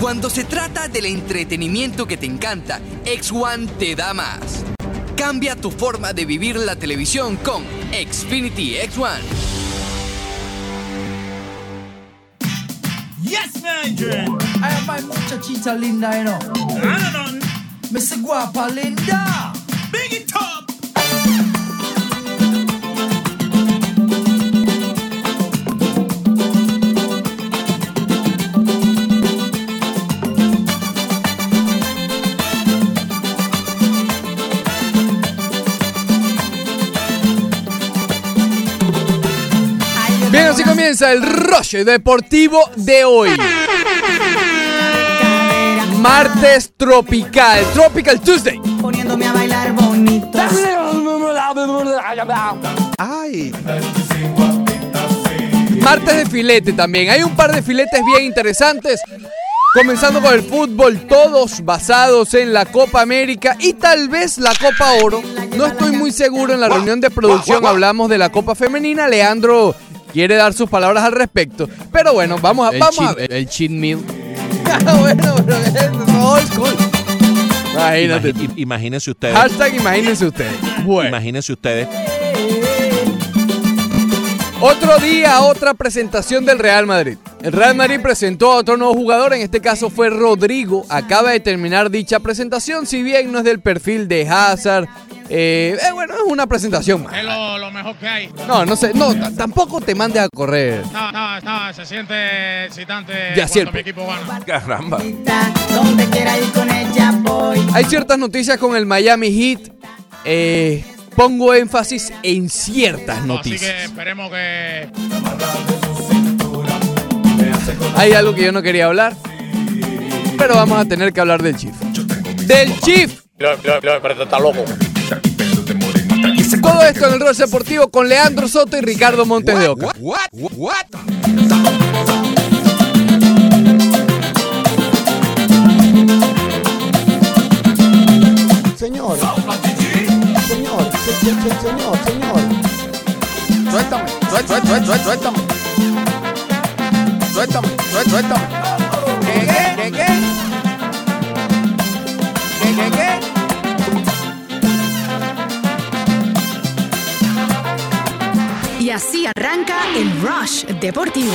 Cuando se trata del entretenimiento que te encanta, X1 te da más. Cambia tu forma de vivir la televisión con Xfinity X1. Yes, man. Ay, my muchachita linda, you know. I don't know. Miss Guapa Linda. Big it comienza el Roche Deportivo de hoy. Martes tropical, Tropical Tuesday. poniéndome a bailar bonito. Ay. Martes de filete también. Hay un par de filetes bien interesantes. Comenzando con el fútbol, todos basados en la Copa América y tal vez la Copa Oro. No estoy muy seguro. En la reunión de producción hablamos de la Copa Femenina. Leandro quiere dar sus palabras al respecto. Pero bueno, vamos a, El vamos a cheat- ver. El cheat meal. bueno, pero es old school. Imagínate. Imagínense ustedes. Hashtag imagínense ustedes. Bueno. Imagínense ustedes. Otro día, otra presentación del Real Madrid. El Real Madrid presentó a otro nuevo jugador, en este caso fue Rodrigo. Acaba de terminar dicha presentación, si bien no es del perfil de Hazard. eh, eh, bueno, es una presentación más. Es lo, lo mejor que hay. No, no sé, no, tampoco te mandes a correr. No, no, no, se siente excitante Ya cuando mi equipo gana. Caramba. Hay ciertas noticias con el Miami Heat. eh, pongo énfasis en ciertas Así que noticias. esperemos que Hay algo que yo no quería hablar, pero vamos a tener que hablar del Chief. Del Chief. Todo esto en el rol deportivo con Leandro Soto y Ricardo Montes de Oca. Señor. Señor, se- se- se- señor, señor. Suéltame, suéltame, suéltame, suéltame. Suéltame, suéltame, suéltame. ¿Qué, qué, qué, qué? ¿Qué, qué, qué? Y así arranca el Rush Deportivo.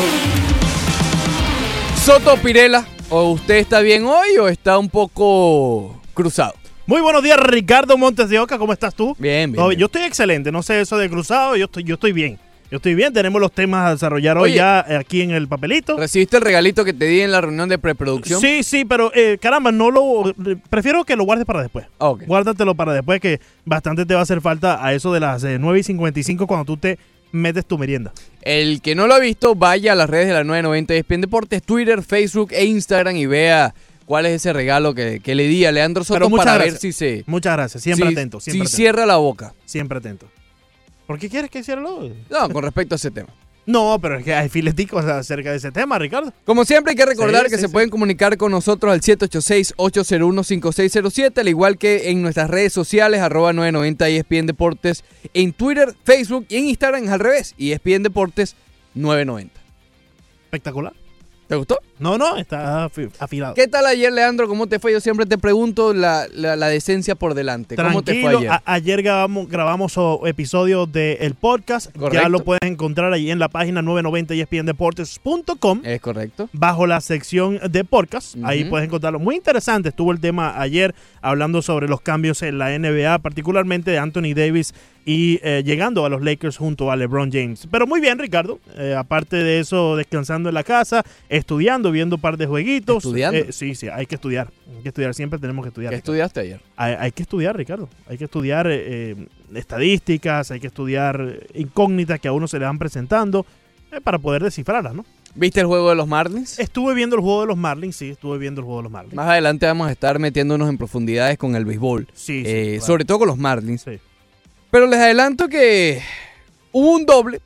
Soto Pirela, ¿o usted está bien hoy o está un poco cruzado? Muy buenos días, Ricardo Montes de Oca. ¿Cómo estás tú? Bien, bien. No, bien. yo estoy excelente. No sé eso de cruzado. Yo estoy, yo estoy bien. Yo estoy bien. Tenemos los temas a desarrollar hoy ya aquí en el papelito. ¿Recibiste el regalito que te di en la reunión de preproducción? Sí, sí, pero eh, caramba, no lo. Prefiero que lo guardes para después. Ah, ok. Guárdatelo para después, que bastante te va a hacer falta a eso de las eh, 9 y 55 cuando tú te metes tu merienda. El que no lo ha visto, vaya a las redes de la 990 ESPN Deportes, Twitter, Facebook e Instagram y vea cuál es ese regalo que, que le di a Leandro Soto para ver si se... Muchas gracias. Siempre si- atento. Si atento. cierra la boca. Siempre atento. ¿Por qué quieres que cierre la boca? No, con respecto a ese tema. No, pero es que hay fileticos acerca de ese tema, Ricardo. Como siempre hay que recordar Sí, que sí, se sí. pueden comunicar con nosotros al 786-801-5607, al igual que en nuestras redes sociales, arroba 990 ESPN Deportes, en Twitter, Facebook y en Instagram es al revés, ESPN Deportes 990. Espectacular. ¿Te gustó? No, no, está afi- afilado. ¿Qué tal ayer, Leandro? ¿Cómo te fue? Yo siempre te pregunto la, la- la decencia por delante. ¿Cómo te fue Tranquilo, ayer? a- ayer grabamos, grabamos o- episodios del podcast. Ya Correcto. lo puedes encontrar ahí en la página 990 espndeportes.com Es correcto. bajo la sección de podcast. Ahí puedes encontrarlo. Muy interesante estuvo el tema ayer hablando sobre los cambios en la NBA, particularmente de Anthony Davis y eh, llegando a los Lakers junto a LeBron James. Pero muy bien, Ricardo. Eh, aparte de eso, descansando en la casa, estudiando, viendo un par de jueguitos. ¿Estudiando? Eh, sí, sí, hay que estudiar. Hay que estudiar, siempre tenemos que estudiar. ¿Qué Ricardo. estudiaste ayer? Hay, hay que estudiar, Ricardo. Hay que estudiar eh, estadísticas, hay que estudiar incógnitas que a uno se le van presentando para poder descifrarlas, ¿no? ¿Viste el juego de los Marlins? Estuve viendo el juego de los Marlins, sí, estuve viendo el juego de los Marlins. Más adelante vamos a estar metiéndonos en profundidades con el béisbol. Sí, sí, Eh, claro. Sobre todo con los Marlins. Sí. Pero les adelanto que hubo un doble.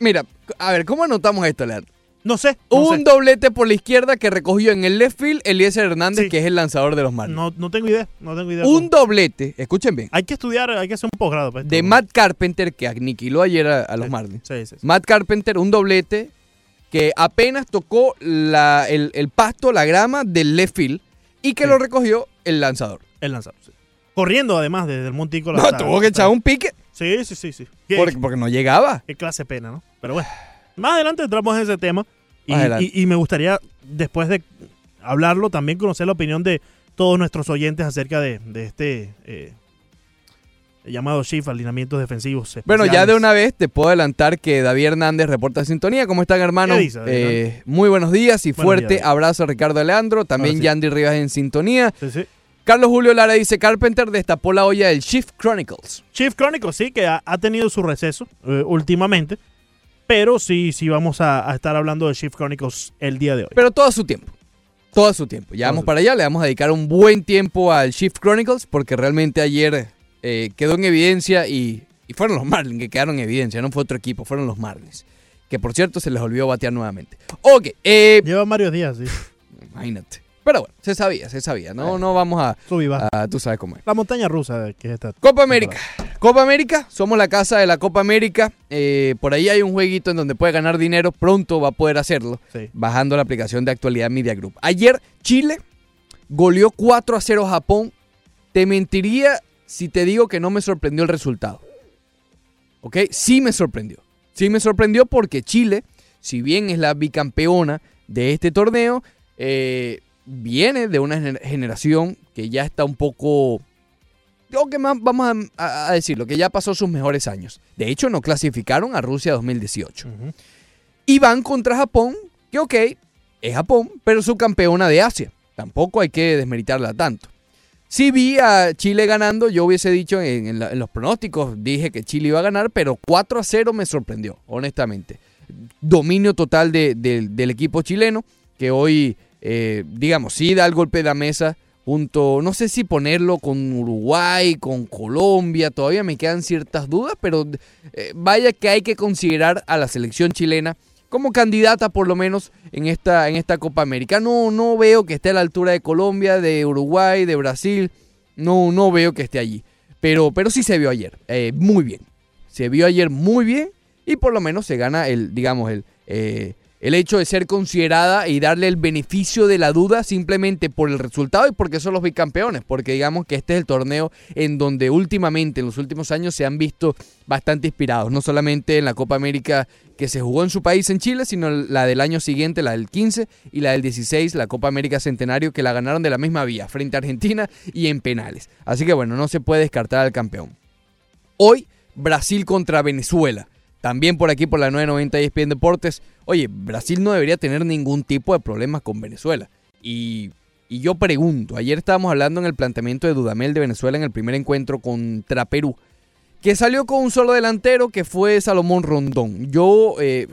Mira, a ver, ¿cómo anotamos esto, Leandro? No sé. no Hubo sé. un doblete por la izquierda que recogió en el left field Eliezer Hernández, Sí. que es el lanzador de los Marlins. No, no tengo idea, no tengo idea. un doblete, escuchen bien, Hay que estudiar, hay que hacer un posgrado. de. Matt Carpenter, que aniquiló ayer a, a los Sí. Marlins. Sí. Matt Carpenter, un doblete que apenas tocó la- el, el pasto, la grama del left field y que lo recogió el lanzador. El lanzador. sí. Corriendo además desde el montico. No, tuvo que echar un pique Sí, sí, sí. sí. Porque, porque no llegaba. qué clase pena, ¿no? Pero bueno, más adelante entramos en ese tema. Y, y- y me gustaría, después de hablarlo, también conocer la opinión de todos nuestros oyentes acerca de, de este eh, llamado shift, alineamientos defensivos. Bueno, ya de una vez te puedo adelantar que David Hernández reporta sintonía. ¿Cómo están, hermano? ¿Qué dice, Eh, muy buenos días y Buenos fuerte días. abrazo a Ricardo Alejandro. También sí. Yandy Rivas en sintonía. Sí, sí. Carlos Julio Lara dice: Carpenter destapó la olla del Shift Chronicles. Chief Chronicles sí que ha, ha tenido su receso eh, últimamente, pero sí, sí vamos a, a estar hablando de Chief Chronicles el día de hoy. Pero todo a su tiempo. Todo a su tiempo. Ya vamos para allá. Le vamos a dedicar un buen tiempo al Shift Chronicles porque realmente ayer eh, quedó en evidencia y, y fueron los Marlins que quedaron en evidencia. No fue otro equipo, fueron los Marlins. Que por cierto se les olvidó batear nuevamente. Ok, eh, Lleva varios días, sí. imagínate. Pero bueno, se sabía, se sabía. No, no vamos a, Sub y baja. a- Tú sabes cómo es. La montaña rusa que es esta. Copa América. Copa América, somos la casa de la Copa América. Eh, por ahí hay un jueguito en donde puede ganar dinero. Pronto va a poder hacerlo. Sí. bajando la aplicación de actualidad Media Group. Ayer Chile goleó 4 a 0 a Japón. Te mentiría si te digo que no me sorprendió el resultado. ¿Ok? Sí me sorprendió. Sí me sorprendió porque Chile, si bien es la bicampeona de este torneo, eh, viene de una gener- generación que ya está un poco... Creo que más vamos a, a- decirlo, que ya pasó sus mejores años. De hecho, no clasificaron a Rusia 2018. Ujú. Y van contra Japón, que ok, es Japón, pero su campeona de Asia. Tampoco hay que desmeritarla tanto. Si vi a Chile ganando, yo hubiese dicho en, en la- en los pronósticos, dije que Chile iba a ganar, pero 4 a 0 me sorprendió, honestamente. Dominio total de- de- del equipo chileno, que hoy, eh, digamos, sí da el golpe de la mesa junto, no sé si ponerlo con Uruguay, con Colombia, todavía me quedan ciertas dudas, pero eh, vaya que hay que considerar a la selección chilena como candidata por lo menos en esta, en esta Copa América. No, no veo que esté a la altura de Colombia, de Uruguay, de Brasil. No, no veo que esté allí. Pero, pero sí se vio ayer. eh, muy bien. Se vio ayer muy bien. Y por lo menos se gana el, digamos, el, eh, el hecho de ser considerada y darle el beneficio de la duda simplemente por el resultado y porque son los bicampeones. Porque digamos que este es el torneo en donde últimamente, en los últimos años, se han visto bastante inspirados. No solamente en la Copa América que se jugó en su país, en Chile, sino la del año siguiente, la del 15 y la del 16, la Copa América Centenario, que la ganaron de la misma vía, frente a Argentina y en penales. Así que bueno, no se puede descartar al campeón. Hoy, Brasil contra Venezuela. También por aquí por la 990 y ESPN Deportes. Oye, Brasil no debería tener ningún tipo de problemas con Venezuela. Y, y yo pregunto, ayer estábamos hablando en el planteamiento de Dudamel de Venezuela en el primer encuentro contra Perú, que salió con un solo delantero que fue Salomón Rondón. Yo, eh,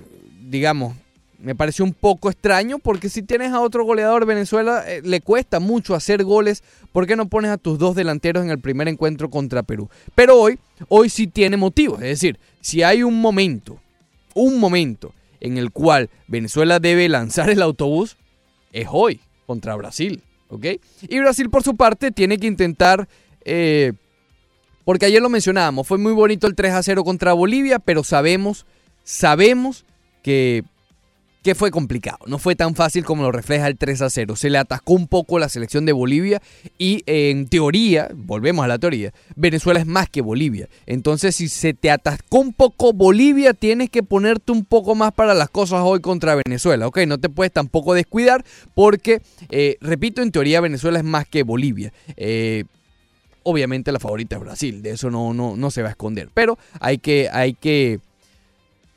digamos, me pareció un poco extraño porque si tienes a otro goleador Venezuela eh, le cuesta mucho hacer goles. ¿Por qué no pones a tus dos delanteros en el primer encuentro contra Perú? Pero hoy, hoy sí tiene motivos. Es decir, si hay un momento, un momento en el cual Venezuela debe lanzar el autobús, es hoy contra Brasil. ¿Ok? Y Brasil por su parte tiene que intentar... eh, porque ayer lo mencionábamos, fue muy bonito el 3 a 0 contra Bolivia, pero sabemos, sabemos que, que fue complicado. No fue tan fácil como lo refleja el 3 a 0. Se le atascó un poco la selección de Bolivia y en teoría, volvemos a la teoría, Venezuela es más que Bolivia. Entonces, si se te atascó un poco Bolivia, tienes que ponerte un poco más para las cosas hoy contra Venezuela. Ok, no te puedes tampoco descuidar porque, eh, repito, en teoría Venezuela es más que Bolivia. Eh, obviamente la favorita es Brasil, de eso no, no, no se va a esconder. Pero hay que, hay que,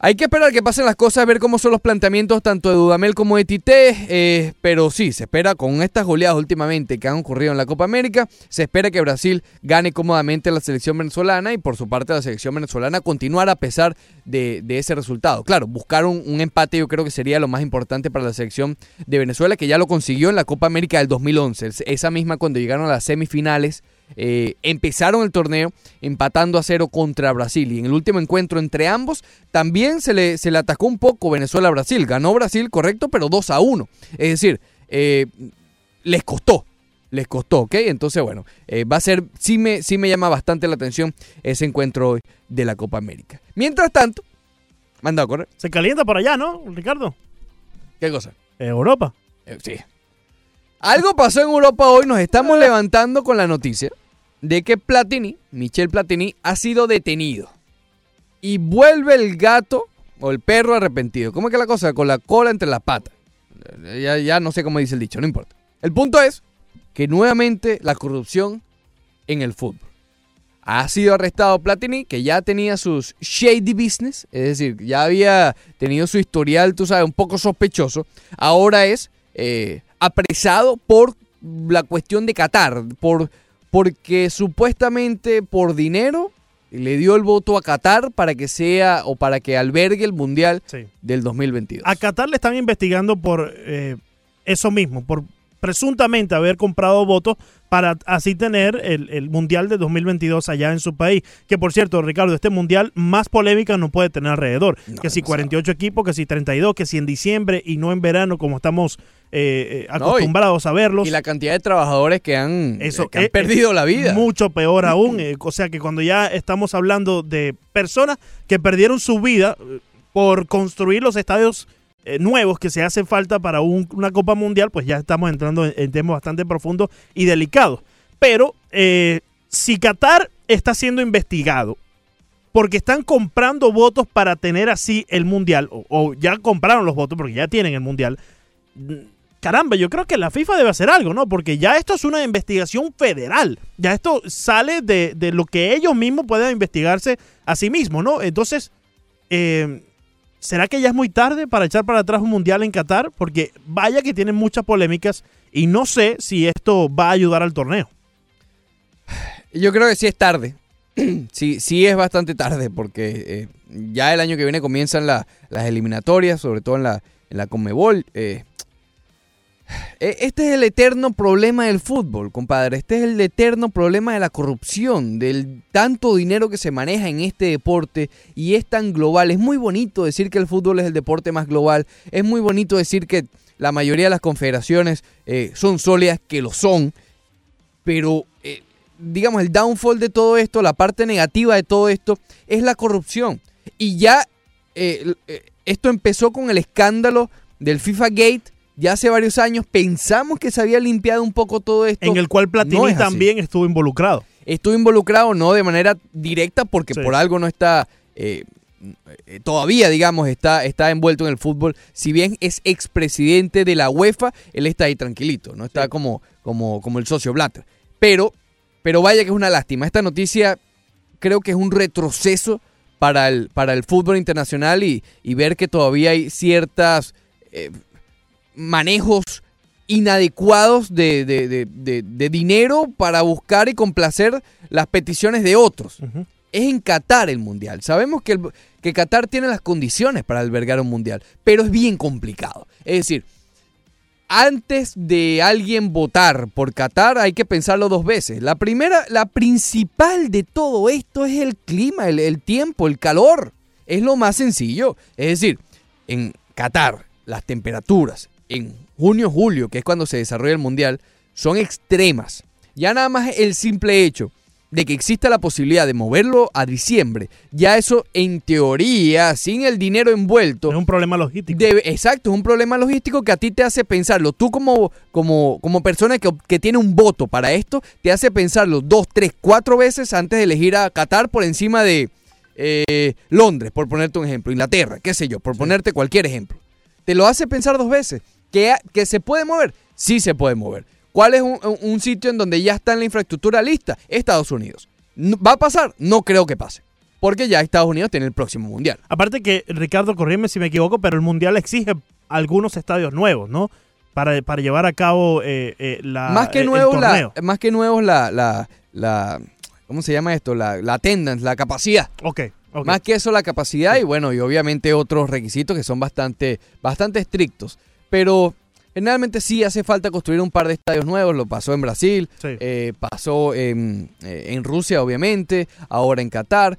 hay que esperar que pasen las cosas, ver cómo son los planteamientos tanto de Dudamel como de Tite. eh, pero sí, se espera con estas goleadas últimamente que han ocurrido en la Copa América, se espera que Brasil gane cómodamente a la selección venezolana y por su parte la selección venezolana continuar a pesar de, de ese resultado. Claro, buscar un, un empate yo creo que sería lo más importante para la selección de Venezuela, que ya lo consiguió en la Copa América del 2011, esa misma cuando llegaron a las semifinales. Eh, empezaron el torneo empatando a cero contra Brasil y en el último encuentro entre ambos también se le, se le atacó un poco Venezuela a Brasil. Ganó Brasil, correcto, pero 2 a 1. Es decir, eh, les costó. Les costó, ¿ok? Entonces, bueno, eh, va a ser, sí me, sí me llama bastante la atención ese encuentro hoy de la Copa América. Mientras tanto, manda a correr. Se calienta por allá, ¿no, Ricardo? ¿Qué cosa? Europa. Sí. Algo pasó en Europa hoy, nos estamos levantando con la noticia de que Platini, Michel Platini, ha sido detenido. Y vuelve el gato o el perro arrepentido. ¿Cómo es que la cosa? Con la cola entre las patas. Ya, ya no sé cómo dice el dicho, no importa. El punto es que nuevamente la corrupción en el fútbol. Ha sido arrestado Platini, que ya tenía sus shady business, es decir, ya había tenido su historial, tú sabes, un poco sospechoso. Ahora es eh, apresado por la cuestión de Qatar, por, porque supuestamente por dinero le dio el voto a Qatar para que sea o para que albergue el Mundial Sí. del 2022. A Qatar le están investigando por eh, eso mismo, por presuntamente haber comprado votos para así tener el, el Mundial de 2022 allá en su país. Que por cierto, Ricardo, este Mundial más polémica no puede tener alrededor. No, que si demasiado. 48 equipos, que si 32, que si en diciembre y no en verano como estamos eh, eh, No, y- acostumbrados a verlos. Y la cantidad de trabajadores que han, Eso eh, que han es- perdido la vida. Mucho peor aún. o sea que cuando ya estamos hablando de personas que perdieron su vida por construir los estadios eh, nuevos que se hacen falta para un- una Copa Mundial, pues ya estamos entrando en, en temas bastante profundos y delicados. Pero eh, si Qatar está siendo investigado porque están comprando votos para tener así el Mundial, o, o ya compraron los votos porque ya tienen el Mundial, caramba, yo creo que la FIFA debe hacer algo, ¿no? Porque ya esto es una investigación federal. Ya esto sale de, lo que ellos mismos puedan investigarse a sí mismos, ¿no? Entonces, eh, ¿será que ya es muy tarde para echar para atrás un mundial en Qatar? Porque vaya que tienen muchas polémicas y no sé si esto va a ayudar al torneo. Yo creo que sí es tarde. sí, sí es bastante tarde porque eh, ya el año que viene comienzan la- las eliminatorias, sobre todo en la, en la Conmebol. eh. E- Este es el eterno problema del fútbol, compadre. Este es el eterno problema de la corrupción, del tanto dinero que se maneja en este deporte y es tan global. Es muy bonito decir que el fútbol es el deporte más global. Es muy bonito decir que la mayoría de las confederaciones eh, son sólidas, que lo son. Pero eh, digamos, el downfall de todo esto, la parte negativa de todo esto, es la corrupción. Y ya eh, eh, esto empezó con el escándalo del FIFA Gate. Ya hace varios años pensamos que se había limpiado un poco todo esto. En el cual Platini No es así. también estuvo involucrado. Estuvo involucrado no de manera directa porque Sí. por algo no está eh, eh, todavía, digamos, está, está envuelto en el fútbol. Si bien es expresidente de la UEFA, él está ahí tranquilito, no está como, como, como el socio Blatter. Pero, pero vaya que es una lástima. Esta noticia creo que es un retroceso para el, para el fútbol internacional y, y ver que todavía hay ciertas eh, manejos inadecuados de, de- de- de- dinero para buscar y complacer las peticiones de otros. Es en Qatar el mundial. Sabemos que, el- que Qatar tiene las condiciones para albergar un mundial, pero es bien complicado. Es decir, antes de alguien votar por Qatar hay que pensarlo dos veces. La primera, la principal de todo esto es el clima, el, el tiempo, el calor. Es lo más sencillo. Es decir, en Qatar las temperaturas en junio, julio, que es cuando se desarrolla el mundial, son extremas. Ya nada más el simple hecho de que exista la posibilidad de moverlo a diciembre, ya eso en teoría, sin el dinero envuelto, Es un problema logístico. Debe- exacto, es un problema logístico que a ti te hace pensarlo. Tú como, como, como persona que, que tiene un voto para esto, te hace pensarlo dos, tres, cuatro veces antes de elegir a Qatar por encima de eh, Londres, por ponerte un ejemplo, Inglaterra, qué sé yo, por ponerte cualquier ejemplo. Te lo hace pensar dos veces. ¿Que, que se puede mover? Sí se puede mover. ¿Cuál es un, un- sitio en donde ya está en la infraestructura lista? Estados Unidos. ¿Va a pasar? No creo que pase. Porque ya Estados Unidos tiene el próximo mundial. Aparte que, Ricardo, corrígeme si me equivoco, pero el Mundial exige algunos estadios nuevos, ¿no? Para, para llevar a cabo eh, eh, la, más que el nuevos la, más que nuevos la, la, la ¿cómo se llama esto? La, la attendance, la capacidad. Ok, ok. Más que eso la capacidad y bueno, y obviamente otros requisitos que son bastante, bastante estrictos. Pero generalmente sí hace falta construir un par de estadios nuevos. Lo pasó en Brasil, Sí. eh, pasó en, eh, en Rusia obviamente, ahora en Qatar.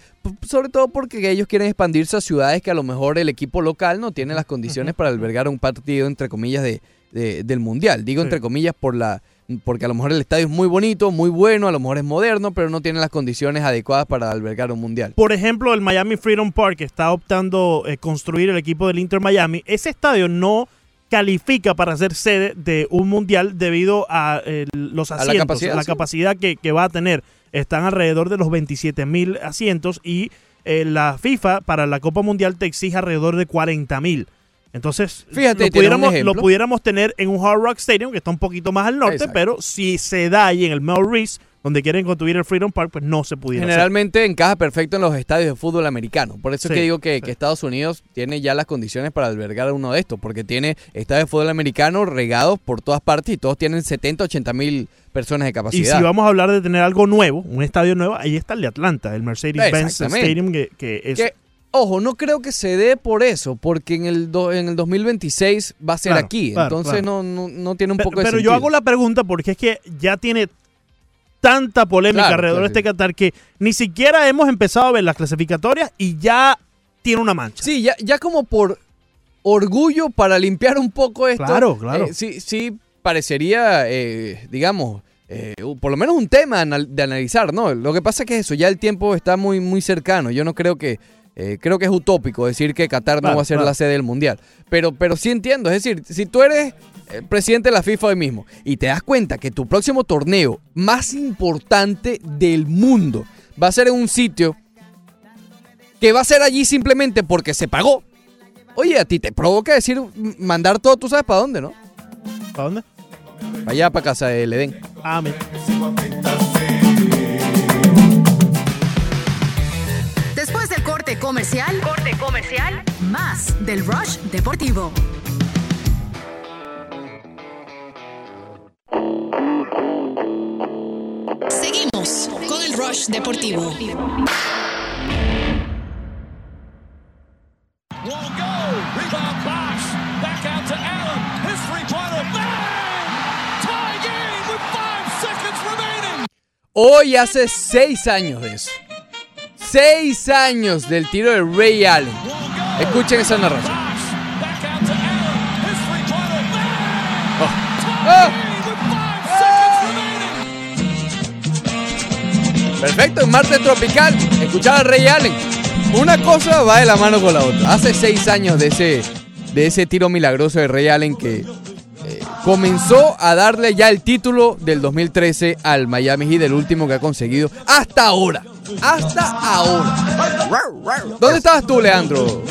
Sobre todo porque ellos quieren expandirse a ciudades que a lo mejor el equipo local no tiene las condiciones para albergar un partido entre comillas de, de- del mundial. Digo Sí. entre comillas por la porque a lo mejor el estadio es muy bonito, muy bueno, a lo mejor es moderno, pero no tiene las condiciones adecuadas para albergar un mundial. Por ejemplo, el Miami Freedom Park que está optando eh, construir el equipo del Inter Miami. Ese estadio no califica para ser sede de un mundial debido a eh, los A la asientos, capacidad, la capacidad que, que va a tener. Están alrededor de los 27 mil asientos y eh, la FIFA para la Copa Mundial te exige alrededor de 40 mil. Entonces, Fíjate, lo, pudiéramos, ejemplo. lo pudiéramos tener en un Hard Rock Stadium, que está un poquito más al norte, Exacto. pero si se da ahí en el Mel Reese, donde quieren construir el Freedom Park, pues no se pudiera hacer. Generalmente encaja perfecto en los estadios de fútbol americano. Por eso es Sí, que digo que, sí. que Estados Unidos tiene ya las condiciones para albergar uno de estos, porque tiene estadios de fútbol americano regados por todas partes y todos tienen 70, 80 mil personas de Y capacidad. si vamos a hablar de tener algo nuevo, un estadio nuevo, ahí está el de Atlanta, el Mercedes-Benz. Stadium, que, que es... Que, ojo, no creo que se dé por eso, porque en el, do- en el 2026 va a ser Claro, aquí. claro, entonces claro. No, no, no tiene un poco de pero yo hago la pregunta porque es que ya tiene tanta polémica Claro, alrededor de este Qatar que ni siquiera hemos empezado a ver las clasificatorias y ya tiene una mancha. Sí, ya, ya como por orgullo para limpiar un poco esto. Claro, claro. eh, sí, sí parecería, eh, digamos, eh, por lo menos un tema anal- de analizar, ¿no? Lo que pasa es que eso, ya el tiempo está muy, muy cercano. Yo no creo que, eh, creo que es utópico decir que Qatar no va a ser claro. la sede del Mundial. Pero, pero sí entiendo, es decir, si tú eres presidente de la FIFA hoy mismo y te das cuenta que tu próximo torneo más importante del mundo va a ser en un sitio que va a ser allí simplemente porque se pagó. Oye, a ti te provoca decir, mandar todo, tú sabes para dónde, ¿no? ¿Para dónde? Para allá, para casa del Edén. Ah, mira. Después del corte comercial, corte comercial, más del Rush Deportivo. Seguimos con el Rush Deportivo. Hoy hace seis años de eso. Seis años del tiro de Ray Allen. Escuchen esa narración. Perfecto, en Marte Tropical. Escuchar a Ray Allen. Una cosa va de la mano con la otra. Hace seis años de ese, de ese tiro milagroso de Ray Allen que eh, comenzó a darle ya el título del 2013 al Miami Heat, el último que ha conseguido hasta ahora. Hasta ahora. ¿Dónde estabas tú, Leandro?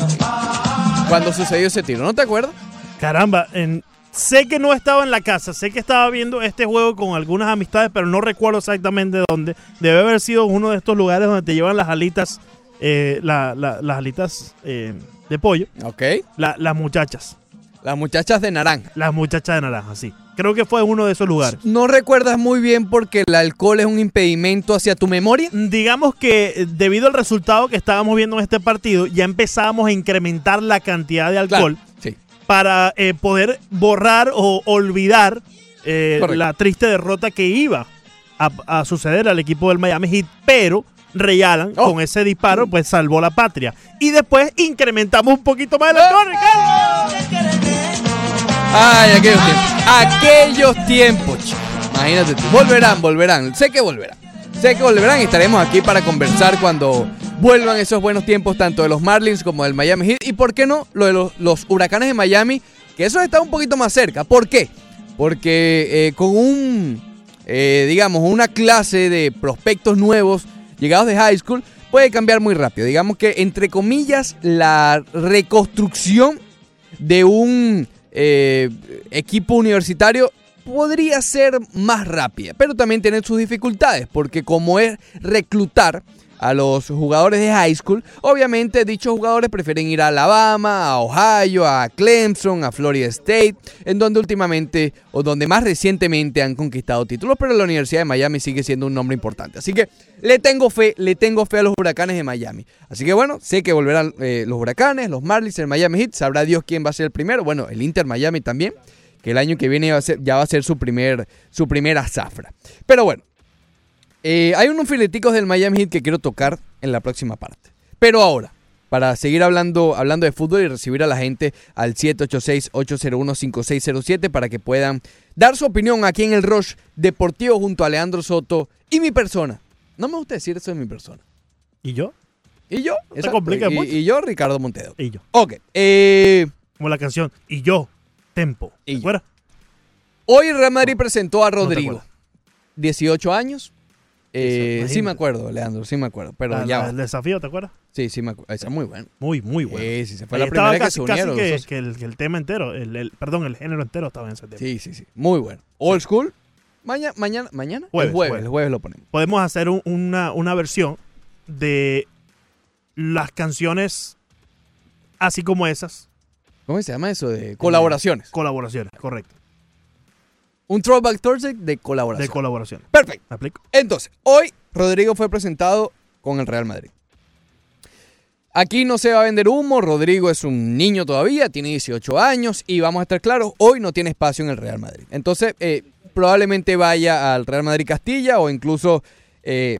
Cuando sucedió ese tiro, ¿no te acuerdas? Caramba, en- sé que no estaba en la casa, sé que estaba viendo este juego con algunas amistades, pero no recuerdo exactamente dónde. Debe haber sido uno de estos lugares donde te llevan las alitas, eh, la- la- las alitas eh, de pollo, Ok. la- las muchachas, Las muchachas de naranja. las muchachas de naranja, sí. Creo que fue uno de esos lugares. ¿No recuerdas muy bien porque el alcohol es un impedimento hacia tu memoria? Digamos que eh, debido al resultado que estábamos viendo en este partido, ya empezábamos a incrementar la cantidad de alcohol Claro. Para eh, poder borrar o olvidar eh, la triste derrota que iba a, a suceder al equipo del Miami Heat, pero Ray Allen Oh. con ese disparo pues salvó la patria. Y después incrementamos un poquito más el alcohol, Ricardo. Ay, aquellos tiempos. Aquellos tiempos, chico. Imagínate tú. Volverán, volverán. Sé que volverán. Sé que volverán y estaremos aquí para conversar cuando vuelvan esos buenos tiempos, tanto de los Marlins como del Miami Heat. Y por qué no, lo de los, los huracanes de Miami, que eso está un poquito más cerca. ¿Por qué? Porque eh, con un, eh, digamos, una clase de prospectos nuevos llegados de high school, puede cambiar muy rápido. Digamos que, entre comillas, la reconstrucción de un eh, equipo universitario podría ser más rápida, pero también tiene sus dificultades, porque como es reclutar a los jugadores de high school, obviamente dichos jugadores prefieren ir a Alabama, a Ohio, a Clemson, a Florida State, en donde últimamente o donde más recientemente han conquistado títulos, pero la Universidad de Miami sigue siendo un nombre importante. Así que le tengo fe, le tengo fe a los huracanes de Miami. Así que bueno, sé que volverán eh, los huracanes, los Marlins, el Miami Heat, sabrá Dios quién va a ser el primero, bueno, el Inter Miami también, que el año que viene ya va a ser, ya va a ser su, primer, su primera zafra. Pero bueno, eh, hay unos fileticos del Miami Heat que quiero tocar en la próxima parte. Pero ahora, para seguir hablando, hablando de fútbol y recibir a la gente al 786-801-5607 para que puedan dar su opinión aquí en el Rush Deportivo junto a Leandro Soto y mi persona. No me gusta decir eso de mi persona. ¿Y yo? Y yo, te compliques y, mucho. y yo, Ricardo Montedo. Y yo. Ok, eh, Como la canción. Y yo. tempo. ¿Te Y- acuerdas? Hoy Real Madrid presentó a Rodrigo. acuerdas. 18 años. Eh, sí me acuerdo, Leandro, sí me acuerdo. Pero La- ya. la- va. el desafío, ¿te acuerdas? Sí, sí me acuerdo. Esa es muy bueno. Muy, muy bueno. Sí, sí, se fue Ahí la primera estaba que casi, se casi unieron. que, el, que el tema entero, el, el- perdón, el género entero estaba en ese tema. Sí, sí, sí. Muy bueno. Old School. Mañana, mañana, mañana. Jueves, el jueves, jueves. el jueves lo ponemos. Podemos hacer un- una, una versión de las canciones así como esas, ¿Cómo se llama eso? De colaboraciones. colaboraciones, correcto. Un Throwback Thursday de De colaboración. Perfecto. ¿Me explico? Entonces, hoy Rodrigo fue presentado con el Real Madrid. Aquí no se va a vender humo, Rodrigo es un niño todavía, tiene 18 años y vamos a estar claros, hoy no tiene espacio en el Real Madrid. Entonces, eh, probablemente vaya al Real Madrid Castilla o incluso eh,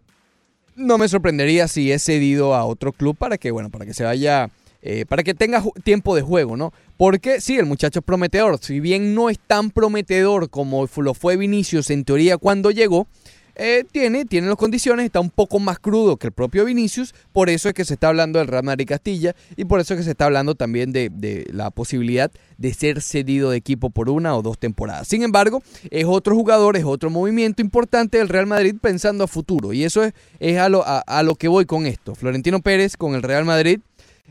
no me sorprendería si es cedido a otro club para que, bueno, para que se vaya, eh, para que tenga tiempo de juego, ¿no? Porque sí, el muchacho es prometedor, si bien no es tan prometedor como lo fue Vinicius en teoría cuando llegó, eh, tiene, tiene las condiciones, está un poco más crudo que el propio Vinicius, por eso es que se está hablando del Real Madrid Castilla y por eso es que se está hablando también de, la posibilidad de ser cedido de equipo por una o dos temporadas. Sin embargo, es otro jugador, es otro movimiento importante del Real Madrid pensando a futuro y eso es, es a, lo, a lo que voy con esto. Florentino Pérez con el Real Madrid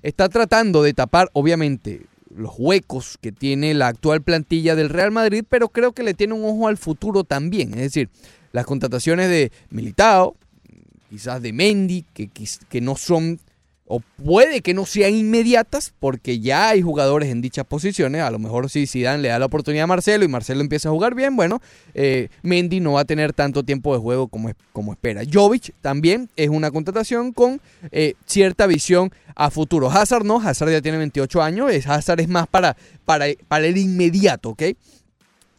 está tratando de tapar, obviamente, los huecos que tiene la actual plantilla del Real Madrid, pero creo que le tiene un ojo al futuro también. Es decir, las contrataciones de Militao, quizás de Mendy, que, que no son, o puede que no sean inmediatas, porque ya hay jugadores en dichas posiciones. A lo mejor si Zidane le da la oportunidad a Marcelo y Marcelo empieza a jugar bien, bueno, eh, Mendy no va a tener tanto tiempo de juego como, como espera. Jovic también es una contratación con eh, cierta visión a futuro. Hazard no, Hazard ya tiene 28 años, es, Hazard es más para, para, para el inmediato, ¿ok?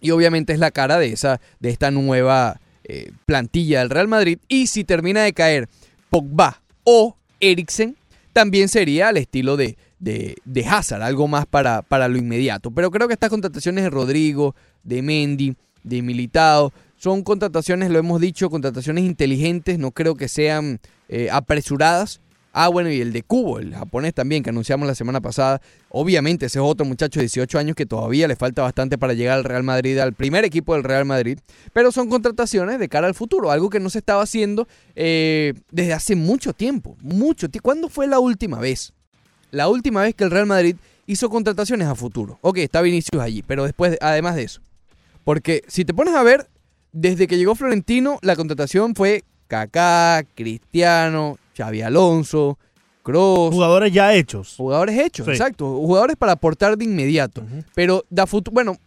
Y obviamente es la cara de, esa, de esta nueva eh, plantilla del Real Madrid. Y si termina de caer Pogba o Eriksen, también sería al estilo de, de, de Hazard, algo más para, para lo inmediato. Pero creo que estas contrataciones de Rodrigo, de Mendy, de Militao, son contrataciones, lo hemos dicho, contrataciones inteligentes, no creo que sean eh, apresuradas. Ah, bueno, y el de Cubo, el japonés también, que anunciamos la semana pasada. Obviamente, ese es otro muchacho de 18 años que todavía le falta bastante para llegar al Real Madrid, al primer equipo del Real Madrid. Pero son contrataciones de cara al futuro, algo que no se estaba haciendo eh, desde hace mucho tiempo. Mucho tiempo. ¿Cuándo fue la última vez? La última vez que el Real Madrid hizo contrataciones a futuro. Ok, está Vinicius allí, pero después, además de eso. Porque si te pones a ver, desde que llegó Florentino, la contratación fue Kaká, Cristiano, Xavi Alonso, Kroos. Jugadores ya hechos. Jugadores hechos, Sí. exacto. Jugadores para aportar de inmediato. Pero da bueno,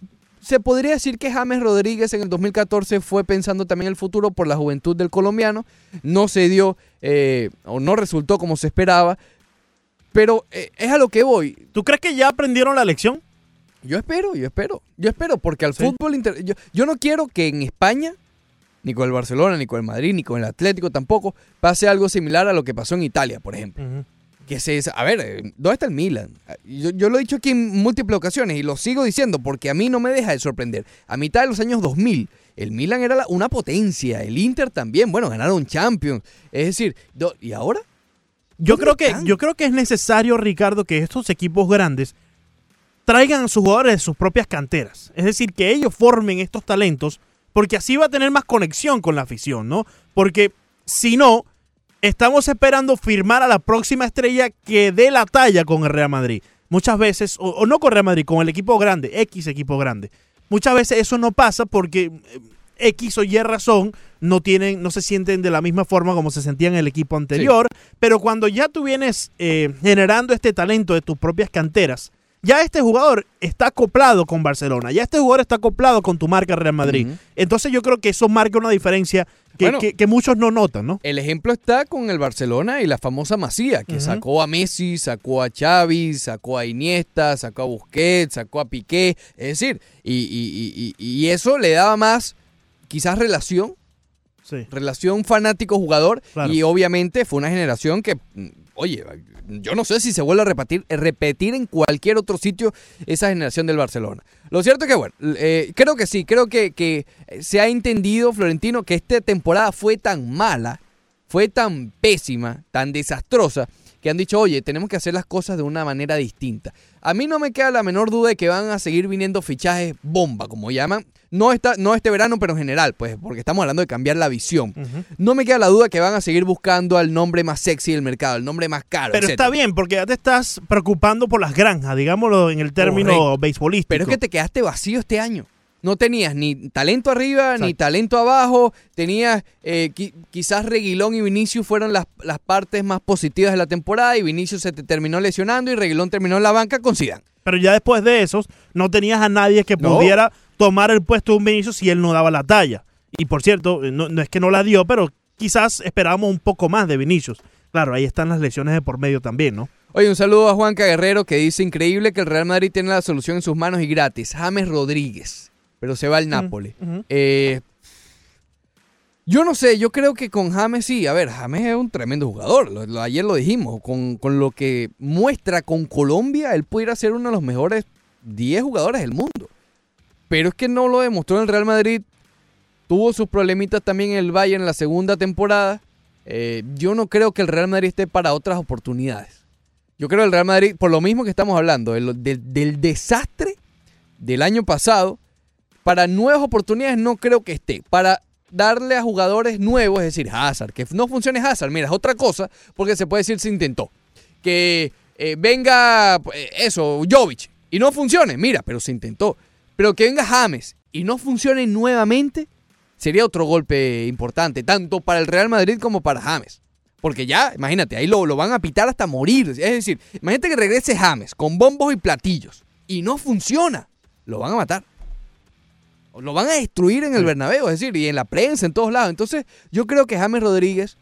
se podría decir que James Rodríguez en el 2014 fue pensando también el futuro por la juventud del colombiano. No se dio eh, o no resultó como se esperaba. Pero eh, es a lo que voy. ¿Tú crees que ya aprendieron la lección? Yo espero, yo espero. Yo espero porque al Sí. fútbol... inter- Yo, yo no quiero que en España, ni con el Barcelona, ni con el Madrid, ni con el Atlético tampoco, pase algo similar a lo que pasó en Italia, por ejemplo. Que se, a ver, eh, ¿dónde está el Milan? Yo, yo lo he dicho aquí en múltiples ocasiones y lo sigo diciendo porque a mí no me deja de sorprender. A mitad de los años 2000, el Milan era la- una potencia, el Inter también, bueno, ganaron Champions. Es decir, do- ¿y ahora? Yo ¿Dónde creo que yo creo que es necesario, Ricardo, que estos equipos grandes traigan a sus jugadores de sus propias canteras. Es decir, que ellos formen estos talentos, porque así va a tener más conexión con la afición, ¿no? Porque si no, estamos esperando firmar a la próxima estrella que dé la talla con el Real Madrid. Muchas veces, o, o no con Real Madrid, con el equipo grande, X equipo grande. Muchas veces eso no pasa porque eh, X o Y razón no tienen, no se sienten de la misma forma como se sentían en el equipo anterior. Pero cuando ya tú vienes eh, generando este talento de tus propias canteras, ya este jugador está acoplado con Barcelona, ya este jugador está acoplado con tu marca Real Madrid. Entonces yo creo que eso marca una diferencia que, Bueno. que- que muchos no notan, ¿no? El ejemplo está con el Barcelona y la famosa Masía, que sacó a Messi, sacó a Xavi, sacó a Iniesta, sacó a Busquets, sacó a Piqué. Es decir, y, y- y- y- eso le daba más, quizás relación, Sí. relación fanático-jugador. Claro. Y obviamente fue una generación que, mm, oye, yo no sé si se vuelve a repetir, repetir en cualquier otro sitio esa generación del Barcelona. Lo cierto es que, bueno, eh, creo que sí, creo que, que se ha entendido, Florentino, que esta temporada fue tan mala, fue tan pésima, tan desastrosa, que han dicho, oye, tenemos que hacer las cosas de una manera distinta. A mí no me queda la menor duda de que van a seguir viniendo fichajes bomba, como llaman. No, está, no este verano, pero en general, pues, porque estamos hablando de cambiar la visión. No me queda la duda que van a seguir buscando al nombre más sexy del mercado, el nombre más caro. Pero etcétera. está bien, porque ya te estás preocupando por las granjas, digámoslo en el término Correcto. beisbolístico. Pero es que te quedaste vacío este año. No tenías ni talento arriba, ni talento abajo. Tenías, eh, qui- quizás Reguilón y Vinicius fueron las, las partes más positivas de la temporada y Vinicius se te terminó lesionando y Reguilón terminó en la banca con Zidane. Pero ya después de esos, no tenías a nadie que No. pudiera tomar el puesto de un Vinicius si él no daba la talla. Y por cierto, no, no es que no la dio, pero quizás esperábamos un poco más de Vinicius. Claro, ahí están las lesiones de por medio también, ¿no? Oye, un saludo a Juanca Guerrero que dice increíble que el Real Madrid tiene la solución en sus manos y gratis. James Rodríguez, pero se va al Nápoles. Eh, yo no sé, yo creo que con James sí. A ver, James es un tremendo jugador. lo- lo- ayer lo dijimos. Con, con lo que muestra con Colombia, él pudiera ser uno de los mejores 10 jugadores del mundo. Pero es que no lo demostró en el Real Madrid. Tuvo sus problemitas también en el Bayern en la segunda temporada. Eh, yo no creo que el Real Madrid esté para otras oportunidades. Yo creo que el Real Madrid, por lo mismo que estamos hablando, del, del- del desastre del año pasado, para nuevas oportunidades no creo que esté. Para darle a jugadores nuevos, es decir, Hazard, que no funcione Hazard, mira, es otra cosa, porque se puede decir se intentó. Que eh, venga, eh, eso, Jovic, y no funcione, mira, pero se intentó. Pero que venga James y no funcione nuevamente, sería otro golpe importante, tanto para el Real Madrid como para James. Porque ya, imagínate, ahí lo, lo van a pitar hasta morir. Es decir, imagínate que regrese James con bombos y platillos y no funciona. Lo van a matar. Lo van a destruir en el Bernabéu, es decir, y en la prensa, en todos lados. Entonces, yo creo que James Rodríguez,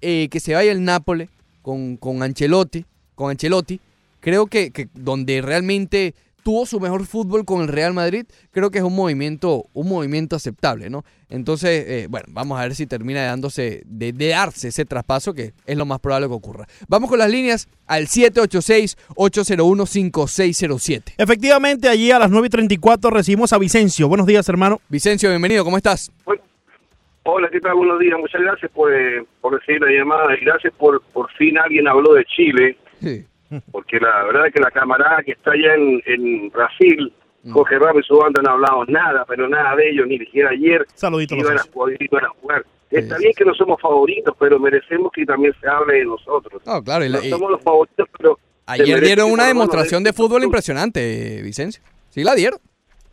eh, que se vaya al Nápoles con, con Ancelotti, con Ancelotti, creo que, que donde realmente tuvo su mejor fútbol con el Real Madrid, creo que es un movimiento, un movimiento aceptable, ¿no? Entonces, eh, bueno, vamos a ver si termina dándose, de, de darse ese traspaso, que es lo más probable que ocurra. Vamos con las líneas al 786-801-5607. Efectivamente, allí a las 9 y 34 recibimos a Vicencio. Buenos días, hermano. Vicencio, bienvenido, ¿cómo estás? Hola, ¿qué tal? Buenos días. Muchas gracias por, eh, por recibir la llamada y gracias por por fin alguien habló de Chile, Sí. Porque la verdad es que la camarada que está allá en, en Brasil, Jorge Ramos y su banda no han hablado nada, pero nada de ellos, ni siquiera ayer Saludito iban a, jugar- iban a jugar. Está bien que no somos favoritos, pero merecemos que también se hable de nosotros. No, claro, y la- No y- somos los favoritos, pero... Ayer dieron una demostración de fútbol impresionante, Vicencio. Sí la dieron.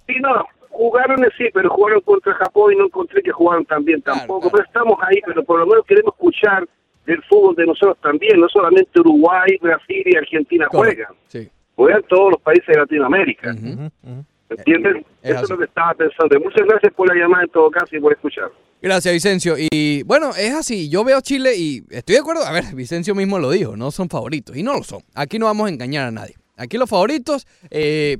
Sí, no, jugaron en sí, pero jugaron contra Japón y no encontré que jugaron tan bien tampoco. Pero estamos ahí, pero por lo menos queremos escuchar del fútbol de nosotros también. No solamente Uruguay, Brasil y Argentina juegan. Sí. Juegan todos los países de Latinoamérica. ¿Entiendes? Es Eso es lo que estaba pensando. Muchas gracias por la llamada en todo caso y por escuchar. Gracias, Vicencio. Y bueno, es así. Yo veo Chile y estoy de acuerdo. A ver, Vicencio mismo lo dijo, no son favoritos. Y no lo son. Aquí no vamos a engañar a nadie. Aquí los favoritos, eh,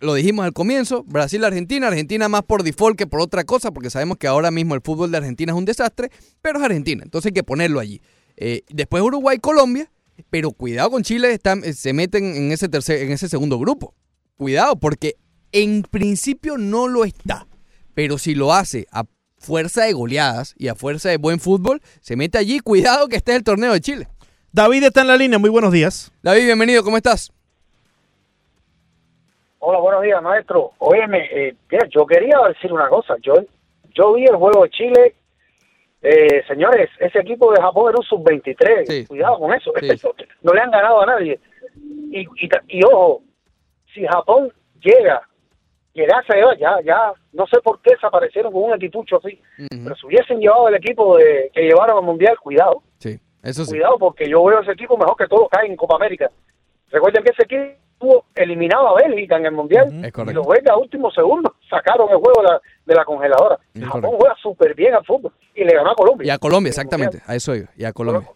lo dijimos al comienzo, Brasil-Argentina. Argentina más por default que por otra cosa, porque sabemos que ahora mismo el fútbol de Argentina es un desastre, pero es Argentina. Entonces hay que ponerlo allí. Eh, después Uruguay-Colombia, pero cuidado con Chile, están, eh, se meten en ese, tercer, en ese segundo grupo. Cuidado, porque en principio no lo está. Pero si lo hace a fuerza de goleadas y a fuerza de buen fútbol, se mete allí. Cuidado que este es el torneo de Chile. David está en la línea. Muy buenos días. David, bienvenido. ¿Cómo estás? Hola, buenos días, maestro. Óyeme, eh, mira, yo quería decir una cosa. Yo yo vi el juego de Chile. Eh, señores, ese equipo de Japón era un sub-23. Cuidado con eso. Eso No le han ganado a nadie. Y, y, y ojo, si Japón llega, llegase a ya, ya, no sé por qué desaparecieron con un equipucho así. Pero si hubiesen llevado el equipo de, que llevaron al Mundial, cuidado. Sí, eso sí. Cuidado, porque yo veo ese equipo mejor que todos caen en Copa América. Recuerden que ese equipo estuvo eliminado a Bélgica en el Mundial. Es Y correcto. los belgas a último segundo sacaron el juego de la, de la congeladora. Es Japón correcto. juega súper bien al fútbol y le ganó a Colombia. Y a Colombia, exactamente. A eso iba. Y a Colombia.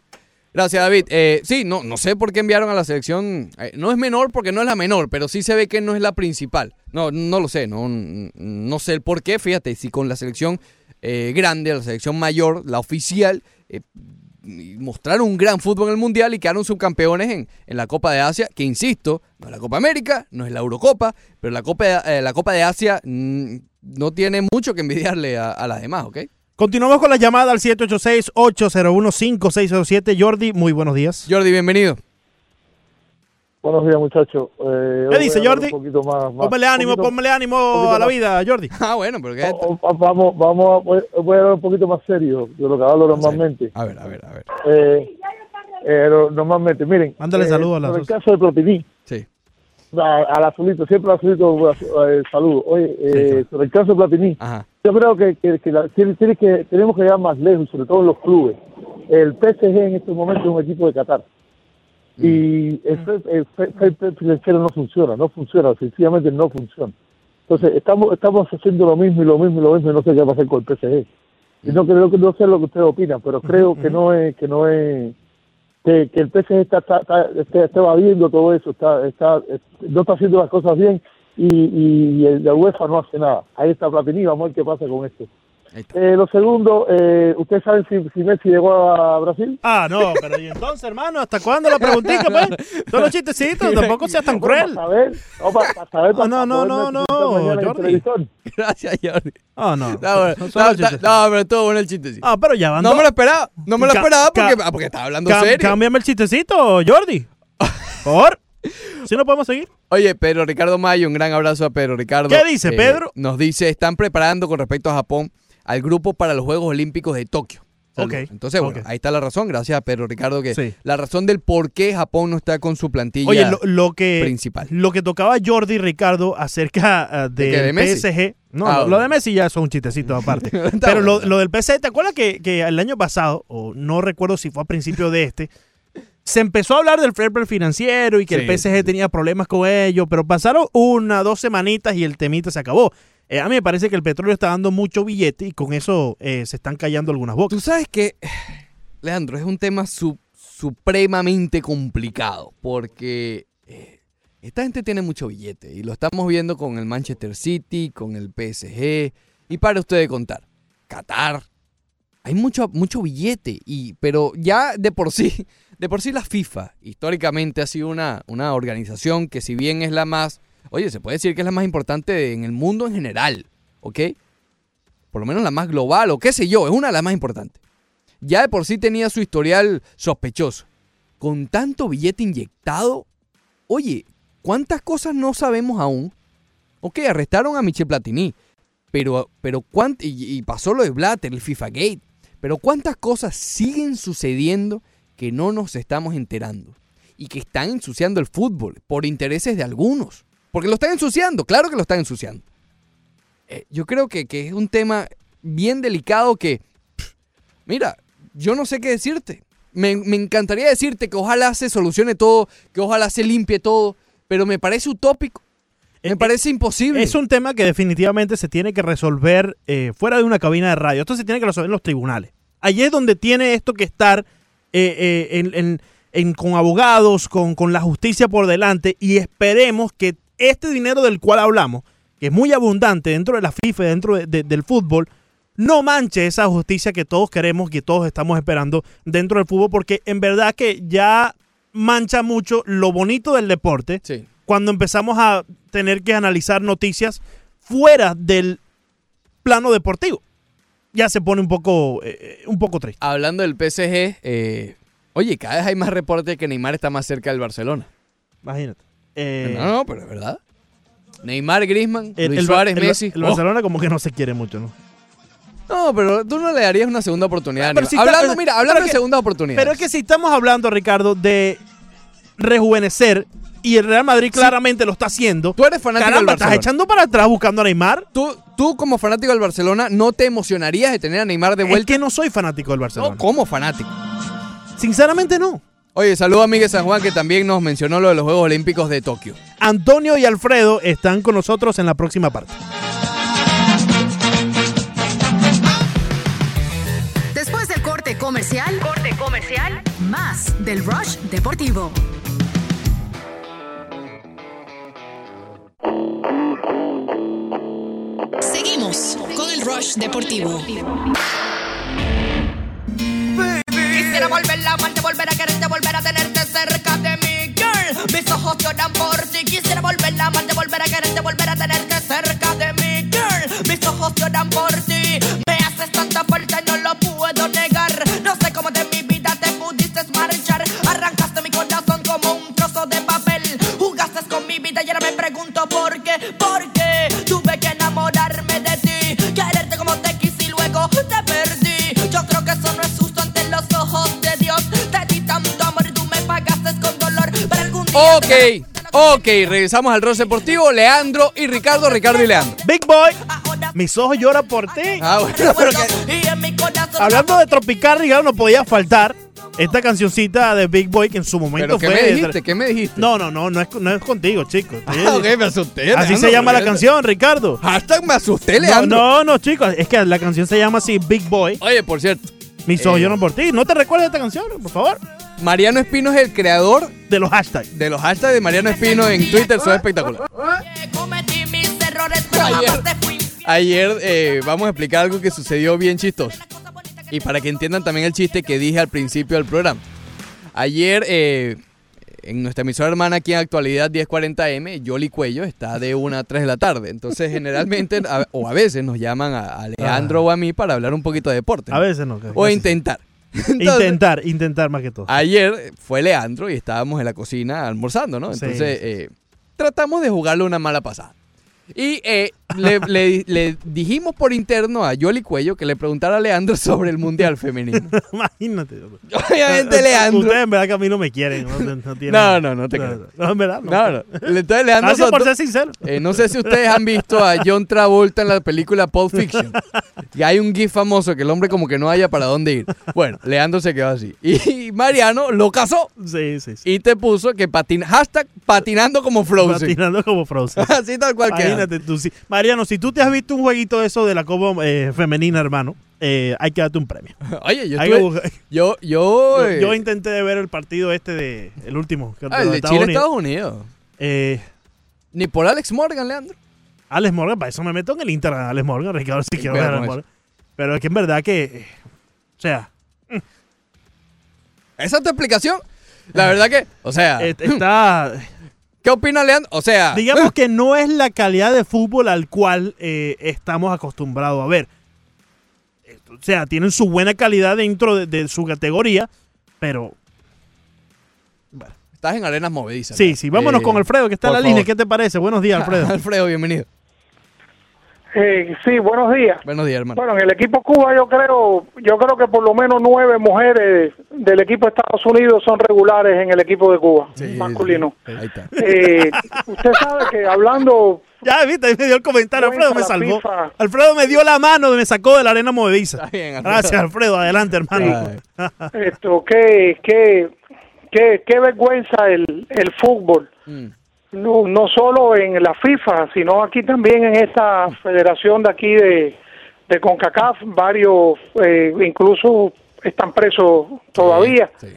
Gracias, David. Eh, sí, no, no sé por qué enviaron a la selección. eh, no es menor porque no es la menor, pero sí se ve que no es la principal. No, no lo sé. No, no sé el por qué. Fíjate, si con la selección eh, grande, la selección mayor, la oficial, eh, y mostraron un gran fútbol en el Mundial y quedaron subcampeones en, en la Copa de Asia, que insisto, no es la Copa América, no es la Eurocopa, pero la Copa de, eh, la Copa de Asia mm, no tiene mucho que envidiarle a, a las demás, ¿ok? Continuamos con la llamada al 786-801-5607. Jordi, muy buenos días. Jordi, bienvenido. Buenos días, muchachos. Eh, ¿Qué dice Jordi? Un poquito más, más- Póngale ánimo, poquito- póngale ánimo a la más- vida, Jordi. Ah, bueno, pero ¿qué? o- o- Vamos, vamos, a- voy, voy a hablar un poquito más serio de lo que hablo normalmente. A ver, a ver, a ver. Eh, eh, normalmente, miren. Mándale eh, saludos a las sobre el caso de Platini. Sí. A- Al azulito, siempre al azulito, eh, saludo. Oye, eh, sobre el caso de Platini, Ajá. yo creo que, que, que la- tiene- tiene que tenemos que llegar más lejos, sobre todo en los clubes. El PSG en estos momentos es un equipo de Qatar. Y fe- fair play financiero no funciona, no funciona, sencillamente no funciona. Entonces, estamos estamos haciendo lo mismo y lo mismo y lo mismo y no sé qué va a pasar con el PSG. Y no, creo que no sé lo que ustedes opinan, pero creo que no es, que no es, que, que el PSG está, está, está, está, está evadiendo todo eso, está, está, no está haciendo las cosas bien y, y el, la UEFA no hace nada. Ahí está Platini, vamos a ver qué pasa con esto. Eh, lo segundo, eh, ¿ustedes saben si, si Messi llegó a Brasil? Ah, no, pero ¿y entonces, hermano? ¿Hasta cuándo la preguntita, pues? Son los chistecitos, tampoco seas tan cruel. Para saber, no, para, para saber, No, no, no, no, no, mañana en el Jordi. Gracias, Jordi. Ah, no. Está- chistes. No, pero estuvo bueno el chistecito. Ah, pero ya van No me lo esperaba. No me lo esperaba porque, ah, porque estaba hablando Cam- serio. Cámbiame el chistecito, Jordi. Por favor. ¿Sí no podemos seguir? Oye, Pedro Ricardo Mayo, un gran abrazo a Pedro Ricardo. ¿Qué dice, Pedro? Nos dice, están preparando con respecto a Japón al grupo para los Juegos Olímpicos de Tokio. Saludos. Ok, Entonces, bueno, ahí está la razón. Gracias a Pedro Ricardo que Sí. la razón del por qué Japón no está con su plantilla Oye, lo, lo que principal. lo que tocaba Jordi y Ricardo acerca ah, ¿De del? PSG. No, Ah, lo de Messi ya son un chistecito aparte. Pero lo, lo del PSG, ¿te acuerdas que, que el año pasado, o no recuerdo si fue a principio de este, se empezó a hablar del fair play financiero y que el Sí, PSG tenía problemas con ello, pero pasaron una, dos semanitas y el temita se acabó. Eh, a mí me parece que el petróleo está dando mucho billete y con eso eh, se están callando algunas bocas. Tú sabes que, Leandro, es un tema su- supremamente complicado porque eh, esta gente tiene mucho billete y lo estamos viendo con el Manchester City, con el PSG y para ustedes contar, Qatar. Hay mucho, mucho billete, y, pero ya de por sí, de por sí la FIFA históricamente ha sido una, una organización que si bien es la más, oye, se puede decir que es la más importante en el mundo en general, ¿ok? por lo menos la más global o qué sé yo, es una de las más importantes. Ya de por sí tenía su historial sospechoso. Con tanto billete inyectado, oye, ¿cuántas cosas no sabemos aún? Ok, arrestaron a Michel Platini, pero, pero cuánt- y, y pasó lo de Blatter, el FIFA Gate, pero ¿cuántas cosas siguen sucediendo que no nos estamos enterando? Y que están ensuciando el fútbol por intereses de algunos. Porque lo están ensuciando, claro que lo están ensuciando eh, yo creo que, que es un tema bien delicado que, pff, mira, yo no sé qué decirte. Me, me encantaría decirte que ojalá se solucione todo, que ojalá se limpie todo, pero me parece utópico. Me parece imposible. Es un tema que definitivamente se tiene que resolver eh, fuera de una cabina de radio. Esto se tiene que resolver en los tribunales. Allí es donde tiene esto que estar eh, eh, en- en- en- con abogados, con, con la justicia por delante y esperemos que este dinero del cual hablamos, que es muy abundante dentro de la FIFA, dentro de- de- del fútbol, no manche esa justicia que todos queremos, que todos estamos esperando dentro del fútbol, porque en verdad que ya mancha mucho lo bonito del deporte cuando empezamos a tener que analizar noticias fuera del plano deportivo. Ya se pone un poco, eh, un poco triste. Hablando del PSG, eh, oye, cada vez hay más reportes que Neymar está más cerca del Barcelona. Imagínate. Eh, no, no, pero es verdad. Neymar, Griezmann, el, Luis el- Suárez, el- Messi. El Oh. Barcelona como que no se quiere mucho, ¿no? No, pero tú no le darías una segunda oportunidad. a Pero Neymar. si está- hablando, mira, pero hablando de segunda oportunidad. Pero es que si estamos hablando, Ricardo, de rejuvenecer y el Real Madrid claramente lo está haciendo. Tú eres fanático Caramba, del estás Barcelona. echando para atrás buscando a Neymar. ¿Tú, tú como fanático del Barcelona, ¿no te emocionarías de tener a Neymar de vuelta? Es que no soy fanático del Barcelona. No, como fanático. Sinceramente no. Oye, saludo a Miguel San Juan que también nos mencionó lo de los Juegos Olímpicos de Tokio. Antonio y Alfredo están con nosotros en la próxima parte. Después del corte comercial, corte comercial, más del Rush Deportivo. Seguimos con el Rush Deportivo. Quisiera volver a amarte, volver a quererte, volver a tenerte cerca de mí, girl. Mis ojos lloran por ti. Quisiera volver a amarte, volver a quererte, volver a tenerte cerca de mí, girl. Mis ojos lloran por ti. Me haces tanta falta, no lo puedo negar. No sé cómo de mi vida te pudiste marchar. Arrancaste mi corazón como un trozo de papel. Jugaste con mi vida y ahora me Ok, ok, regresamos al roce deportivo. Leandro y Ricardo, Ricardo y Leandro. Big Boy, mis ojos lloran por ti. Ah, bueno, pero que- Hablando de Tropical, Ricardo, no podía faltar esta cancioncita de Big Boy que en su momento ¿Pero qué fue. me dijiste? ¿Qué me dijiste? No, no, no, no es, no es contigo, chicos. Ah, ok, me asusté. Así Leandro, se llama la canción, Ricardo. Hashtag me asusté, No, Leandro. no, no, chicos, es que la canción se llama así, Big Boy. Oye, por cierto, Mis Eh. ojos lloran por ti. ¿No te recuerdas de esta canción, por favor? Mariano Espino es el creador De los hashtags. de los hashtags de Mariano Espino en Twitter. Son pero Ayer. Ayer eh, vamos a explicar algo que sucedió bien chistoso. Y para que entiendan también el chiste que dije al principio del programa. Ayer, eh, en nuestra emisora hermana aquí en Actualidad 1040M, Yoli Cuello está de 1 a 3 de la tarde. Entonces, generalmente, a- o a veces nos llaman a, Leandro o a mí para hablar un poquito de deporte. A veces no. O intentar. Entonces, Intentar, intentar más que todo. Ayer fue Leandro y estábamos en la cocina almorzando, ¿no? Entonces, sí. eh, tratamos de jugarle una mala pasada. Y eh, le, le- le dijimos por interno a Yoli Cuello que le preguntara a Leandro sobre el Mundial Femenino. Imagínate. Obviamente, Leandro. Ustedes en verdad que a mí no me quieren. No, no, no tienen- No, no, no te creo. No, en verdad. No, No, no. Entonces, Leandro Gracias por ser sincero. Eh, no sé si ustedes han visto a John Travolta en la película Pulp Fiction. Y hay un gif famoso que el hombre como que no haya para dónde ir. Bueno, Leandro se quedó así. Y Mariano lo casó Sí, sí, sí. y te puso que patina, hashtag patinando como Frozen. Patinando como Frozen. Así tal cual queda. Imagínate tú. sí. Mariano, si tú te has visto un jueguito de eso de la Copa eh, femenina, hermano, eh, hay que darte un premio. Oye, yo estuve- yo, yo, Yo, eh, yo intenté ver el partido este de el último. que- ah, el de Estados Chile Unidos. Estados Unidos. Eh, Ni por Alex Morgan, Leandro. Alex Morgan, para eso me meto en el Inter Alex Morgan, Ricardo, si quiero ver a Alex Morgan. Pero es que en verdad que, eh, o sea, Esa es tu explicación. La verdad que, o sea, eh, está, ¿qué opina Leandro? O sea, digamos que no es la calidad de fútbol al cual eh, estamos acostumbrados a ver. Eh, O sea, tienen su buena calidad dentro de, de su categoría, pero estás en arenas movedizas. sí, sí, vámonos Eh, con Alfredo, que está en la línea. ¿Qué te parece? Buenos días, Alfredo. Alfredo, bienvenido. Eh, sí, buenos días. Buenos días, hermano. Bueno, en el equipo Cuba yo creo, yo creo que por lo menos nueve mujeres del equipo de Estados Unidos son regulares en el equipo de Cuba, masculino. Ahí está. Eh, usted sabe que hablando Ya, viste, ahí me dio el comentario. Alfredo me salvó. FIFA. Alfredo me dio la mano, me sacó de la arena movediza. Está bien, Alfredo. Gracias, Alfredo. Adelante, hermano. esto, qué, qué, qué, qué vergüenza el, el fútbol. Mm. No, no solo en la FIFA, sino aquí también en esta federación de aquí de, de CONCACAF, varios eh, incluso están presos todavía Sí.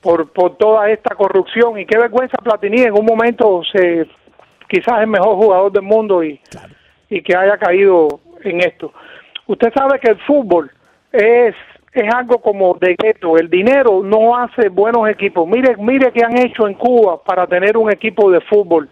por, por toda esta corrupción. Y qué vergüenza Platini en un momento se quizás el mejor jugador del mundo y, y que haya caído en esto. Usted sabe que el fútbol es es algo como de gueto. El dinero no hace buenos equipos. Mire, mire qué han hecho en Cuba para tener un equipo de fútbol.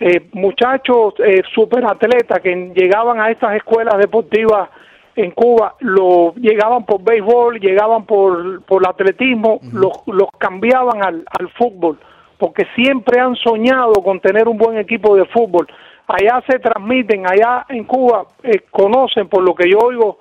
Eh, muchachos eh, superatletas que llegaban a estas escuelas deportivas en Cuba, lo llegaban por béisbol, llegaban por, por atletismo, los, los cambiaban al, al fútbol, porque siempre han soñado con tener un buen equipo de fútbol. Allá se transmiten, allá en Cuba eh, conocen, por lo que yo oigo,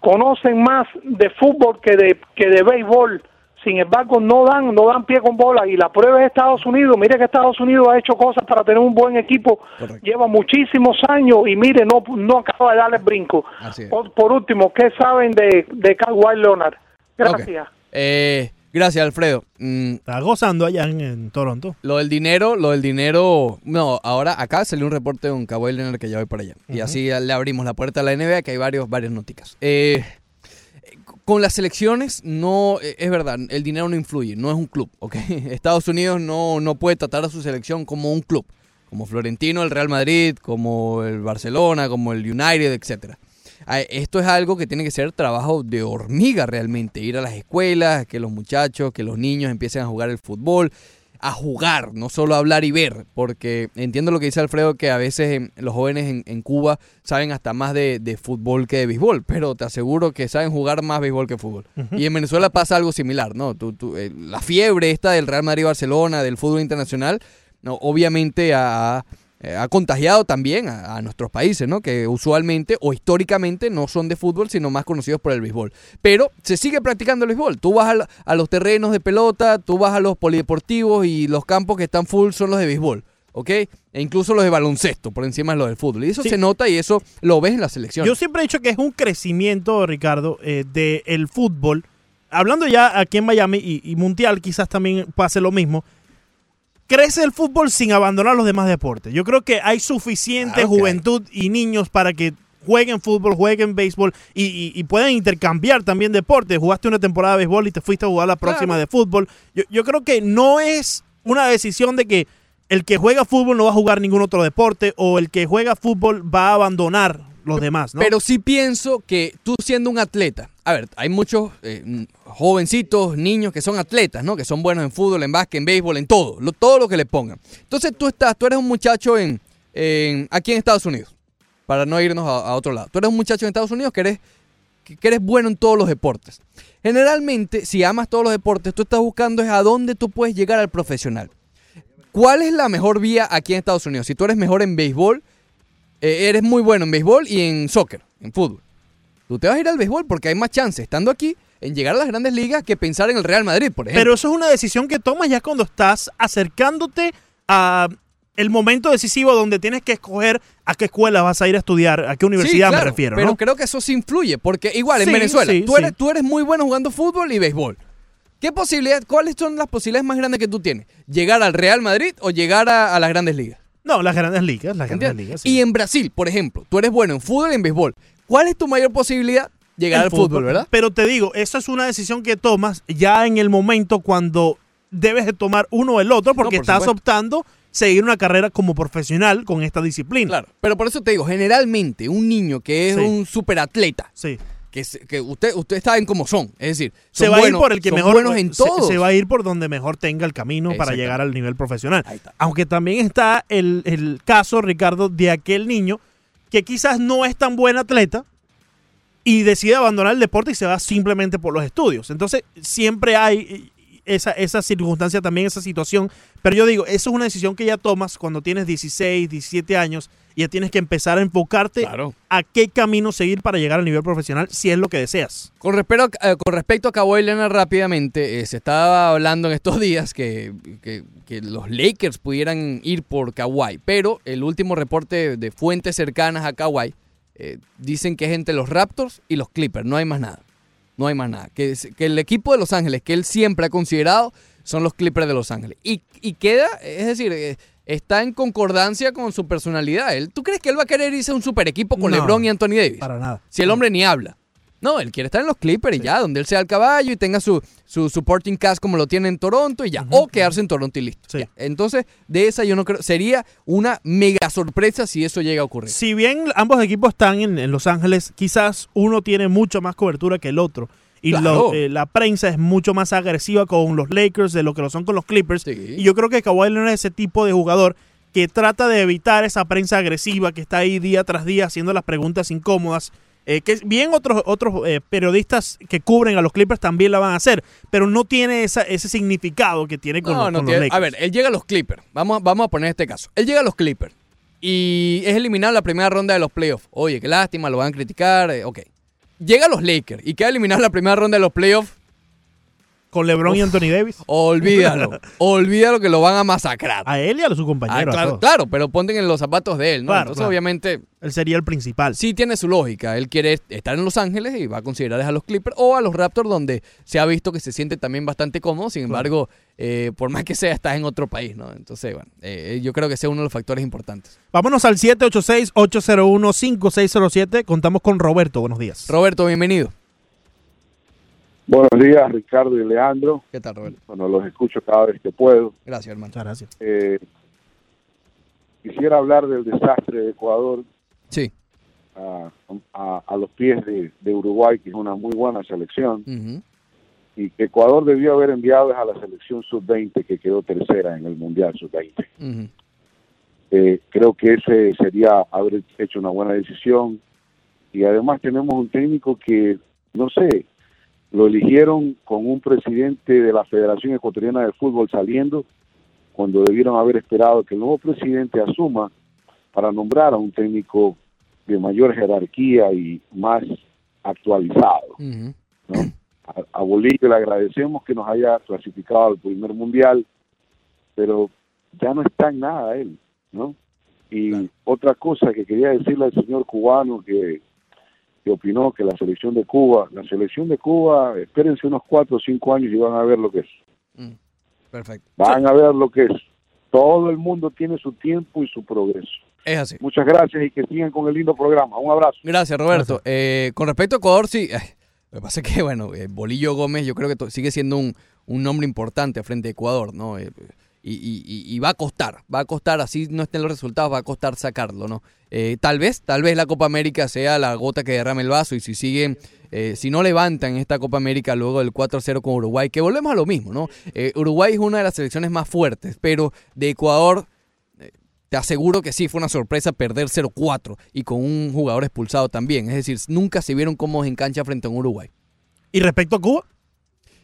conocen más de fútbol que de que de béisbol. Sin embargo, no dan no dan pie con bola y la prueba es Estados Unidos. Mire que Estados Unidos ha hecho cosas para tener un buen equipo. Lleva muchísimos años y mire, no no acaba de darle brinco. Así es. Por, por último, ¿qué saben de, de Kawhi Leonard? Gracias. Eh, gracias, Alfredo. Mm, Está gozando allá en, en Toronto. lo del dinero, lo del dinero. No, ahora acá salió un reporte de un Kawhi Leonard que ya voy para allá. Y así le abrimos la puerta a la NBA, que hay varios, varias nóticas. Eh, con las selecciones, no, eh, es verdad, el dinero no influye, no es un club, ¿ok? Estados Unidos no, no puede tratar a su selección como un club, como Florentino, el Real Madrid, como el Barcelona, como el United, etcétera. Ah, Esto es algo que tiene que ser trabajo de hormiga realmente, ir a las escuelas, que los muchachos, que los niños empiecen a jugar el fútbol, a jugar, no solo a hablar y ver, porque entiendo lo que dice Alfredo, que a veces los jóvenes en, en Cuba saben hasta más de, de fútbol que de béisbol, pero te aseguro que saben jugar más béisbol que fútbol. Y en Venezuela pasa algo similar, ¿no? Tú- tú, eh, la fiebre esta del Real Madrid-Barcelona, del fútbol internacional, no, obviamente ha, eh, ha contagiado también a, a nuestros países, ¿no? Que usualmente o históricamente no son de fútbol, sino más conocidos por el béisbol. Pero se sigue practicando el béisbol. Tú vas a, los terrenos de pelota, tú vas a los polideportivos y los campos que están full son los de béisbol. ¿Ok? E incluso los de baloncesto, por encima de los del fútbol. Y eso Sí. se nota y eso lo ves en la selección. Yo siempre he dicho que es un crecimiento, Ricardo, eh, del fútbol. Hablando ya aquí en Miami y, y Mundial, quizás también pase lo mismo. Crece el fútbol sin abandonar los demás deportes. Yo creo que hay suficiente hay. juventud y niños para que jueguen fútbol, jueguen béisbol y, y- y puedan intercambiar también deportes. Jugaste una temporada de béisbol y te fuiste a jugar la próxima de fútbol. Yo, yo creo que no es una decisión de que el que juega fútbol no va a jugar ningún otro deporte o el que juega fútbol va a abandonar los demás, ¿no? Pero sí pienso que tú siendo un atleta, a ver, hay muchos eh, jovencitos, niños que son atletas, ¿no? Que son buenos en fútbol, en básquet, en béisbol, en todo, lo- todo lo que le pongan. Entonces tú estás, tú eres un muchacho en, en- aquí en Estados Unidos, para no irnos a, a otro lado. Tú eres un muchacho en Estados Unidos que eres, que, que eres bueno en todos los deportes. Generalmente, si amas todos los deportes, tú estás buscando es a dónde tú puedes llegar al profesional. ¿Cuál es la mejor vía aquí en Estados Unidos? Si tú eres mejor en béisbol, eh, eres muy bueno en béisbol y en soccer, en fútbol. Tú te vas a ir al béisbol porque hay más chance estando aquí en llegar a las grandes ligas que pensar en el Real Madrid, por ejemplo. Pero eso es una decisión que tomas ya cuando estás acercándote a el momento decisivo donde tienes que escoger a qué escuela vas a ir a estudiar, a qué universidad Sí, claro, me refiero, Pero creo que eso sí influye, porque igual en Sí, Venezuela, sí, tú, eres, sí. tú eres muy bueno jugando fútbol y béisbol. ¿Qué posibilidad, cuáles son las posibilidades más grandes que tú tienes? ¿Llegar al Real Madrid o llegar a, a las grandes ligas? No, las grandes ligas, las grandes ¿Entiendes? ligas. sí. Y en Brasil, por ejemplo, tú eres bueno en fútbol y en béisbol. ¿Cuál es tu mayor posibilidad? Llegar El al fútbol, ¿verdad? Pero te digo, eso es una decisión que tomas ya en el momento cuando debes de tomar uno o el otro porque por estás supuesto. optando seguir una carrera como profesional con esta disciplina. Claro. Pero por eso te digo, generalmente un niño que es Sí. un superatleta, Sí. Que, se- que usted, ustedes saben cómo son, es decir, Se son va a ir buenos- por el que mejor buenos en se-. Se, va a ir por donde mejor tenga el camino para llegar al nivel profesional. Aunque también está el, el caso, Ricardo, de aquel niño que quizás no es tan buen atleta y decide abandonar el deporte y se va simplemente por los estudios. Entonces, siempre hay esa, esa circunstancia también, esa situación. Pero yo digo, eso es una decisión que ya tomas cuando tienes 16, 17 años ya tienes que empezar a enfocarte a qué camino seguir para llegar al nivel profesional si es lo que deseas. Con respecto, a, eh, con respecto a Kawhi Leonard rápidamente, eh, se estaba hablando en estos días que, que- que los Lakers pudieran ir por Kawhi, pero el último reporte de fuentes cercanas a Kawhi eh, dicen que es entre los Raptors y los Clippers, no hay más nada. No hay más nada. Que, que el equipo de Los Ángeles que él siempre ha considerado son los Clippers de Los Ángeles. Y, y queda, es decir, está en concordancia con su personalidad. Él, ¿Tú crees que él va a querer irse a un super equipo con No, LeBron y Anthony Davis? Para nada. Si el hombre ni habla. No, él quiere estar en los Clippers y ya, donde él sea el caballo y tenga su, su supporting cast como lo tiene en Toronto y ya. O quedarse en Toronto y listo. ya. Entonces, de esa yo no creo. Sería una mega sorpresa si eso llega a ocurrir. Si bien ambos equipos están en, en Los Ángeles, quizás uno tiene mucho más cobertura que el otro. Y Claro. lo- eh, la prensa es mucho más agresiva con los Lakers de lo que lo son con los Clippers. Y yo creo que Kawhi Leonard es ese tipo de jugador que trata de evitar esa prensa agresiva que está ahí día tras día haciendo las preguntas incómodas. eh, que bien otros otros eh, periodistas que cubren a los Clippers también la van a hacer, pero no tiene esa, ese significado que tiene con, No, los, no con los tiene- Lakers. A ver, él llega a los Clippers. Vamos, a- vamos a poner este caso. Él llega a los Clippers y es eliminado en la primera ronda de los playoffs. Oye, qué lástima, lo van a criticar. eh, ok. Llega a los Lakers y queda eliminado en la primera ronda de los playoffs. Con LeBron y Anthony Davis. Olvídalo. olvídalo que lo van a masacrar. A él y a su Ah, compañero. a claro, claro, pero ponten en los zapatos de él, ¿no? Claro, Entonces, claro. obviamente. Él sería el principal. Sí tiene su lógica. Él quiere estar en Los Ángeles y va a considerar a los Clippers o a los Raptors, donde se ha visto que se siente también bastante cómodo. Sin embargo, eh, por más que sea, estás en otro país, ¿no? Entonces, bueno, eh, yo creo que ese es uno de los factores importantes. Vámonos al 786-801-5607. Contamos con Roberto. Buenos días. Roberto, bienvenido. Buenos días, Ricardo y Leandro. ¿Qué tal, Roberto? Bueno, los escucho cada vez que puedo. Gracias, hermano. Muchas gracias. Eh, quisiera hablar del desastre de Ecuador Sí. a, a- a los pies de, de Uruguay, que es una muy buena selección, y que Ecuador debió haber enviado a la selección sub-20, que quedó tercera en el Mundial sub-20. Ujú. Eh, creo que ese sería haber hecho una buena decisión. Y además tenemos un técnico que, no sé, lo eligieron con un presidente de la Federación Ecuatoriana de Fútbol saliendo, cuando debieron haber esperado que el nuevo presidente asuma para nombrar a un técnico de mayor jerarquía y más actualizado. A, a Bolivia le agradecemos que nos haya clasificado al primer mundial, pero ya no está en nada él, ¿no? Y otra cosa que quería decirle al señor cubano que, que opinó que la selección de Cuba, la selección de Cuba, espérense unos cuatro o cinco años y van a ver lo que es. Perfecto. Van a ver lo que es. Todo el mundo tiene su tiempo y su progreso. Es así. Muchas gracias y que sigan con el lindo programa. Un abrazo. Gracias, Roberto. Eh, con respecto a Ecuador, sí. ay, lo que pasa es que, bueno, eh, Bolillo Gómez yo creo que sigue siendo un, un nombre importante frente a Ecuador, ¿no? Eh, y, y- y- va a costar, va a costar, así no estén los resultados, va a costar sacarlo, ¿no? Eh, tal vez, tal vez la Copa América sea la gota que derrame el vaso y si siguen, eh, si no levantan esta Copa América luego del 4-0 con Uruguay, que volvemos a lo mismo, ¿no? Eh, Uruguay es una de las selecciones más fuertes, pero de Ecuador te aseguro que sí, fue una sorpresa perder 0-4 y con un jugador expulsado también. Es decir, nunca se vieron cómodos en cancha frente a un Uruguay. ¿Y respecto a Cuba?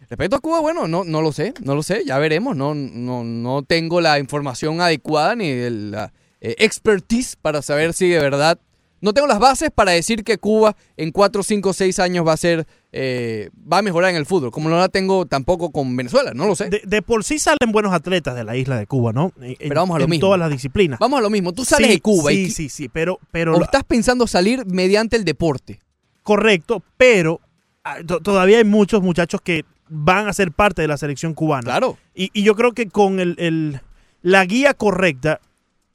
Respecto a Cuba, bueno, no, no lo sé, no lo sé, ya veremos. No, no, no tengo la información adecuada ni la eh, expertise para saber si de verdad. No tengo las bases para decir que Cuba en 4, 5, 6 años va a ser. eh, va a mejorar en el fútbol, como no la tengo tampoco con Venezuela, no lo sé. De, de por sí salen buenos atletas de la isla de Cuba, ¿no? En, Pero vamos a lo en mismo. todas las disciplinas. Vamos a lo mismo, tú sales Sí, de Cuba sí, y sí, sí, pero, pero o estás pensando salir mediante el deporte. correcto, pero ah, to- todavía hay muchos muchachos que van a ser parte de la selección cubana. Claro. Y, y yo creo que con el, el- la guía correcta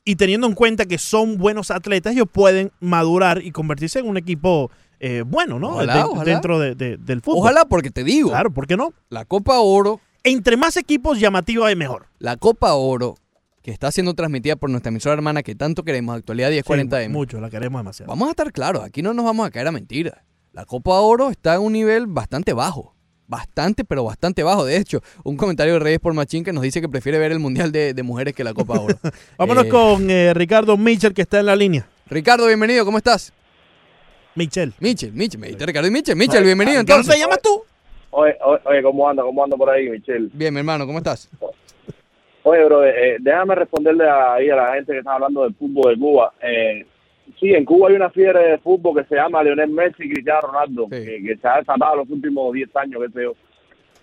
y teniendo en cuenta que son buenos atletas, ellos pueden madurar y convertirse en un equipo eh, bueno, ¿no? Ojalá, De- ojalá. Dentro de- de- del fútbol. Ojalá, porque te digo. Claro, ¿por qué no? La Copa Oro. Entre más equipos llamativa es mejor. La Copa Oro, que está siendo transmitida por nuestra emisora hermana que tanto queremos, Actualidad 1040 Sí, mucho, la queremos demasiado. Vamos a estar claros, aquí no nos vamos a caer a mentiras. La Copa Oro está en un nivel bastante bajo. Bastante, pero bastante bajo. De hecho, un comentario de Reyes por Machín que nos dice que prefiere ver el Mundial de, de Mujeres que la Copa Oro. Vámonos Eh, con eh, Ricardo Mitchell, que está en la línea. Ricardo, bienvenido, ¿cómo estás? Michel. Michel, Michel, me dijiste Ricardo y Michel. Michel, bienvenido ¿Cómo entonces. te llamas tú? Oye, oye, oye, ¿cómo anda? ¿Cómo anda por ahí, Michelle? Bien, mi hermano, ¿cómo estás? Oye, bro, eh, déjame responderle ahí a la gente que está hablando del fútbol de Cuba. Eh, sí, en Cuba hay una fiebre de fútbol que se llama Lionel Messi y Cristiano Ronaldo, que, que se ha desatado los últimos 10 años, qué sé yo.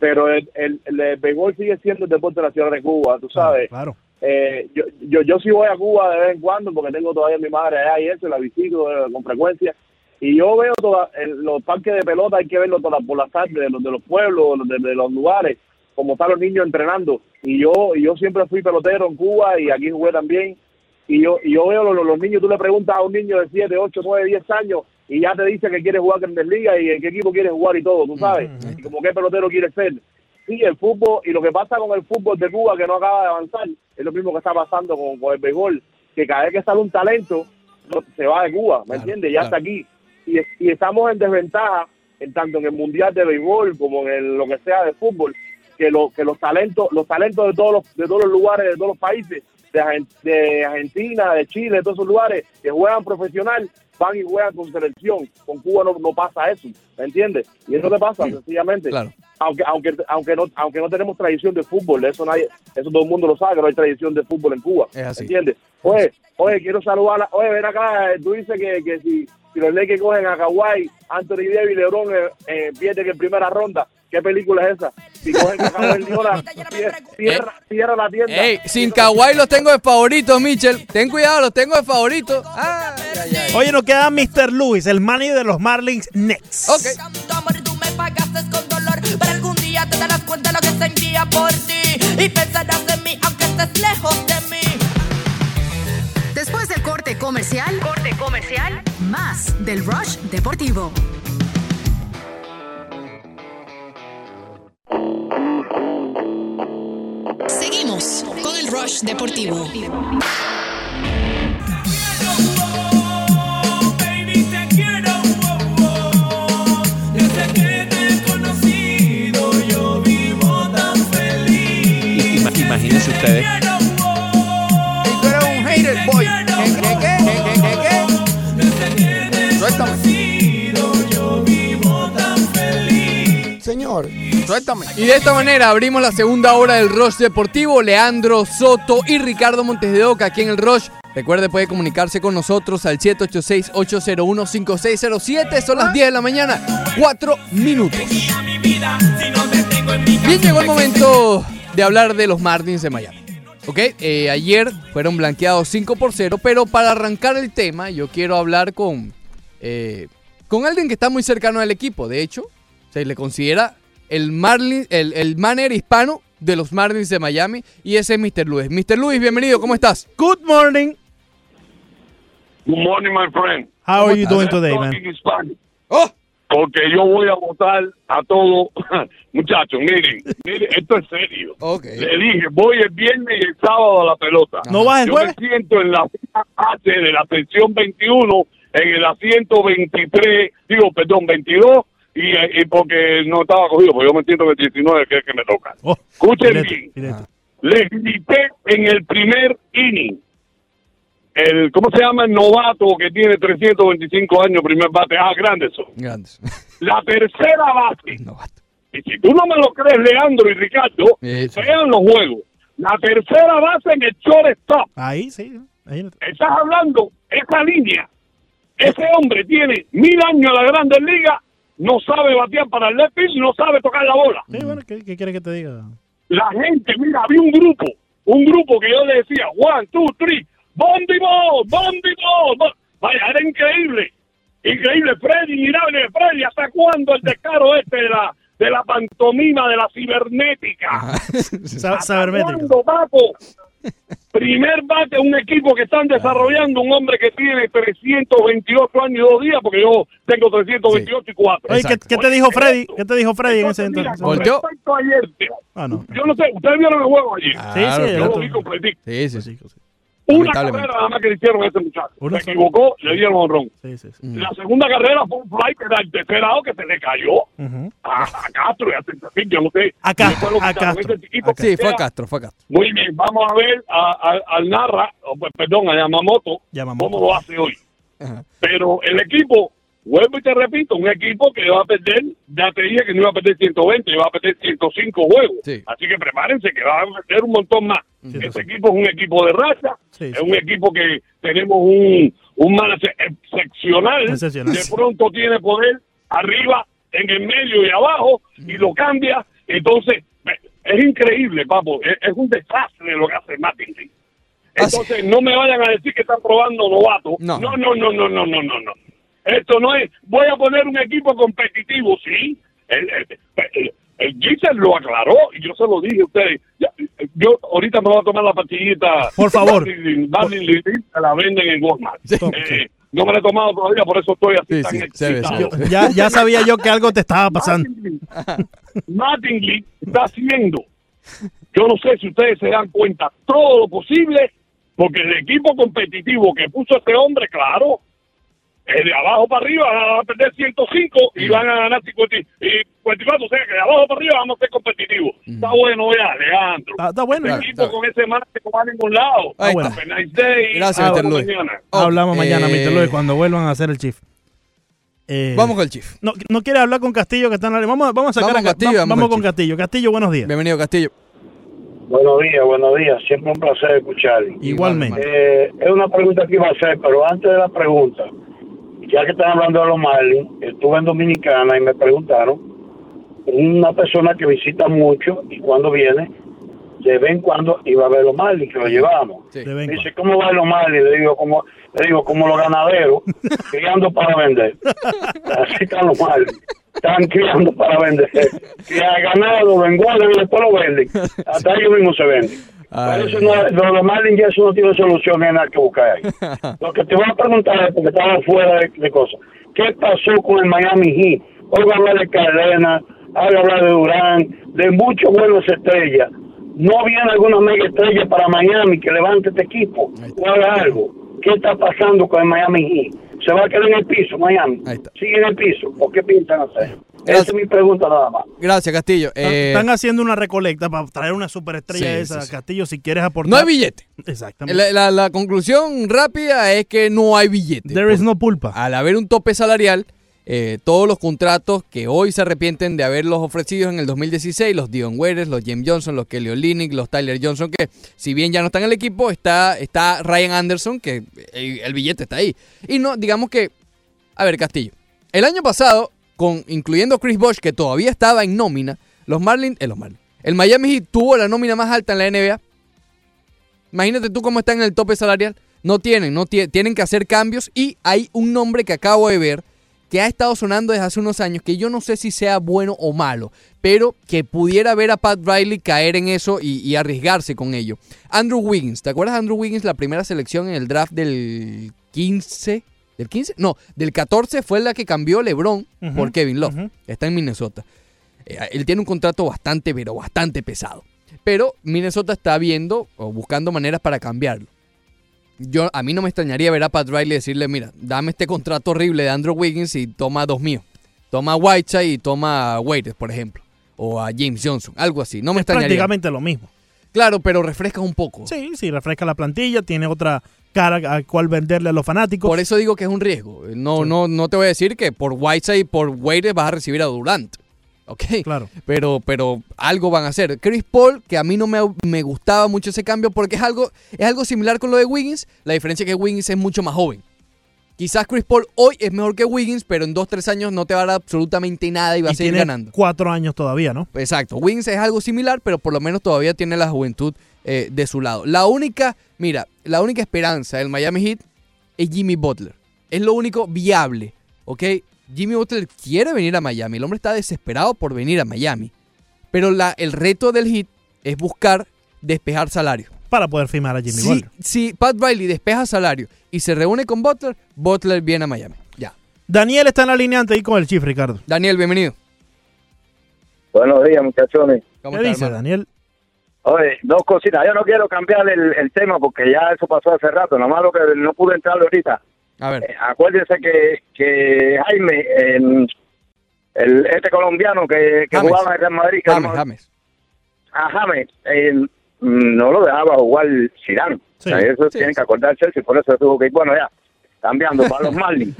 Pero el, el, el béisbol sigue siendo el deporte nacional de Cuba, tú sabes. Claro. Eh, yo, yo, yo sí voy a Cuba de vez en cuando porque tengo todavía a mi madre allá y eso, la visito eh, con frecuencia. Y yo veo toda, en los parques de pelota, hay que verlo toda, por las tardes, de los, de los pueblos, de, de los lugares, como están los niños entrenando. Y yo y yo siempre fui pelotero en Cuba y aquí jugué también. Y yo y yo veo los, los niños, tú le preguntas a un niño de 7, 8, 9, 10 años y ya te dice que quiere jugar Grandes Ligas y en qué equipo quiere jugar y todo, tú sabes. Y como qué pelotero quiere ser. Sí, el fútbol y lo que pasa con el fútbol de Cuba que no acaba de avanzar es lo mismo que está pasando con, con el béisbol, que cada vez que sale un talento no- se va de Cuba, ¿me entiendes? Ya claro. está aquí y, y estamos en desventaja en tanto en el mundial de béisbol como en el- lo que sea de fútbol que lo que los talentos los talentos de todos los de todos los lugares de todos los países de, de Argentina de Chile de todos esos lugares que juegan profesional van y juegan con selección con Cuba no, no pasa eso ¿me entiendes? y eso te pasa sencillamente Claro. aunque aunque aunque no aunque no tenemos tradición de fútbol eso nadie eso todo el mundo lo sabe que no hay tradición de fútbol en Cuba así. ¿entiendes? oye oye quiero saludar a- oye ven acá eh, tú dices que, que si si los Lakers cogen a Kawhi Anthony Davis LeBron eh, eh, pierden en primera ronda ¿qué película es esa? si cogen a Kawhi Leonard cier- cierra, cierra la tienda Ey, sin Kawhi los tengo de favoritos, Michel. Ten cuidado, los tengo de. Ah, ay, ay. Oye, nos queda Mr. Lewis, el manager de los Marlins Nets. Ok. amor tú me pagaste con dolor Pero algún día te darás cuenta de lo que sentía por ti Y pensarás en mí aunque estés lejos de mí Después del corte comercial, corte comercial, más del Rush Deportivo. Feliz. Ima- Imagínense ustedes. Tú eres un hater, boy. ¿Qué, qué, qué, qué, qué, qué, Desde que te he Suéltame. Suéltame. Y de esta manera abrimos la segunda hora del Rush Deportivo. Leandro Soto y Ricardo Montes de Oca aquí en el Rush Recuerde, puede comunicarse con nosotros al 786-801-5607. Son las 10 de la mañana, 4 minutos. Bien, llegó el momento de hablar de los Martins de Miami. Ok, eh, ayer fueron blanqueados 5 por 0, pero para arrancar el tema, yo quiero hablar con, eh, con alguien que está muy cercano al equipo. De hecho, se le considera el, Marlin, el, el manager hispano de los Marlins de Miami y ese es Mr. Luis. Mr. Luis, bienvenido, ¿cómo estás? Good morning. Good morning, my friend. How are you ¿Cómo doing today, man? Oh. Porque yo voy a votar a todos. Muchachos, miren, miren, esto es serio. Le dije, voy el viernes y el sábado a la pelota. ¿No vas Yo jueves? me siento en la fila H de la sección 21, en el asiento 23, digo, perdón, 22, y, y porque no estaba cogido, porque yo me siento en el 19, que es que me toca. Escuchen Directo, bien. Les grité en el primer inning. El, ¿Cómo se llama el novato que tiene 325 años, primer bate? Ah, Granderson. Grandes. La tercera base. Y si tú no me lo crees, Leandro y Ricardo, vean los juegos. La tercera base en el shortstop. Ahí sí. Ahí Estás hablando, esa línea. Ese hombre tiene mil años en la Grandes Ligas, no sabe batear para el left field, no sabe tocar la bola. Sí, bueno, ¿qué, qué quieres que te diga? La gente, mira, había un grupo, un grupo que yo le decía, one, two, three, Bondi Ball, Bondi Ball. Bo-". Vaya, era increíble. Increíble, Freddy, mirable, Freddy, ¿hasta cuándo el descaro este de la, de la pantomima, de la cibernética? Sa- Sabermétrica. ¿Cuándo, papo? Primer bate, un equipo que están desarrollando, un hombre que tiene 328 años y dos días, porque yo tengo 328 y cuatro. Oye, ¿qué, qué te dijo Freddy? ¿Qué te dijo Freddy en ese Mira, entonces? con respecto a ayer, Ah, no. yo no sé, ustedes vieron el juego ayer. Sí, sí, yo lo vi completito. Sí, sí, sí. Una carrera nada más que le hicieron a ese muchacho. Una se sola. equivocó, le dieron honrón. Sí, sí, sí. La segunda carrera fue un fly que era el tercer out que se le cayó a, a Castro y a Centafín, yo no sé. A Castro, a Castro, chiquito Sí, fue a. Castro, fue a Castro. Muy bien, vamos a ver a, a- al Narra, o, pues, perdón, a Yamamoto, Yamamoto. cómo lo hace hoy. Pero el equipo, vuelvo y te repito, un equipo que va a perder, ya te dije que no iba a perder 120, iba a perder 105 juegos. Así que prepárense que va a perder un montón más. Este equipo es un equipo de raza, es un equipo que tenemos un, un manager excepcional, Excepcional. de pronto tiene poder arriba, en el medio y abajo, y lo cambia. Entonces, es increíble, papo, es, es un desastre lo que hace Martin Lee. Entonces, no me vayan a decir que están probando novatos. No. no, no, no, no, no, no, no. Esto no es, voy a poner un equipo competitivo, sí. El, el, el, el Giselle lo aclaró y yo se lo dije a ustedes. Ya, yo ahorita me voy a tomar la pastillita. Por favor. Darling- la venden en Walmart. Eh, no me la he tomado todavía, por eso estoy así tan excitado. Yo- ya, ya sabía yo que algo te estaba pasando. Mattingly está haciendo, yo no sé si ustedes se dan cuenta, todo lo posible, porque el equipo competitivo que puso este hombre, claro, de abajo para arriba van a perder 105 y van a ganar 50 y 54, o sea que de abajo para arriba vamos a ser competitivos. Está bueno ya, Alejandro. Está, está bueno. El equipo con ese man que no va a ningún lado. Ahí está. A nice day. Gracias, Mr. Luis. mañana. Hablamos mañana, eh, Mr. Luis, cuando vuelvan a hacer el chief. Eh, Vamos con el chief. No, no quiere hablar con Castillo que está en la Vamos, vamos a sacar Vamos a- Castillo, va- vamos vamos con con Castillo. Castillo, buenos días. Bienvenido, Castillo. Buenos días, buenos días. Siempre un placer escucharle. Igualmente. Eh, es una pregunta que iba a hacer, pero antes de la pregunta, ya que están hablando de los Marlins, estuve en Dominicana y me preguntaron, una persona que visita mucho y cuando viene, de vez en cuando iba a ver los Marlins, que lo llevamos. Dice, ¿cómo va los Marlins? Le digo, como, le digo, como los ganaderos, criando para vender. Así están los Marlins. Están criando para vender. Que ha ganado, lo engordan y después lo venden. Hasta ellos mismos se venden. Pero eso no, lo de Marlins ya eso no tiene solución, hay nada que buscar ahí. Lo que te voy a preguntar es, porque estaba fuera de, de cosas, ¿qué pasó con el Miami Heat? Hoy hablar de Cadena, hablar de Durán, de muchos buenos estrellas. ¿No viene alguna mega estrella para Miami que levante este equipo o haga algo? ¿Qué está pasando con el Miami Heat? ¿Se va a quedar en el piso Miami? ¿Sigue en el piso? ¿Por qué piensan hacer? Esa es mi pregunta nada más. Gracias, Castillo. Están, Eh, están haciendo una recolecta para traer una superestrella Sí, esa. sí, sí. Castillo, si quieres aportar. no hay billete. Exactamente. La, la- la conclusión rápida es que no hay billete. There is no pulpa. Al haber un tope salarial, eh, todos los contratos que hoy se arrepienten de haberlos ofrecido en el 2016, los Dion Waiters, los James Johnson, los Kelly Olynyk, los Tyler Johnson, que si bien ya no están en el equipo, está, está Ryan Anderson, que el, el billete está ahí. Y no, digamos que, a ver, Castillo, el año pasado, con, incluyendo Chris Bosh, que todavía estaba en nómina, los Marlins, eh, los Marlins, el Miami Heat tuvo la nómina más alta en la NBA. Imagínate tú cómo está en el tope salarial. No tienen, no tie- tienen que hacer cambios y hay un nombre que acabo de ver que ha estado sonando desde hace unos años que yo no sé si sea bueno o malo, pero que pudiera ver a Pat Riley caer en eso y, y arriesgarse con ello. Andrew Wiggins, ¿te acuerdas de Andrew Wiggins? La primera selección en el draft del 15, ¿del 15? No, del 14 fue la que cambió LeBron por Kevin Love. Está en Minnesota. Eh, él tiene un contrato bastante, pero bastante pesado. Pero Minnesota está viendo o buscando maneras para cambiarlo. Yo, a mí no me extrañaría ver a Pat Riley decirle, mira, dame este contrato horrible de Andrew Wiggins y toma dos míos. Toma a Whiteside y toma a Waiters, por ejemplo. O a James Johnson, algo así. No me Es extrañaría. prácticamente lo mismo. Claro, pero refresca un poco. Sí, sí, refresca la plantilla, tiene otra cara a cual venderle a los fanáticos. Por eso digo que es un riesgo. No, no, no te voy a decir que por Whiteside y por Waiters vas a recibir a Durant. ¿Ok? Claro. Pero, pero algo van a hacer. Chris Paul, que a mí no me, me gustaba mucho ese cambio porque es algo, es algo similar con lo de Wiggins. La diferencia es que Wiggins es mucho más joven. Quizás Chris Paul hoy es mejor que Wiggins, pero en dos, tres años no te va a dar absolutamente nada y va a y seguir tiene ganando. cuatro años todavía, ¿no? Exacto. Wiggins es algo similar, pero por lo menos todavía tiene la juventud eh, de su lado. La única, mira, la única esperanza del Miami Heat es Jimmy Butler. Es lo único viable, ¿ok? Jimmy Butler quiere venir a Miami. El hombre está desesperado por venir a Miami. Pero la, el reto del Heat es buscar despejar salario. Para poder firmar a Jimmy Si, Butler. si Pat Riley despeja salario y se reúne con Butler, Butler viene a Miami. Ya. Daniel está en la línea ante ahí con el Chief, Ricardo. Daniel, bienvenido. Buenos días, muchachones. ¿Qué dice Daniel? Oye, dos cositas. Yo no quiero cambiar el, el tema porque ya eso pasó hace rato. Nomás lo que no pude entrar ahorita. A ver. Eh, acuérdense que, que Jaime, eh, el, este colombiano que, que James. jugaba en Real Madrid, que James, no- James. a James, eh, mm, no lo dejaba jugar Zidane. Sí. O sea, eso Sí, tienen sí. que acordarse y por eso tuvo que ir. Bueno, ya, cambiando para los Marlins.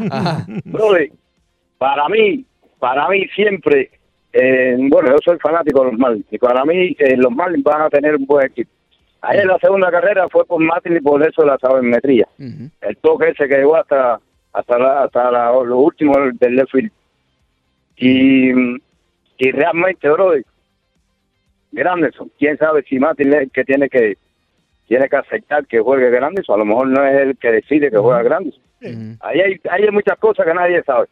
Brother, para mí, para mí siempre, eh, bueno, yo soy fanático de los Marlins y para mí eh, los Marlins van a tener un buen equipo. Ayer la segunda carrera fue por Martin y por eso la sabermetría. El toque ese que llegó hasta hasta la, hasta la- lo último del left field. Y, y realmente, brother, Granderson, quién sabe si Martin es el que tiene que tiene que aceptar que juegue Granderson, a lo mejor no es el que decide que juega Granderson. Ahí hay, ahí hay muchas cosas que nadie sabe.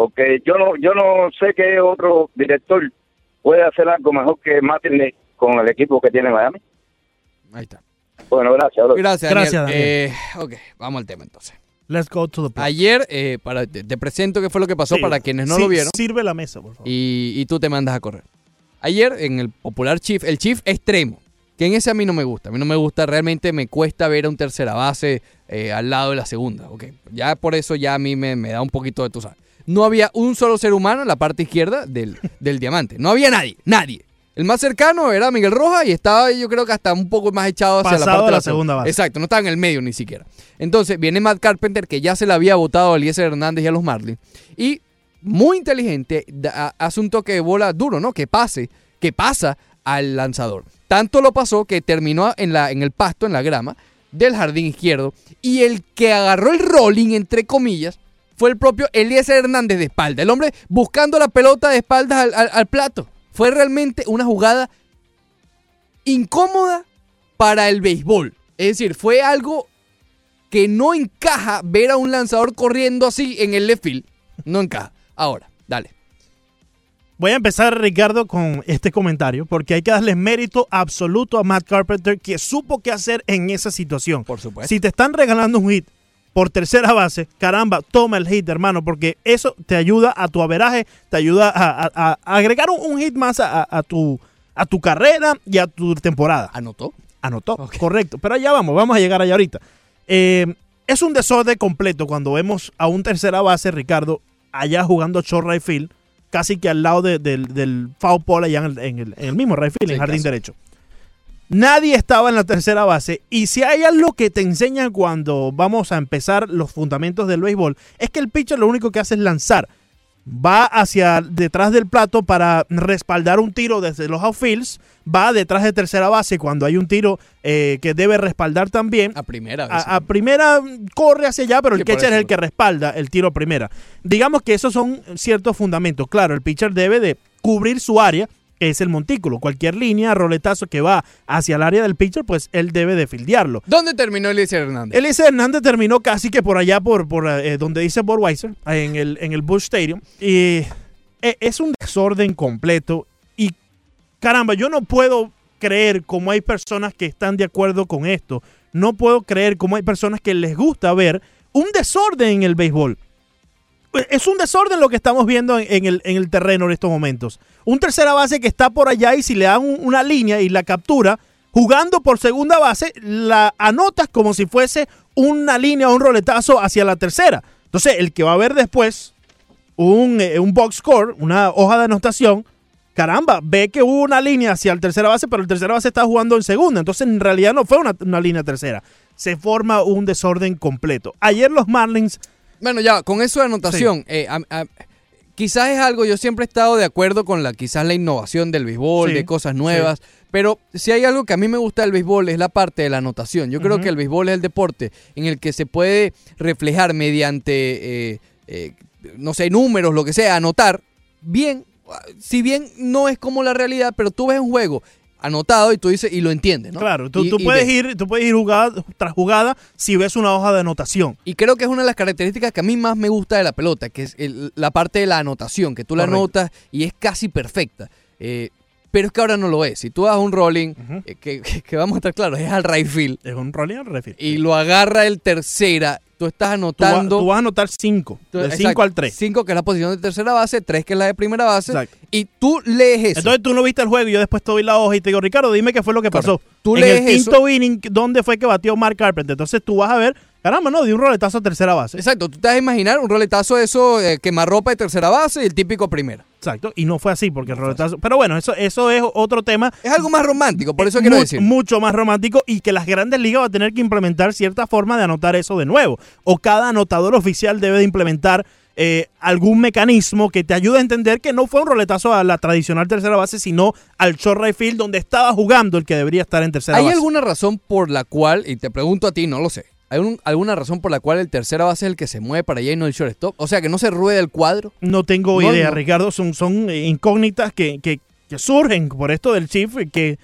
Porque yo no yo no sé qué otro director puede hacer algo mejor que Martin con el equipo que tiene Miami. Ahí está. Bueno, gracias. bro. Gracias, Daniel. Gracias, Daniel. Eh, ok, vamos al tema entonces. Let's go to the play. Ayer, eh, para, te, te presento qué fue lo que pasó Sí, para quienes no sí, lo vieron. Sirve la mesa, por favor. Y, y tú te mandas a correr. Ayer, en el popular Chief, el Chief extremo, que en ese a mí no me gusta. A mí no me gusta, realmente me cuesta ver a un tercera base eh, al lado de la segunda. ok. Ya por eso ya a mí me, me da un poquito de tu sabes. No había un solo ser humano en la parte izquierda del, del diamante. No había nadie, nadie. El más cercano era Miguel Rojas y estaba yo creo que hasta un poco más echado hacia la parte de la la segunda base. Exacto, no estaba en el medio ni siquiera. Entonces viene Matt Carpenter que ya se le había votado a Eliezer Hernández y a los Marlins. Y muy inteligente, da- hace un toque de bola duro, ¿no? Que pase, que pasa al lanzador. Tanto lo pasó que terminó en, la, en el pasto, en la grama del jardín izquierdo. Y el que agarró el rolling, entre comillas, fue el propio Eliezer Hernández de espalda. El hombre buscando la pelota de espaldas al, al- al plato. Fue realmente una jugada incómoda para el béisbol. Es decir, fue algo que no encaja ver a un lanzador corriendo así en el left field. No encaja. Ahora, dale. Voy a empezar, Ricardo, con este comentario, porque hay que darle mérito absoluto a Matt Carpenter, que supo qué hacer en esa situación. Por supuesto. Si te están regalando un hit por tercera base, caramba, toma el hit, hermano, porque eso te ayuda a tu averaje, te ayuda a, a- a agregar un, un hit más a, tu, a tu carrera y a tu temporada. ¿Anotó? Anotó, correcto. Pero allá vamos, vamos a llegar allá ahorita. Eh, es un desorden completo cuando vemos a un tercera base, Ricardo, allá jugando short right field, casi que al lado de- del, del foul pole allá en el, en el- en el mismo right field, en el jardín derecho. Nadie estaba en la tercera base. Y si hay algo que te enseñan cuando vamos a empezar los fundamentos del béisbol, es que el pitcher lo único que hace es lanzar. Va hacia detrás del plato para respaldar un tiro desde los outfields. Va detrás de tercera base cuando hay un tiro eh, que debe respaldar también. A primera. A, a primera corre hacia allá, pero el catcher es el que respalda el tiro a primera. Digamos que esos son ciertos fundamentos. Claro, el pitcher debe de cubrir su área, que es el montículo. Cualquier línea, roletazo que va hacia el área del pitcher, pues él debe de fildearlo. ¿Dónde terminó Eliezer Hernández? Eliezer Hernández terminó casi que por allá, por, por eh, donde dice Budweiser, en el, en el Bush Stadium. Y eh, es un desorden completo. Y caramba, yo no puedo creer cómo hay personas que están de acuerdo con esto. No puedo creer cómo hay personas que les gusta ver un desorden en el béisbol. Es un desorden lo que estamos viendo en, el, en el terreno en estos momentos. Un tercera base que está por allá y si le dan un- una línea y la captura, jugando por segunda base, la anotas como si fuese una línea o un roletazo hacia la tercera. Entonces, el que va a ver después un, eh, un box score, una hoja de anotación, caramba, ve que hubo una línea hacia el tercera base, pero el tercera base está jugando en segunda. Entonces, en realidad no fue una, una línea tercera. Se forma un desorden completo. Ayer los Marlins Bueno, ya, con eso de anotación, eh, a- a- quizás es algo, yo siempre he estado de acuerdo con la quizás la innovación del béisbol, Sí, de cosas nuevas, pero si hay algo que a mí me gusta del béisbol es la parte de la anotación. Yo creo que el béisbol es el deporte en el que se puede reflejar mediante, eh, eh, no sé, números, lo que sea, anotar bien, si bien no es como la realidad, pero tú ves un juego anotado y tú dices y lo entiendes, ¿no? Claro, tú, Y- tú y puedes ves. ir, tú puedes ir jugada tras jugada si ves una hoja de anotación. Y creo que es una de las características que a mí más me gusta de la pelota, que es el- la parte de la anotación, que tú la anotas y es casi perfecta. Eh, pero es que ahora no lo es. Si tú das un rolling, eh, que, que- que vamos a estar claros, es al right field. Es un rolling al right field. Y lo agarra el tercera, tú estás Tú, va- anotando. tú vas a anotar 5, tú- del exacto, 5 al 3. cinco, que es la posición de tercera base, tres, que es la de primera base. Exacto. Y tú lees eso. Entonces tú no viste el juego y yo después te doy la hoja y te digo, Ricardo, dime qué fue lo que pasó. Tú en el quinto inning, ¿dónde fue que batió Mark Carpenter? Entonces tú vas a ver, caramba, no, dio un roletazo a tercera base. Exacto, tú te vas a imaginar un roletazo de eso, eh, quemarropa de tercera base y el típico primera. Exacto, y no fue así porque el roletazo... Pero bueno, eso, eso es otro tema. Es algo más romántico, por eso quiero Mu- decir. Mucho más romántico y que las grandes ligas van a tener que implementar cierta forma de anotar eso de nuevo. O cada anotador oficial debe de implementar eh, algún mecanismo que te ayude a entender que no fue un roletazo a la tradicional tercera base, sino al short right field donde estaba jugando el que debería estar en tercera ¿Hay base. alguna razón por la cual, y te pregunto a ti, no lo sé, ¿hay un- alguna razón por la cual el tercera base es el que se mueve para allá y no el shortstop? O sea, que no se rueda el cuadro. No tengo No, idea, no. Ricardo. Son, son eh, incógnitas que, que- que surgen por esto del Chief, que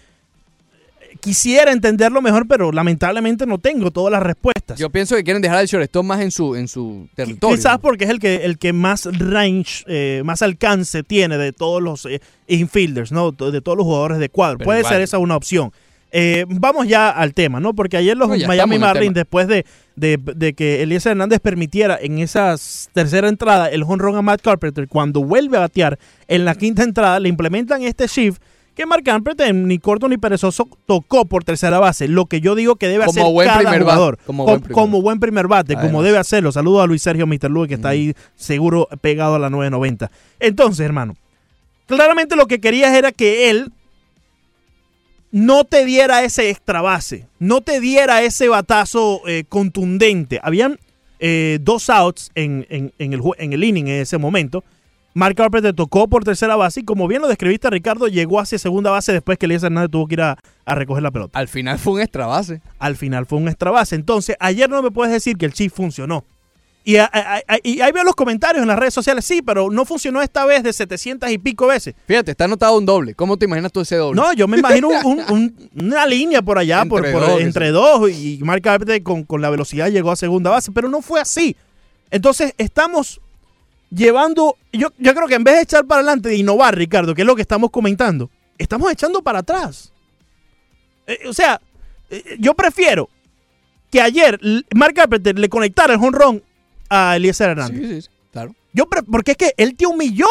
quisiera entenderlo mejor, pero lamentablemente no tengo todas las respuestas. Yo pienso que quieren dejar al shortstop más en su, en su territorio. Quizás porque es el que, el que más range, eh, más alcance tiene de todos los eh, infielders, ¿no? De todos los jugadores de cuadro. Pero Puede igual. ser esa una opción. Eh, vamos ya al tema, ¿no? Porque ayer los Miami Marlins, después de, de, de que Eliezer Hernández permitiera en esa tercera entrada el home run a Matt Carpenter, cuando vuelve a batear en la quinta entrada, le implementan este shift que Mark Carpenter ni corto ni perezoso tocó por tercera base, lo que yo digo que debe Como hacer buen cada jugador. como Com- buen primer como buen primer bate, como debe hacerlo. Saludos a Luis Sergio Mr. Luis, que está ahí seguro pegado a la 990. Entonces, hermano, claramente lo que querías era que él no te diera ese extra base, no te diera ese batazo eh, contundente. Habían eh, dos outs en, en- en el, jue- en el inning en ese momento. Mark Carpenter tocó por tercera base y como bien lo describiste, Ricardo, llegó hacia segunda base después que Elías Hernández tuvo que ir a, a recoger la pelota. Al final fue un extra base. Al final fue un extra base. Entonces, ayer no me puedes decir que el Chief funcionó. Y, a- a- a- y ahí veo los comentarios en las redes sociales, sí, pero no funcionó esta vez de 700 y pico veces. Fíjate, está anotado un doble. ¿Cómo te imaginas tú ese doble? No, yo me imagino un- un- un- una línea por allá, Entre por, por- dos, entre dos, y Mark Carpenter con, con la velocidad llegó a segunda base, pero no fue así. Entonces, estamos llevando, yo, yo creo que en vez de echar para adelante, de innovar, Ricardo, que es lo que estamos comentando, estamos echando para atrás. Eh, o sea, eh, yo prefiero que ayer Mark Carpenter le conectara el run a Eliezer Hernández. Sí, sí, sí, claro. Yo porque es que él te humilló.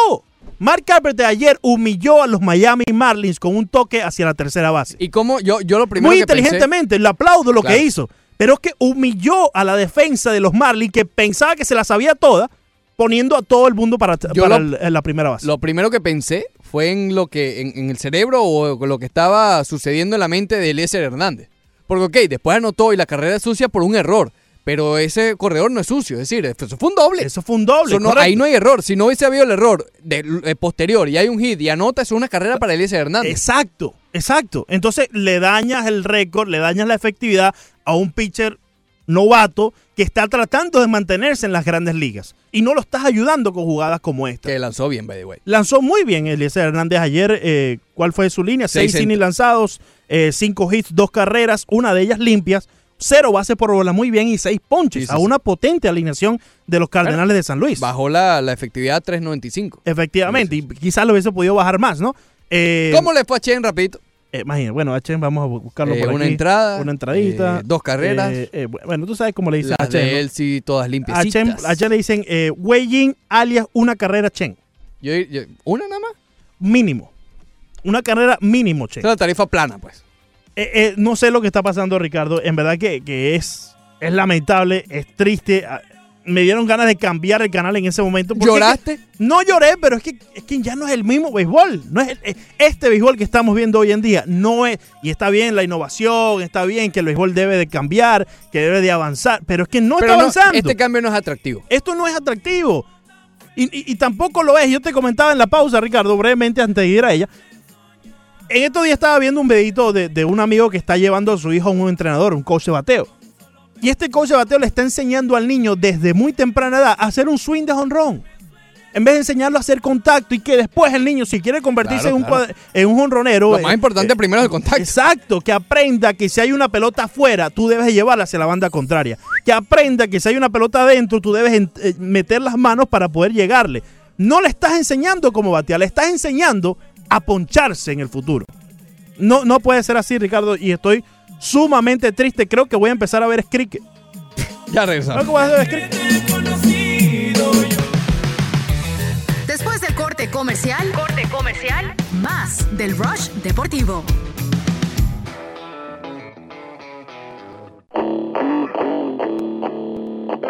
Mark Carpenter ayer humilló a los Miami Marlins con un toque hacia la tercera base. Y como yo, yo lo primero Muy que pensé- inteligentemente, le aplaudo lo Claro. que hizo. Pero es que humilló a la defensa de los Marlins que pensaba que se la sabía toda poniendo a todo el mundo para, Yo para lo- el- la primera base. Lo primero que pensé fue en lo que en, en el cerebro o lo que estaba sucediendo en la mente de Eliezer Hernández. Porque, ok, después anotó y la carrera es sucia por un error. Pero ese corredor no es sucio, es decir, eso fue un doble. Eso fue un doble. No- ahí no hay error. Si no hubiese habido el error de, eh, posterior y hay un hit y anota, es una carrera para Eliezer Hernández. Exacto, exacto. Entonces le dañas el récord, le dañas la efectividad a un pitcher novato que está tratando de mantenerse en las grandes ligas. Y no lo estás ayudando con jugadas como esta. Que lanzó bien, by the way. Lanzó muy bien Eliezer Hernández ayer. eh, ¿Cuál fue su línea? Seis Seis innings lanzados, eh, cinco hits, dos carreras, una de ellas limpias, cero bases por bola muy bien y seis ponches Sí, sí, a una potente alineación de los Cardenales de San Luis. Bajó la, la efectividad a 3.95. Efectivamente, y quizás lo hubiese podido bajar más, ¿no? Eh, ¿Cómo le fue a Chen, rapidito? eh, bueno, a Chen vamos a bu- buscarlo Eh, por una aquí. entrada, Una entradita. eh, dos carreras. Eh, eh, bueno, tú sabes cómo le dicen Las a Chen. él sí, todas A limpiecitas. Chen, a Chen le dicen Wei Yin alias una carrera Chen. Yo- yo- ¿Una nada más? Mínimo. Una carrera mínimo, Chen. Es la tarifa plana, pues. Eh, eh, no sé lo que está pasando, Ricardo. En verdad que, que es, es lamentable, es triste. Ah, Me dieron ganas de cambiar el canal en ese momento. ¿Lloraste? es que- no lloré, pero es que, es que ya no es el mismo béisbol. No es el- eh, este béisbol que estamos viendo hoy en día. No es. Y está bien la innovación, está bien que el béisbol debe de cambiar, que debe de avanzar. Pero es que no Pero está no, avanzando. este cambio no es atractivo. Esto no es atractivo. Y, y- y tampoco lo es. Yo te comentaba en la pausa, Ricardo, brevemente antes de ir a ella. En estos días estaba viendo un videito de, de un amigo que está llevando a su hijo a un entrenador, un coach de bateo. Y este coach de bateo le está enseñando al niño desde muy temprana edad a hacer un swing de honrón. En vez de enseñarlo a hacer contacto y que después el niño, si quiere convertirse Claro, en, un claro. en un honronero. Lo más importante primero es el contacto. Exacto, que aprenda que si hay una pelota afuera, tú debes de llevarla hacia la banda contraria. Que aprenda que si hay una pelota adentro, tú debes eh, meter las manos para poder llegarle. No le estás enseñando cómo batear, le estás enseñando a poncharse en el futuro. No, no puede ser así, Ricardo, y estoy sumamente triste. Creo que voy a empezar a ver cricket. Ya regresamos. Creo que voy a ver cricket. Después del corte comercial, corte comercial, más del Rush Deportivo.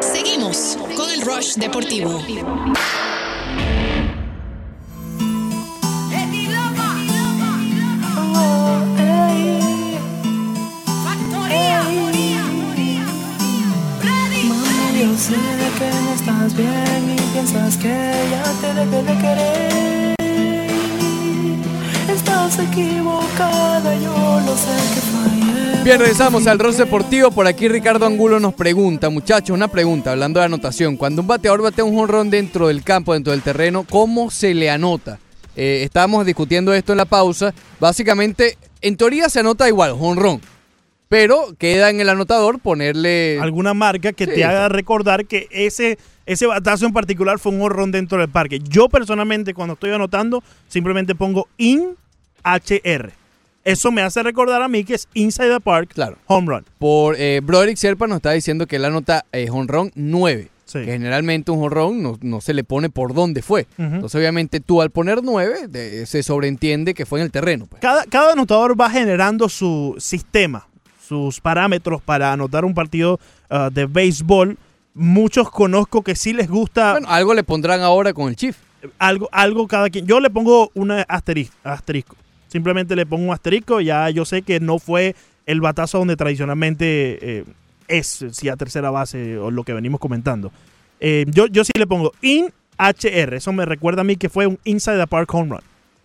Seguimos con el Rush Deportivo. Yo sé que no estás bien y piensas que ya te dejé de querer. Estás equivocada, yo lo sé que. Bien, regresamos al Ross Deportivo. Por aquí Ricardo Angulo nos pregunta, muchachos, una pregunta, hablando de anotación. Cuando un bateador batea un jonrón dentro del campo, dentro del terreno, ¿cómo se le anota? Eh, estábamos discutiendo esto en la pausa. Básicamente, en teoría se anota igual, jonrón. Pero queda en el anotador ponerle... Alguna marca que Sí. te haga recordar que ese, ese batazo en particular fue un horrón dentro del parque. Yo personalmente cuando estoy anotando simplemente pongo IN HR. Eso me hace recordar a mí que es Inside the Park Claro. Home Run. Por eh, Broderick Serpa nos está diciendo que él anota eh, jonrón 9. Sí. Que generalmente un jonrón no, no se le pone por dónde fue. Entonces, obviamente, tú al poner 9, de- se sobreentiende que fue en el terreno. Pues. Cada, cada anotador va generando su sistema, sus parámetros para anotar un partido ah, de béisbol. Muchos conozco que sí les gusta Bueno, algo le pondrán ahora con el Chief. algo, algo cada quien. Yo le pongo un asterisco. Simplemente le pongo un asterisco. Ya yo sé que no fue el batazo donde tradicionalmente eh, es, si a tercera base o lo que venimos comentando. Eh, yo, yo sí le pongo in HR. Eso me recuerda a mí que fue un inside the park home run.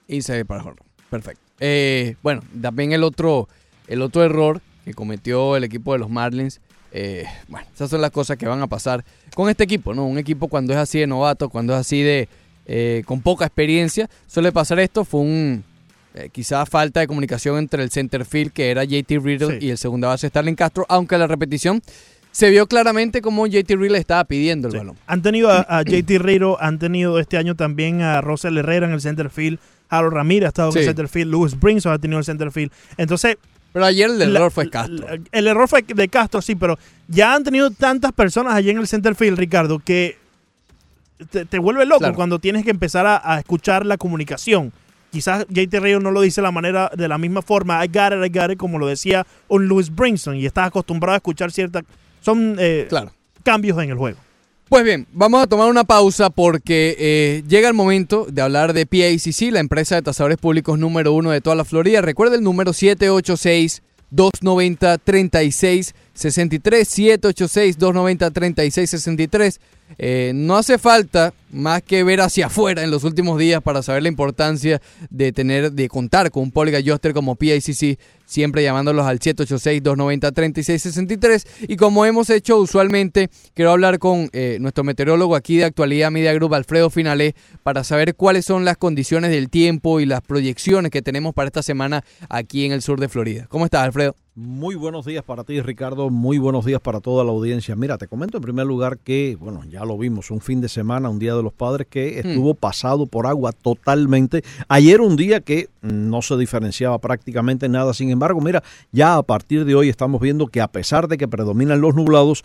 Inside para jonrón. Perfecto. Eh, bueno, también el otro, el otro error que cometió el equipo de los Marlins. eh, bueno, esas son las cosas que van a pasar con este equipo, ¿no? Un equipo cuando es así de novato, cuando es así de eh, con poca experiencia, suele pasar esto. Fue un eh, quizás falta de comunicación entre el center field que era JT Riddle Sí. y el segunda base Starling Castro, aunque la repetición se vio claramente como JT Riddle estaba pidiendo el balón. Han tenido a, a JT Riro, han tenido este año también a Rosel Herrera en el center field. Harold Ramírez ha estado en Sí. el center field. Louis Brinson ha tenido el center field. Entonces, Pero ayer el La- error fue Castro. la- el error fue de Castro, sí, pero ya han tenido tantas personas allí en el center field, Ricardo, que te, te vuelve loco Claro. cuando tienes que empezar a, a escuchar la comunicación. Quizás JT Río no lo dice de la manera, de la misma forma, I got it, I got it, como lo decía un Louis Brinson, y estás acostumbrado a escuchar ciertas. Son eh, Claro. cambios en el juego. Pues bien, vamos a tomar una pausa porque eh, llega el momento de hablar de PACC, la empresa de tasadores públicos número uno de toda la Florida. Recuerda el número 786 290 3663 786 290 3663 eh, no hace falta más que ver hacia afuera en los últimos días para saber la importancia de tener, de contar con un Polyg Adjuster como PICC, siempre llamándolos al 786-290-3663. Y como hemos hecho usualmente, quiero hablar con eh, nuestro meteorólogo aquí de Actualidad Media Group, Alfredo Finalé, para saber cuáles son las condiciones del tiempo y las proyecciones que tenemos para esta semana aquí en el sur de Florida. ¿Cómo estás, Alfredo? Muy buenos días para ti, Ricardo. Muy buenos días para toda la audiencia. Mira, te comento en primer lugar que, bueno, ya lo vimos, un fin de semana, un día de los padres que estuvo pasado por agua totalmente. Ayer un día que no se diferenciaba prácticamente nada. Sin embargo, mira, ya a partir de hoy estamos viendo que a pesar de que predominan los nublados,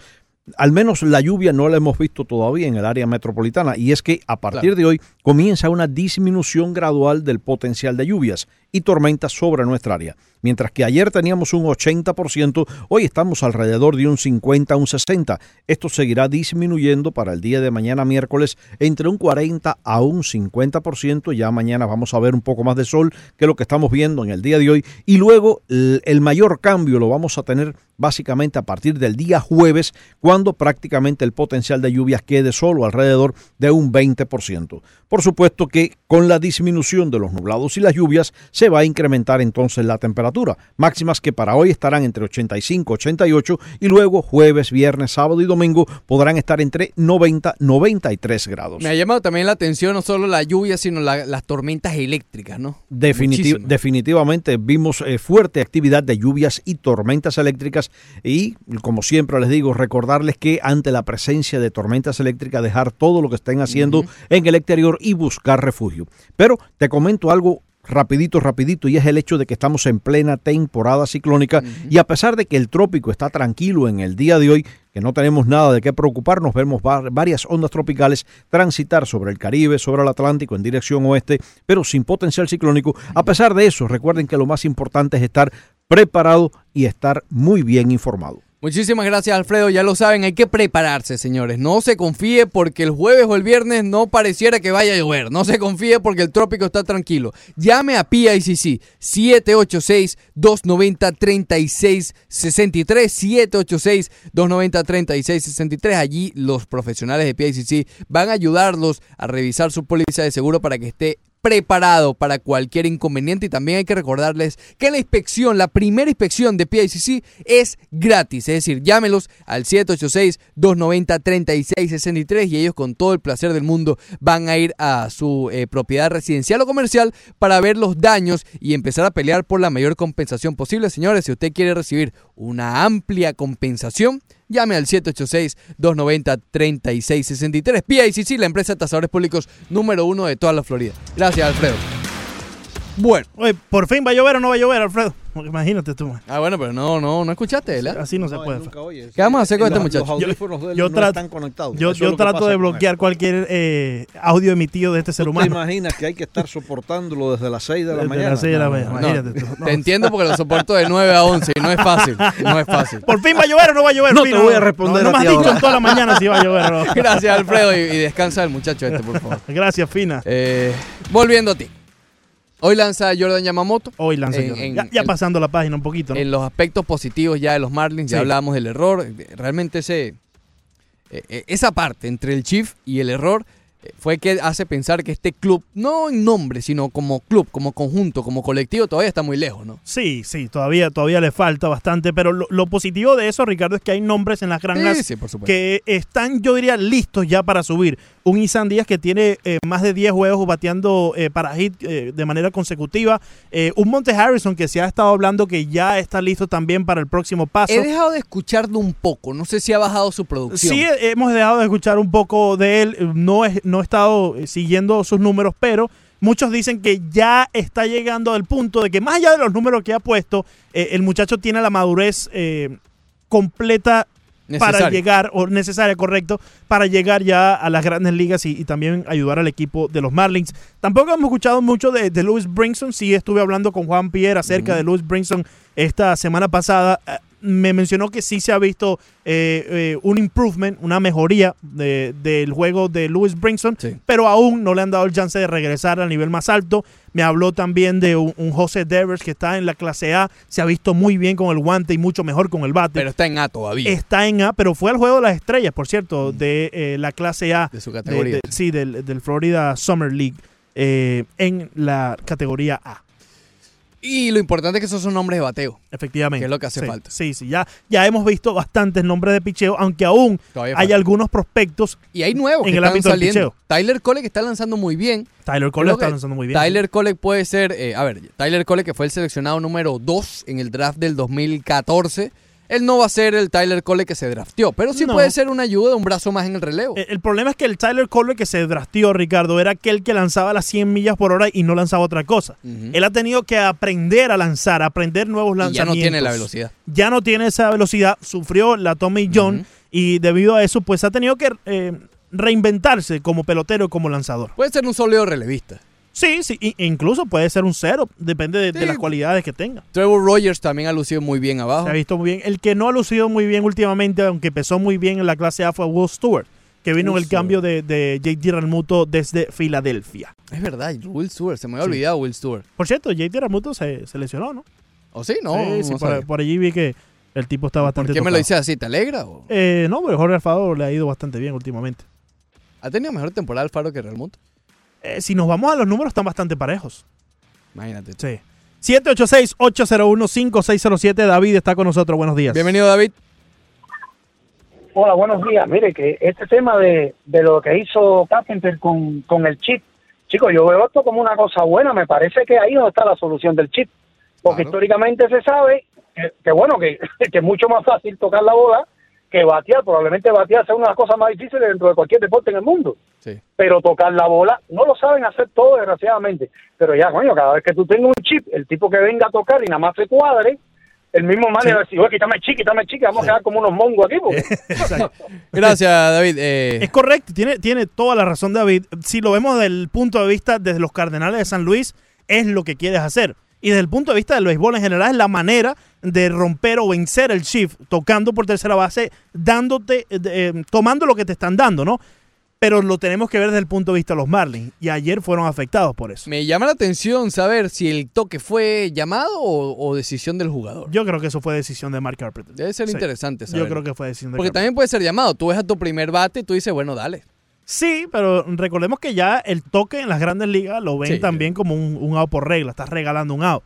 al menos la lluvia no la hemos visto todavía en el área metropolitana y es que a partir de hoy comienza una disminución gradual del potencial de lluvias y tormentas sobre nuestra área. Mientras que ayer teníamos un 80%, hoy estamos alrededor de un 50 un 60. Esto seguirá disminuyendo para el día de mañana miércoles entre un 40 a un 50%. Ya mañana vamos a ver un poco más de sol que lo que estamos viendo en el día de hoy. Y luego el, mayor cambio lo vamos a tener básicamente a partir del día jueves, cuando prácticamente el potencial de lluvias quede solo alrededor de un 20%. Por supuesto que con la disminución de los nublados y las lluvias se va a incrementar entonces la temperatura, máximas que para hoy estarán entre 85 y 88 y luego jueves, viernes, sábado y domingo podrán estar entre 90 93 grados. Me ha llamado también la atención no solo la lluvia, sino la- las tormentas eléctricas, ¿no? Definitivamente vimos eh, fuerte actividad de lluvias y tormentas eléctricas y como siempre les digo recordarles que ante la presencia de tormentas eléctricas dejar todo lo que estén haciendo en el exterior y buscar refugio. Pero te comento algo rapidito, rapidito, y es el hecho de que estamos en plena temporada ciclónica y a pesar de que el trópico está tranquilo en el día de hoy, que no tenemos nada de qué preocuparnos, vemos va- varias ondas tropicales transitar sobre el Caribe, sobre el Atlántico en dirección oeste, pero sin potencial ciclónico. A pesar de eso, recuerden que lo más importante es estar preparado y estar muy bien informado. Muchísimas gracias, Alfredo. Ya lo saben, hay que prepararse, señores. No se confíe porque el jueves o el viernes no pareciera que vaya a llover. No se confíe porque el trópico está tranquilo. Llame a PICC 786-290-3663. 786-290-3663. Allí los profesionales de PICC van a ayudarlos a revisar su póliza de seguro para que esté preparado para cualquier inconveniente y también hay que recordarles que la inspección, la primera inspección de PICC es gratis, es decir, llámelos al 786-290-3663 y ellos con todo el placer del mundo van a ir a su eh, propiedad residencial o comercial para ver los daños y empezar a pelear por la mayor compensación posible. Señores, si usted quiere recibir una amplia compensación, Llame al 786-290-3663. PICC, la empresa de tasadores públicos número uno de toda la Florida. Gracias, Alfredo. Bueno. Oye, ¿por fin va a llover o no va a llover, Alfredo? Porque Imagínate tú. man. Ah, bueno, pero no, no, no escuchaste, ¿verdad? Así no se puede. ¿Qué vamos a hacer con este muchacho? los audífonos de él Yo no trato- están conectados. Yo, yo trato de bloquear cualquier eh, audio emitido de este ser ¿Tú te humano. imaginas que hay que estar soportándolo desde las 6 de la Desde mañana? las seis de la mañana, no. imagínate tú. Te entiendo porque lo soporto de 9 a 11 y no es fácil. No es fácil. ¿Por fin va a llover o no va a llover? No te voy a responder No, no me has dicho ahora. en toda la mañana si va a llover o no. Gracias, Alfredo, y, y descansa el muchacho este, por favor. Gracias, Fina. Eh, volviendo a ti. Hoy lanza Jordan Yamamoto. Hoy lanza En- Jordan. en- ya, ya en- pasando la página un poquito, ¿no? En los aspectos positivos ya de los Marlins, ya hablábamos del error. Realmente ese, eh, eh, esa parte entre el Chief y el error eh, fue que hace pensar que este club, no en nombre, sino como club, como conjunto, como colectivo, todavía está muy lejos, ¿no? Sí, sí, todavía, todavía le falta bastante, pero lo, lo positivo de eso, Ricardo, es que hay nombres en las granjas Sí, que están, yo diría, listos ya para subir. Un Isan Díaz que tiene eh, más de 10 juegos bateando eh, para hit eh, de manera consecutiva. Un Monte Harrison que se ha estado hablando que ya está listo también para el próximo paso. He dejado de escucharlo un poco, no sé si ha bajado su producción. Sí, hemos dejado de escuchar un poco de él. No, he- no he estado siguiendo sus números, pero muchos dicen que ya está llegando al punto de que más allá de los números que ha puesto, eh, el muchacho tiene la madurez eh, completa para llegar, o necesaria, correcto, para llegar ya a las grandes ligas y, y también ayudar al equipo de los Marlins. Tampoco hemos escuchado mucho de, de Louis Brinson, sí estuve hablando con Juan Pierre acerca de Louis Brinson esta semana pasada. Me mencionó que sí se ha visto eh, eh, un improvement, una mejoría de- del juego de Lewis Brinson, pero aún no le han dado el chance de regresar al nivel más alto. Me habló también de un, un José Devers que está en la clase A, se ha visto muy bien con el guante y mucho mejor con el bate. Pero está en A todavía. Está en A, pero fue al juego de las estrellas, por cierto, de eh, la clase A. De su categoría. sí, del, del Florida Summer League eh, en la categoría A. Y lo importante es que esos son nombres de bateo. Efectivamente. Que es lo que hace Sí, falta. Sí, sí, ya, ya hemos visto bastantes nombres de picheo, aunque aún Todavía hay falta. algunos prospectos Y hay nuevos en que el están ámbito del picheo. Tyler Cole que está lanzando muy bien. Tyler Cole está lanzando muy bien. Tyler Cole puede ser, eh, a ver, Tyler Cole que fue el seleccionado número 2 en el draft del 2014. Él no va a ser el Tyler Cole que se drafteó, pero sí No. puede ser una ayuda, un brazo más en el relevo. El, el problema es que el Tyler Cole que se drafteó, Ricardo, era aquel que lanzaba las 100 millas por hora y no lanzaba otra cosa. Él ha tenido que aprender a lanzar, aprender nuevos Y ya lanzamientos. no tiene la velocidad. Ya no tiene esa velocidad, sufrió la Tommy John y debido a eso pues ha tenido que eh, reinventarse como pelotero, como lanzador. Puede ser un sólido relevista. Sí, sí, incluso puede ser un cero, depende de, de las cualidades que tenga. Trevor Rogers también ha lucido muy bien abajo. Se ha visto muy bien. El que no ha lucido muy bien últimamente, aunque empezó muy bien en la clase A, fue Will Stewart, que vino en el cambio de, de JT Realmuto desde Filadelfia. Es verdad, Will Stewart, se me había Sí. olvidado Will Stewart. Por cierto, JT Realmuto se, se lesionó, ¿no? ¿O sí? No, Sí, sí, no por, allí vi que el tipo está bastante ¿Por qué me tocado. lo dices así? ¿Te alegra? o? Eh, no, pero Jorge Alfaro le ha ido bastante bien últimamente. ¿Ha tenido mejor temporada Alfaro que Real Mundo? Eh, si nos vamos a los números, están bastante parejos. Imagínate. Sí. 786-801-5607. David está con nosotros. Buenos días. Bienvenido, David. Hola, buenos días. Mire, que este tema de, de lo que hizo Carpenter con, con el chip, chicos, yo veo esto como una cosa buena. Me parece que ahí no está la solución del chip. Porque históricamente se sabe que, que bueno, que, que es mucho más fácil tocar la bola que batear. Probablemente batear sea una de las cosas más difíciles dentro de cualquier deporte en el mundo. Sí. Pero tocar la bola, no lo saben hacer todo, desgraciadamente. Pero ya, coño, cada vez que tú tengas un chip, el tipo que venga a tocar y nada más se cuadre, el mismo mal le va a decir, oye, quítame el chip, quítame el chip, que vamos a quedar como unos mongos aquí. porque- Gracias, David. Eh, Es correcto, tiene, tiene toda la razón David. Si lo vemos desde el punto de vista desde los Cardenales de San Luis, es lo que quieres hacer. Y desde el punto de vista del béisbol en general, es la manera de romper o vencer el shift, tocando por tercera base, dándote, eh, eh, tomando lo que te están dando, ¿no? Pero lo tenemos que ver desde el punto de vista de los Marlins. Y ayer fueron afectados por eso. me llama la atención saber si el toque fue llamado o, o decisión del jugador. Yo creo que eso fue decisión de Mark Carpenter. Debe ser Sí. interesante Yo saber. creo que fue decisión de Porque Carpenter. también puede ser llamado. Tú ves a tu primer bate y tú dices, bueno, dale. Sí, pero recordemos que ya el toque en las grandes ligas lo ven Sí. también como un, un out por regla, estás regalando un out.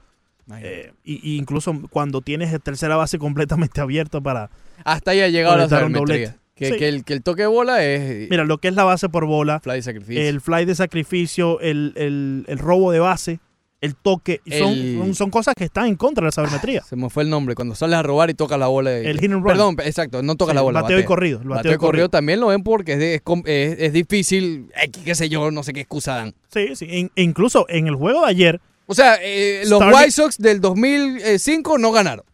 Eh, y, y incluso cuando tienes tercera base completamente abierto para... Hasta ahí ha llegado la sabermetría. doblete. Que, Sí. que el, que el toque de bola es Mira, lo que es la base por bola, fly de sacrificio. el fly de sacrificio, el, el- el robo de base, el toque, son, El- son, son cosas que están en contra de la sabermetría. Se me fue el nombre. Cuando sales a robar y tocas la bola. El hit and run. Perdón, exacto. No toca Sí, la bola. bateo y corrido, el Bateo, bateo y corrido corrido. también lo ven porque es, de- es es- es difícil. eh, qué sé yo, no sé qué excusa dan. Sí, sí. in- incluso en el juego de ayer... O sea, eh, los Starling- White Sox del 2005 no ganaron.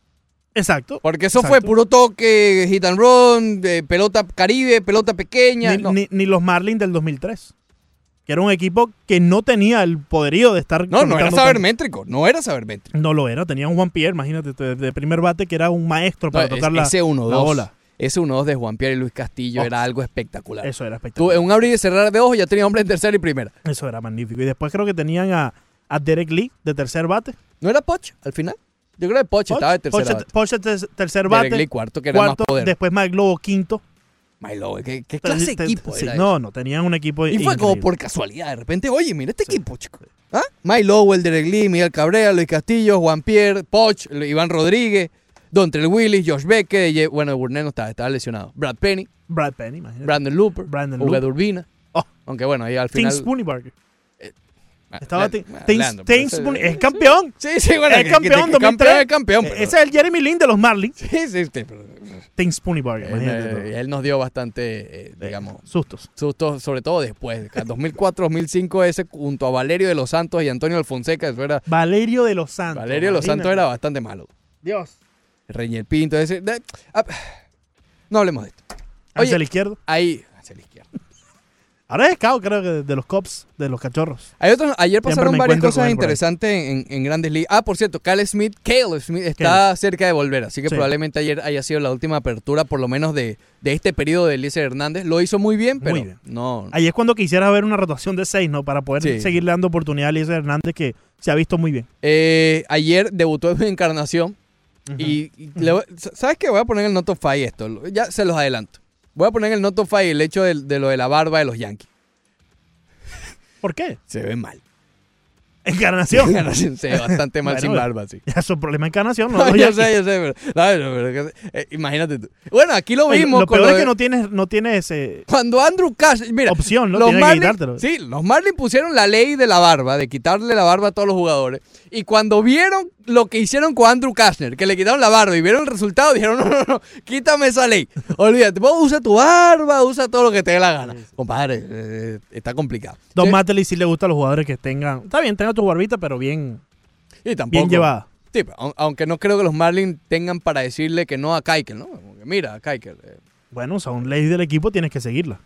Exacto. Porque eso exacto. fue puro toque, hit and run, de pelota caribe, pelota pequeña. Ni, no. ni- ni los Marlins del 2003. Que era un equipo que no tenía el poderío de estar. no, no era sabermétrico. No era sabermétrico. No lo era. Tenía un Juan Pierre, imagínate, de, de primer bate, que era un maestro para No, tocar es- la, ese 1-2. la bola. Ese 1-2 de Juan Pierre y Luis Castillo Oh. era algo espectacular. Eso era Tú, espectacular. en un abrir y cerrar de ojos ya tenía hombre en tercera y primera. Eso era magnífico. Y después creo que tenían a, a Derek Lee de tercer bate. ¿No era Poch al final? Yo creo que Poch, estaba de tercera. Poch, bate. Poch ter- tercer Derek bate. Lee cuarto, que era más poder. Después Mike Lobo quinto. Milo, ¿qué, qué clase de equipo sí, era No, no, tenían un equipo Y fue como por casualidad, de repente, oye, mira este equipo, chico. ¿Ah? Mike Lowell, Derek Lee, Miguel Cabrera, Luis Castillo, Juan Pierre, Poch, Iván Rodríguez, Dontrell Willis, Josh Becker, bueno, Burnett no estaba, estaba lesionado. Brad Penny, Brad Penny, imagínate. Brandon Looper, Brandon Looper. Urbina. Oh. Aunque bueno, ahí al Tim final... Spooneybarger. Ah, Estaba ah, ese- Spooney- es campeón. Sí, sí, bueno, es campeón, que- que 2003. campeón es campeón, Ese es el Jeremy Lin de los Marlins. Sí, sí, Spooneybarger, Él, imagínate. eh, él nos dio bastante, eh, digamos, sustos. Sustos, sobre todo después. 2004-2005 ese junto a Valerio de los Santos y Antonio Alfonseca. Eso era, Valerio de los Santos. Valerio de los Santos era bastante malo. Dios. Reñel Pinto, ese. ah, no hablemos de esto. Hacia la izquierda. Ahí. Ahora es scout, creo que de los Cops, de los cachorros. Hay otros, ayer pasaron varias cosas interesantes en, en grandes ligas. Ah, por cierto, Cale Smith, Cale Smith está cerca de volver, así que Sí. probablemente ayer haya sido la última apertura, por lo menos de, de este periodo de Eliezer Hernández. Lo hizo muy bien, pero Muy bien. no. Ahí es cuando quisiera ver una rotación de seis, ¿no? Para poder Sí. seguirle dando oportunidad a Eliezer Hernández, que se ha visto muy bien. Eh, ayer debutó en Encarnación y, y le voy- ¿sabes qué? Voy a poner el Not of Five esto, ya se los adelanto. Voy a poner en el Not of Five el hecho de, de lo de la barba de los Yankees. ¿Por qué? Se ve mal. Encarnación. Encarnación ve bastante mal Bueno, sin barba, sí. Ya es un problema de encarnación, ¿no? Yo sé, yo sé, pero, no, pero- pero- eh, imagínate tú. Bueno, aquí lo vimos. Lo con peor lo es que no tienes, no tienes eh, Cuando Andrew Cash, mira, opción, ¿no? los Marlins, sí, los Marlins pusieron la ley de la barba, de quitarle la barba a todos los jugadores. Y cuando vieron lo que hicieron con Andrew Kashner, que le quitaron la barba y vieron el resultado, dijeron, no, no, no, quítame esa ley. Olvídate, vos usa tu barba, usa todo lo que te dé la gana. Compadre, eh, está complicado. Don Sí, sí le gusta a los jugadores que tengan. Está bien, tenga tu barbita, pero bien, y tampoco- bien llevada. Sí, aunque no creo que los Marlins tengan para decirle que no a Keikel, ¿no? Mira, Keikel. eh, Bueno, son leyes del equipo, tienes que seguirla.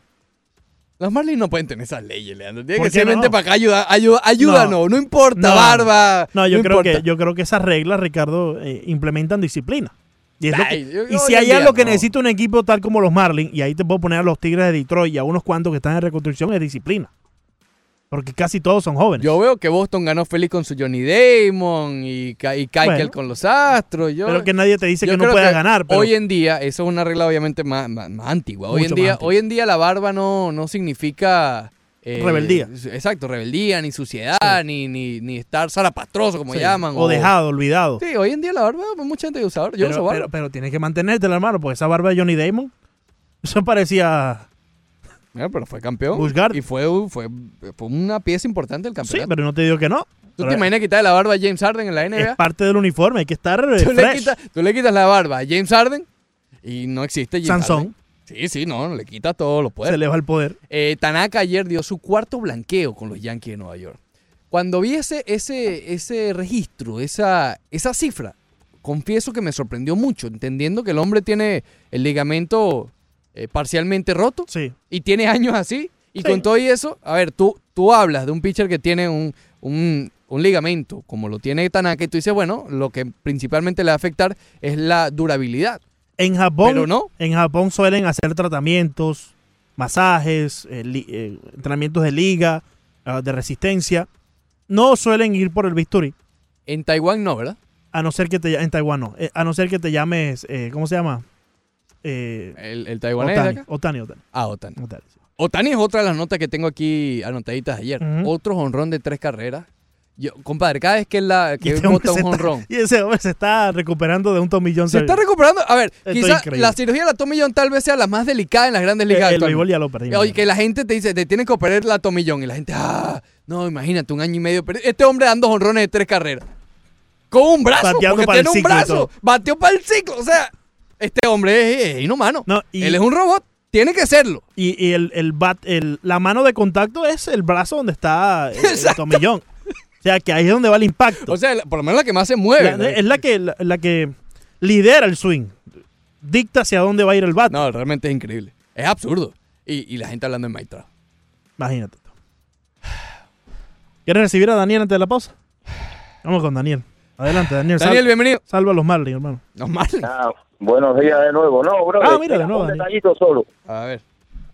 Los Marlins no pueden tener esas leyes, Leandro. Tiene ¿Por que vente no? para acá, ayuda, ayuda, ayúdanos, no, importa, No, barba. No, yo creo importa. que yo creo que esas reglas, Ricardo, eh, implementan disciplina. Y, que- yo- si hay algo que necesita un equipo tal como los Marlins, y ahí te puedo poner a los Tigres de Detroit y a unos cuantos que están en reconstrucción, es disciplina. Porque casi todos son jóvenes. Yo veo que Boston ganó feliz con su Johnny Damon y, y Keikel Bueno. con los Astros. Yo, pero que nadie te dice que no puedas ganar. Pero Hoy en día, eso es una regla obviamente más, más- más antigua. Hoy en, día, antigua. hoy en día la barba no, no significa... eh, Rebeldía. Exacto, rebeldía, ni suciedad, ni, ni, ni estar zarapastroso, como Sí, llaman. o dejado, olvidado. Sí, hoy en día la barba, pues, mucha gente usa barba. Yo pero, uso barba. pero, pero tienes que mantenértela, hermano, porque esa barba de Johnny Damon, eso parecía... Mira, pero fue campeón. Busch Gardner. Y fue, fue, fue una pieza importante del Sí, campeonato. pero no te digo que no. ¿Tú te imaginas quitarle la barba a James Harden en la NBA? Es parte del uniforme, hay que estar eh, tú, le quitas, tú le quitas la barba a James Harden y no existe James Sansón. Harden. Sí, sí, no, le quita todos los Se poderes. le va el poder. Eh, Tanaka ayer dio su cuarto blanqueo con los Yankees de Nueva York. Cuando vi ese, ese, ese registro, esa, esa cifra, confieso que me sorprendió mucho, entendiendo que el hombre tiene el ligamento eh, parcialmente roto Sí. y tiene años así. Y Sí. con todo y eso, a ver, tú, tú hablas de un pitcher que tiene un, un, un ligamento, como lo tiene Tanaka, y tú dices, bueno, lo que principalmente le va a afectar es la durabilidad. En Japón, Pero no. en Japón suelen hacer tratamientos, masajes, eh, li- eh, entrenamientos de liga, ah, de resistencia. No suelen ir por el bisturí, En Taiwán no, ¿verdad? a no ser que te en Taiwán no, eh, a no ser que te llames, eh, ¿cómo se llama? Eh, El, el taiwanés de Otani, acá. Otani, Otani. Ah, Otani. Otani, sí. Otani es otra de las notas que tengo aquí anotaditas ayer. Otro honrón de tres carreras. Yo, compadre, cada vez que la, que este bota un honrón. Y ese hombre se está recuperando de un John. Se está recuperando. A ver, quizás la cirugía de la John tal vez sea la más delicada en las grandes El, ligas. el béisbol ya lo perdimos. Oye, que la gente te dice, te tienen que operar la John. Y la gente, ah, no, imagínate, un año y medio. Pero este hombre dando honrones de tres carreras. Con un brazo. Bateando porque para el tiene un ciclo y brazo. Bateó para el ciclo. O sea, este hombre es, es inhumano. No, y- Él es un robot. Tiene que serlo. Y, y el, el bat, el, la mano de contacto es el brazo donde está eh, el. Tommy John. O sea, que ahí es donde va el impacto. O sea, por lo menos la que más se mueve. La- ¿no? es la que, la, la que lidera el swing. Dicta hacia dónde va a ir el bat. No, realmente es increíble. Es absurdo. Y, y la gente hablando en Maitra. Imagínate. tú. ¿Quieres recibir a Daniel antes de la pausa? Vamos con Daniel. Adelante, Daniel. Daniel, bienvenido. Salva a los Marlins, hermano. Los Marlins. Buenos días de nuevo. No, bro. Ah, mira, de nuevo, Un detallito solo. A ver.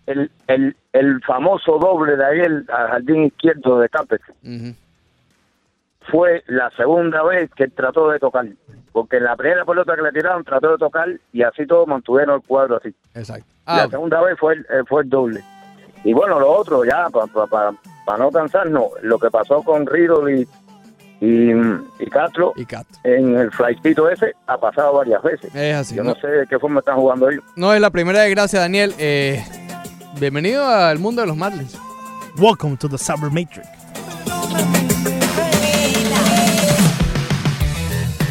El, el, el famoso doble de ayer al jardín izquierdo de Capes Ujú. fue la segunda vez que él trató de tocar. Porque en la primera pelota que le tiraron trató de tocar y así todos mantuvieron el cuadro así. Exacto. la Ah, segunda vez fue el, eh, fue el doble. Y bueno, lo otro, ya, para no cansarnos, lo que pasó con Riddle y, y, y Castro y en el flightito ese ha pasado varias veces. Es así. Yo No, no sé de qué forma están jugando ellos. no es la primera desgracia, Daniel. Eh, bienvenido al mundo de los Marlins. Welcome to the Cyber Matrix.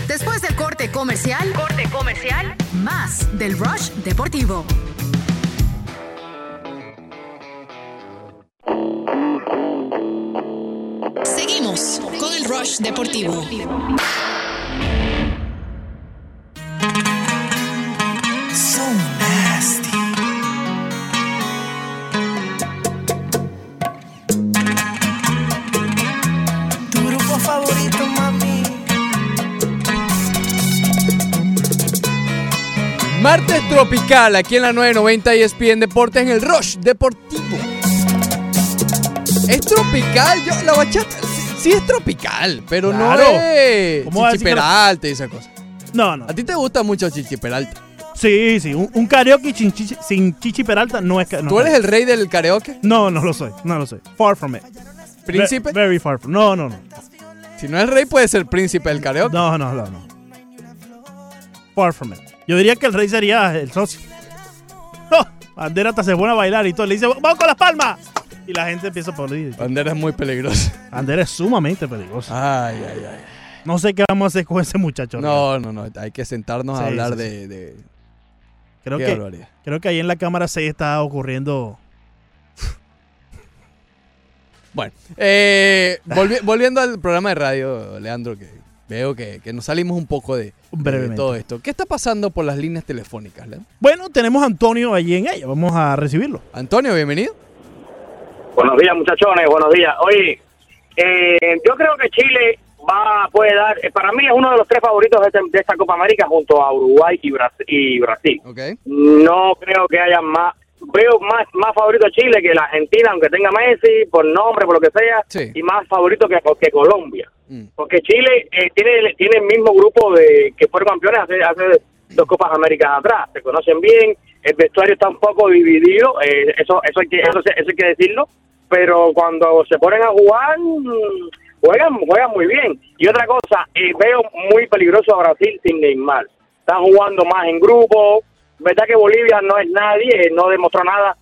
Después del corte comercial, corte comercial, más del Rush Deportivo. Con el Rush Deportivo. Tu grupo favorito, mami. Martes tropical aquí en la 990 y ESPN Deportes en el Rush Deportivo. Es tropical, yo la bachata sí, es tropical, pero Claro. no es ¿Cómo va a Chichi decir que no? Peralta y esa cosa. No, no. A ti te gusta mucho Chichi Peralta. Sí, sí. Un, un karaoke sin chichi, sin Chichi Peralta no es. ca- No, ¿Tú eres el rey del karaoke? No, no lo soy. No lo soy. Far from it. ¿Príncipe? Ve- very far from. No, no, no. Si no es rey, puede ser príncipe del karaoke. No, no, no, no. Far from it. Yo diría que el rey sería el socio. Oh, Bandera hasta se pone a bailar y todo. Le dice, ¡vamos con las palmas! Y la gente empieza a aplaudir. Bandera es muy peligrosa. Bandera es sumamente peligrosa. Ay, ay, ay. No sé qué vamos a hacer con ese muchacho. No, no, no. Hay que sentarnos a hablar sí, de, de- Creo Qué que, barbaridad. creo que ahí en la cámara 6 está ocurriendo. Bueno, eh, volvi- volviendo al programa de radio, Leandro, que veo que, que nos salimos un poco de, todo esto. ¿Qué está pasando por las líneas telefónicas, Leandro? Bueno, tenemos a Antonio allí en ella. Vamos a recibirlo. Antonio, bienvenido. Buenos días, muchachones, buenos días. Oye, eh, yo creo que Chile va puede dar, eh, para mí es uno de los tres favoritos de, este- de esta Copa América junto a Uruguay y, Bras- y Brasil. No creo que haya más, veo más, más favorito a Chile que la Argentina, aunque tenga Messi, por nombre, por lo que sea, y más favorito que, que Colombia. Porque Chile eh, tiene, tiene el mismo grupo de que fueron campeones hace, hace dos Copas Américas atrás. Se conocen bien, el vestuario está un poco dividido, eh, eso, eso, hay que, eso, hay que decirlo, pero cuando se ponen a jugar, mm, juegan, juegan muy bien. Y otra cosa, eh, veo muy peligroso a Brasil sin Neymar. Están jugando más en grupo, verdad que Bolivia no es nadie, eh, no demostró nada.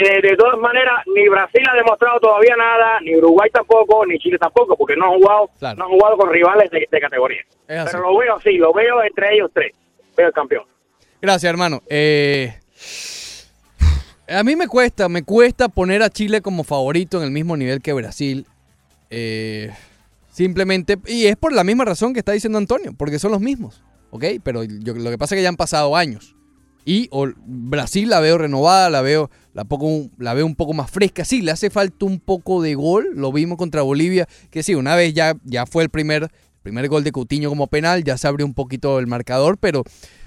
Eh, de todas maneras, ni Brasil ha demostrado todavía nada, ni Uruguay tampoco, ni Chile tampoco, porque no han jugado, no han jugado con rivales de, de categoría. Pero lo veo así, lo veo entre ellos tres. Veo el campeón. Gracias, hermano. Eh, a mí me cuesta, me cuesta poner a Chile como favorito en el mismo nivel que Brasil. Eh, simplemente, y es por la misma razón que está diciendo Antonio, porque son los mismos, ¿ok? Pero lo que pasa es que ya han pasado años. Y o- Brasil la veo renovada, la veo, la veo un poco más fresca. Sí, le hace falta un poco de gol. Lo vimos contra Bolivia, que sí, una vez ya, ya fue el primer, primer gol de Coutinho como penal, ya se abrió un poquito el marcador, pero,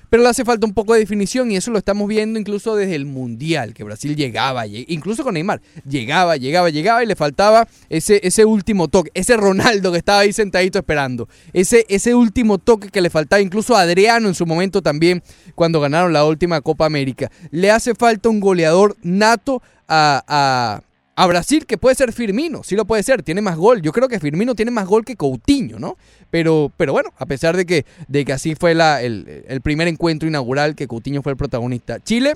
pero le hace falta un poco de definición y eso lo estamos viendo incluso desde el Mundial, que Brasil llegaba, lle- incluso con Neymar, llegaba, llegaba, llegaba y le faltaba ese, ese último toque, ese Ronaldo que estaba ahí sentadito esperando, ese, ese último toque que le faltaba incluso a Adriano en su momento también cuando ganaron la última Copa América. Le hace falta un goleador nato a, a- a Brasil, que puede ser Firmino, sí lo puede ser, tiene más gol. Yo creo que Firmino tiene más gol que Coutinho, ¿no? Pero, pero bueno, a pesar de que, de que así fue la, el, el primer encuentro inaugural, que Coutinho fue el protagonista. Chile,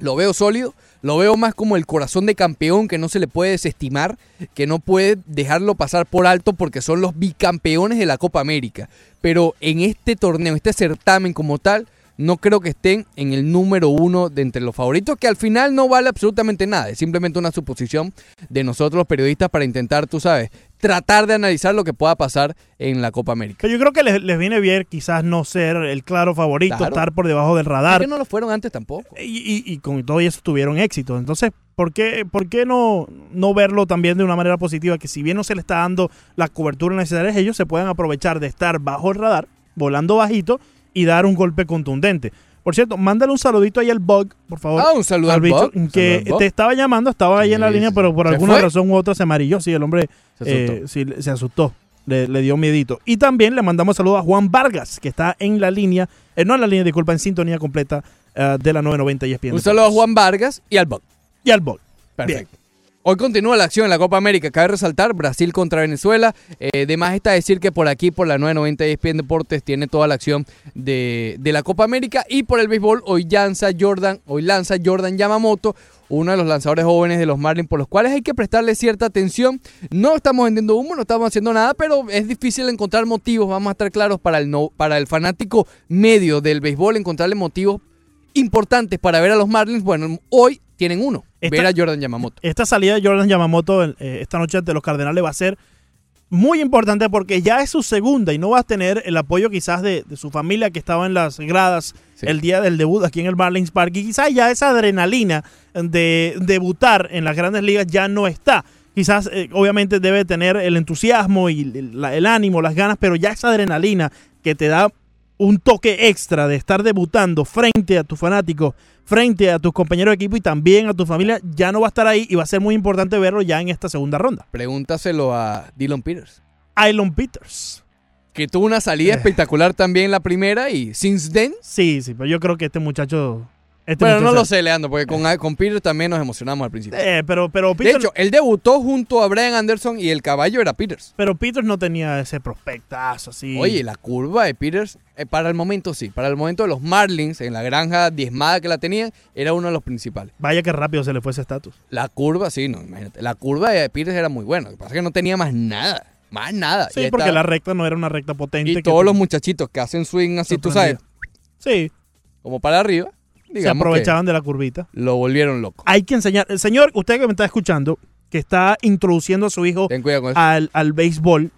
lo veo sólido, lo veo más como el corazón de campeón que no se le puede desestimar, que no puede dejarlo pasar por alto porque son los bicampeones de la Copa América. Pero en este torneo, este certamen como tal, no creo que estén en el número uno de entre los favoritos, que al final no vale absolutamente nada, es simplemente una suposición de nosotros los periodistas para intentar, tú sabes, tratar de analizar lo que pueda pasar en la Copa América. Pero yo creo que les, les viene bien quizás no ser el claro favorito, Claro. estar por debajo del radar. Es que no lo fueron antes tampoco. Y, y- y con todo eso tuvieron éxito. Entonces, ¿por qué, por qué no, no verlo también de una manera positiva? Que si bien no se le está dando la cobertura necesaria, ellos se puedan aprovechar de estar bajo el radar, volando bajito y dar un golpe contundente. Por cierto, mándale un saludito ahí al Bug, por favor. Ah, un saludo al Bug, Que saludo al Bug. te estaba llamando, estaba ahí en la Sí, línea, sí. pero por ¿Se alguna fue? razón u otra se amarilló. Sí, el hombre Se eh, asustó. sí, le- se asustó. Le, le dio miedito. Y también le mandamos saludos a Juan Vargas, que está en la línea, eh, no en la línea, disculpa, en sintonía completa eh, de la 990 y ESPN. Un saludo a Juan Vargas y al Bug. Y al Bug. Perfecto. Hoy continúa la acción en la Copa América. Cabe resaltar Brasil contra Venezuela. Eh, de más está decir que por aquí, por la 990 ESPN Deportes, tiene toda la acción de, de la Copa América. Y por el béisbol, hoy lanza Jordan, hoy lanza Jordan Yamamoto, uno de los lanzadores jóvenes de los Marlins, por los cuales hay que prestarle cierta atención. No estamos vendiendo humo, no estamos haciendo nada, pero es difícil encontrar motivos, vamos a estar claros, para el, no, para el fanático medio del béisbol, encontrarle motivos importantes para ver a los Marlins. Bueno, hoy tienen uno, Esta- ver a Jordan Yamamoto. Esta salida de Jordan Yamamoto eh, esta noche ante los Cardenales va a ser muy importante porque ya es su segunda y no va a tener el apoyo quizás de, de su familia que estaba en las gradas el día del debut aquí en el Marlins Park y quizás ya esa adrenalina de debutar en las grandes ligas ya no está. Quizás eh, obviamente debe tener el entusiasmo y el, el ánimo, las ganas, pero ya esa adrenalina que te da un toque extra de estar debutando frente a tus fanáticos, frente a tus compañeros de equipo y también a tu familia, ya no va a estar ahí y va a ser muy importante verlo ya en esta segunda ronda. Pregúntaselo a Dylan Peters. Ailon Peters. Que tuvo una salida Eh. espectacular también la primera y since then. Sí, sí, pero yo creo que este muchacho. Este bueno, no lo sé, Leandro, porque con, con Peters también nos emocionamos al principio. Eh, pero, pero de hecho, él debutó junto a Brian Anderson y el caballo era Peters. pero Peters no tenía ese prospectazo así. Oye, la curva de Peters, eh, para el momento sí, para el momento de los Marlins, en la granja diezmada que la tenían, era uno de los principales. Vaya que rápido se le fue ese estatus. La curva, sí, no, imagínate. La curva de Peters era muy buena. Lo que pasa es que no tenía más nada. Más nada. Sí, Y porque estaba- la recta no era una recta potente. Y que todos tú- los muchachitos que hacen swing así, tú sabes, Sí, como para arriba, se aprovechaban de la curvita. lo volvieron loco. Hay que enseñar. El señor, usted que me está escuchando, que está introduciendo a su hijo al, al béisbol,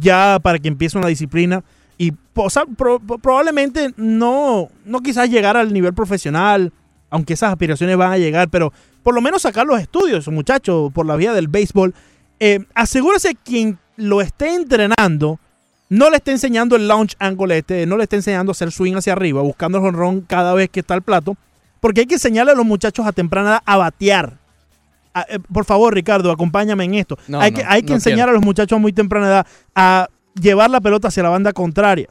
ya para que empiece una disciplina. Y o sea, pro- pro- probablemente no, no quizás llegar al nivel profesional, aunque esas aspiraciones van a llegar, pero por lo menos sacar los estudios, muchacho, por la vía del béisbol. Eh, asegúrese quien lo esté entrenando no le esté enseñando el launch angle este, no le esté enseñando a hacer swing hacia arriba, buscando el jonrón cada vez que está al plato, porque hay que enseñarle a los muchachos a temprana edad a batear. A- eh, por favor, Ricardo, acompáñame en esto. No, hay no, que, hay que no enseñar quiero. a los muchachos a muy temprana edad a llevar la pelota hacia la banda contraria.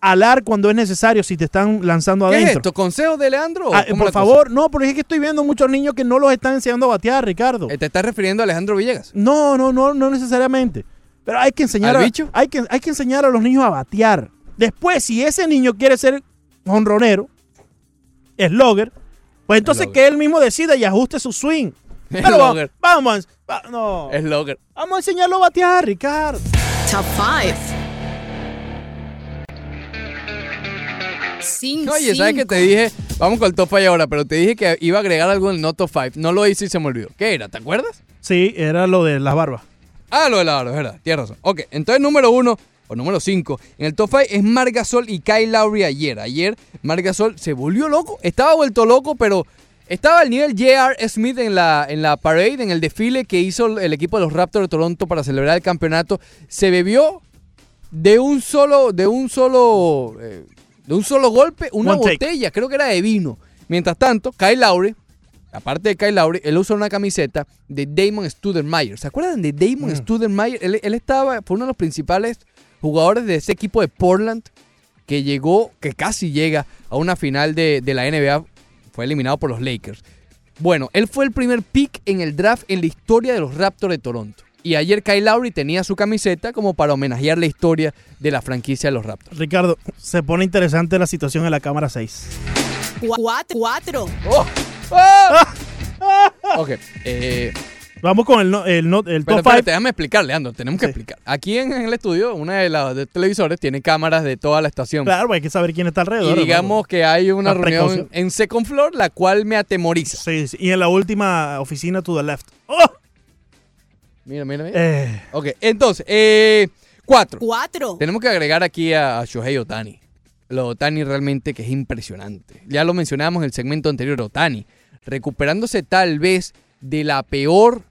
Alar cuando es necesario si te están lanzando ¿Qué es adentro. esto? ¿Consejo de Leandro? Ah, por cosa? favor, no, porque es que estoy viendo muchos niños que no los están enseñando a batear, Ricardo. Eh, ¿Te estás refiriendo a Alejandro Villegas? No, no, no, no necesariamente. Pero hay que enseñar ¿Al a, bicho? Hay que, hay que enseñar a los niños a batear. Después, si ese niño quiere ser honronero, slogger, pues entonces Slugger. que él mismo decida y ajuste su swing. Pero va- Slugger. vamos, va- no. Vamos a enseñarlo a batear, Ricardo. Top 5. Sin Oye, ¿sabes qué te dije? Vamos con el top 5 ahora, pero te dije que iba a agregar algo en el no top 5. No lo hice y se me olvidó. ¿Qué era? ¿Te acuerdas? Sí, era lo de las barbas. Ah, lo de la barba, es verdad. Tienes razón. Ok, entonces número uno o número 5 en el top 5 es Margasol y Kyle Lowry ayer. Ayer Margasol se volvió loco. Estaba vuelto loco, pero estaba al nivel J.R. Smith en la, en la parade, en el desfile que hizo el equipo de los Raptors de Toronto para celebrar el campeonato. Se bebió de un solo, de un solo, eh, de un solo golpe una One take. botella, creo que era de vino. Mientras tanto, Kyle Lowry, aparte de Kyle Lowry, él usa una camiseta de Damon Studermeyer. ¿Se acuerdan de Damon Mm. Studermeyer? Él, él estaba, fue uno de los principales jugadores de ese equipo de Portland que llegó, que casi llega a una final de, de la NBA. Fue eliminado por los Lakers. Bueno, él fue el primer pick en el draft en la historia de los Raptors de Toronto. Y ayer Kyle Lowry tenía su camiseta como para homenajear la historia de la franquicia de los Raptors. Ricardo, se pone interesante la situación en la cámara 6. 4. Ok, eh, Vamos con el, no- el, no- el pero top 5. espérate, déjame explicar, Leandro, tenemos que Sí. explicar. Aquí en, en el estudio, una de las de televisores tiene cámaras de toda la estación. Claro, hay que saber quién está alrededor. y hermano. digamos que hay una La reunión precaución. en Second Floor, la cual me atemoriza. Sí, sí, Y en la última oficina to the left. ¡Oh! Mira, mira, mira. Eh, Ok, entonces, eh, cuatro. 4. Tenemos que agregar aquí a, a Shohei Otani. Lo de Otani realmente que es impresionante. Ya lo mencionamos en el segmento anterior, Otani. Recuperándose tal vez de la peor